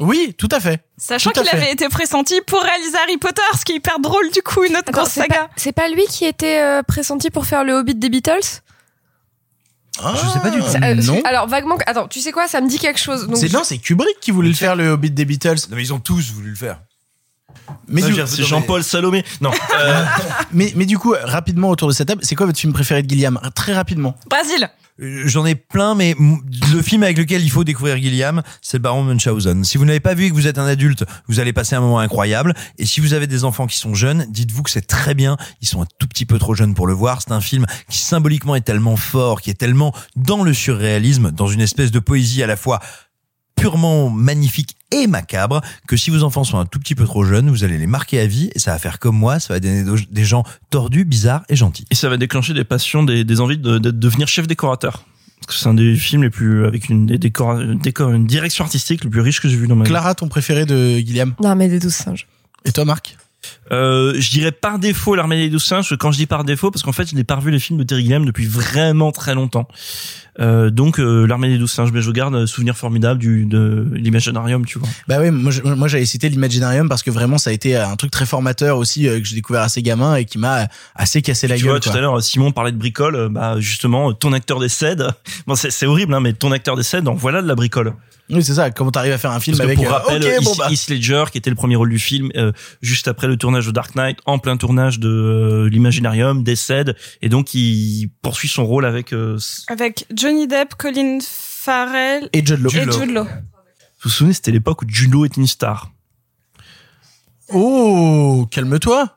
Oui, tout à fait. Sachant Tout qu'il avait été pressenti pour réaliser Harry Potter, ce qui est hyper drôle du coup, une autre Attends, grosse saga. c'est pas lui qui était euh, pressenti pour faire le Hobbit des Beatles? Je sais pas du tout. Ça, euh, non. Alors vaguement. Attends, tu sais quoi Ça me dit quelque chose. Donc non, c'est Kubrick qui voulait le faire le Hobbit des Beatles. Non, mais ils ont tous voulu le faire. Mais du, C'est Jean-Paul Salomé. Non. euh, mais, mais du coup, rapidement autour de cette table, c'est quoi votre film préféré de Gilliam? Très rapidement. Brésil. Euh, J'en ai plein, mais le film avec lequel il faut découvrir Gilliam, c'est le Baron Munchausen. Si vous n'avez pas vu et que vous êtes un adulte, vous allez passer un moment incroyable. Et si vous avez des enfants qui sont jeunes, dites-vous que c'est très bien. Ils sont un tout petit peu trop jeunes pour le voir. C'est un film qui symboliquement est tellement fort, qui est tellement dans le surréalisme, dans une espèce de poésie à la fois purement magnifique et macabre, que si vos enfants sont un tout petit peu trop jeunes, vous allez les marquer à vie et ça va faire comme moi, ça va donner des gens tordus, bizarres et gentils. Et ça va déclencher des passions, des, des envies de, de devenir chef décorateur. Parce que c'est un des films les plus avec une des une décor- une direction artistique le plus riche que j'ai vu dans ma vie. Clara, ton préféré de Gilliam? Non, mais des douze singes. Et toi, Marc? Euh, je dirais par défaut l'armée des douze singes. Quand je dis par défaut, parce qu'en fait, je n'ai pas revu les films de Terry Gilliam depuis vraiment très longtemps. Euh, donc euh, l'armée des douze singes, mais je garde un souvenir formidable du de l'Imaginarium, tu vois. Bah oui, moi, je- moi j'avais cité l'Imaginarium parce que vraiment ça a été un truc très formateur aussi euh, que j'ai découvert assez gamin et qui m'a assez cassé la tu gueule. vois, tout à l'heure, Simon parlait de bricole. euh, Bah justement, ton acteur décède. Bon, c'est c'est horrible, hein, mais ton acteur décède. Donc voilà de la bricole. Oui, c'est ça. Comment t'arrives à faire un film Parce que avec pour euh, rappel, bon, bah. Heath Ledger, qui était le premier rôle du film, euh, juste après le tournage de Dark Knight, en plein tournage de euh, l'Imaginarium, décède, et donc il poursuit son rôle avec. euh, Avec Johnny Depp, Colin Farrell Et Jude Law. Et Jude Law. vous vous souvenez, c'était l'époque où Jude Law était une star. Oh, calme-toi.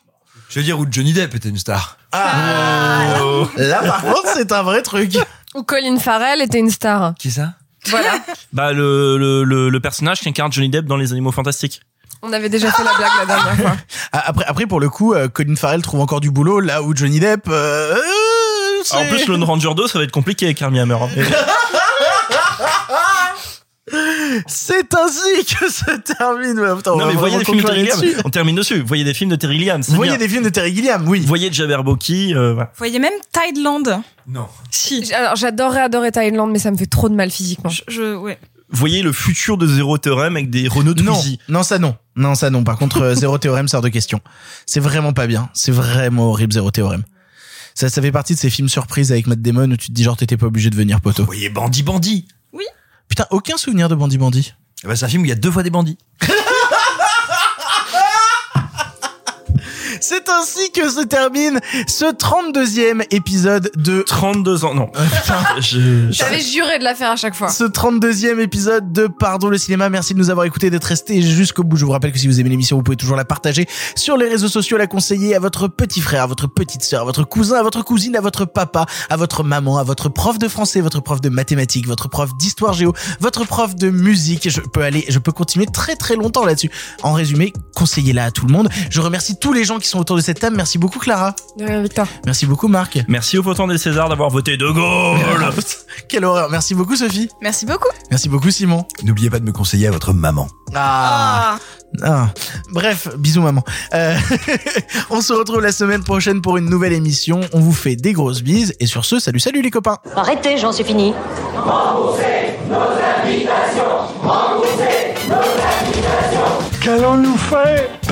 Je veux dire où Johnny Depp était une star. Ah, Là, par contre, c'est un vrai truc. Ou Colin Farrell était une star. Qui ça? Voilà. Bah le, le, le, le personnage qui incarne Johnny Depp dans Les Animaux Fantastiques. On avait déjà fait la blague la dernière fois. Ah, Après, après pour le coup, euh, Colin Farrell trouve encore du boulot là où Johnny Depp. euh, euh, c'est- En plus, Lone Ranger 2, ça va être compliqué avec Armie Hammer. hein. C'est ainsi que se termine. on non va mais voyez des films de Terry Gilliam. On termine dessus. Voyez des films de Terry Gilliam. voyez bien. des films de Terry Gilliam, oui. Voyez Jabberwocky. Euh, voilà. Voyez même Tideland. Non. Si. Alors j'adorerais adorer Thailand, mais ça me fait trop de mal physiquement. Je, je- ouais. Voyez le futur de Zéro Théorème avec des Renault Non, Twizy. non, ça non. Non, ça non. Par contre, euh, Zéro Théorème sort de question. C'est vraiment pas bien. C'est vraiment horrible, Zéro Théorème. Ça, ça fait partie de ces films surprises avec Matt Damon où tu te dis genre t'étais pas obligé de venir poteau. Voyez Bandit Bandit. Oui. Putain, aucun souvenir de Bandit Bandit. Eh ben, c'est un film où il y a deux fois des bandits. C'est ainsi que se termine ce 32e épisode de 32 ans, non. Je- J'avais juré de la faire à chaque fois. ce 32e épisode de Pardon le cinéma. Merci de nous avoir écoutés, d'être restés jusqu'au bout. Je vous rappelle que si vous aimez l'émission, vous pouvez toujours la partager sur les réseaux sociaux, la conseiller à votre petit frère, à votre petite sœur, à votre cousin, à votre cousine, à votre papa, à votre maman, à votre prof de français, votre prof de mathématiques, votre prof d'histoire géo, votre prof de musique. Je peux aller, je peux continuer très très longtemps là-dessus. En résumé, conseillez-la à tout le monde. Je remercie tous les gens qui sont autour de cette table. Merci beaucoup Clara. De rien, Victor. Merci beaucoup Marc. Merci au potent des Césars d'avoir voté De Gaulle. Quelle horreur. Merci beaucoup Sophie. Merci beaucoup. Merci beaucoup Simon. N'oubliez pas de me conseiller à votre maman. Ah. Ah. Bref, bisous maman. Euh, on se retrouve la semaine prochaine pour une nouvelle émission. On vous fait des grosses bises et sur ce, salut salut les copains. Arrêtez, j'en suis fini. Qu'allons-nous faire?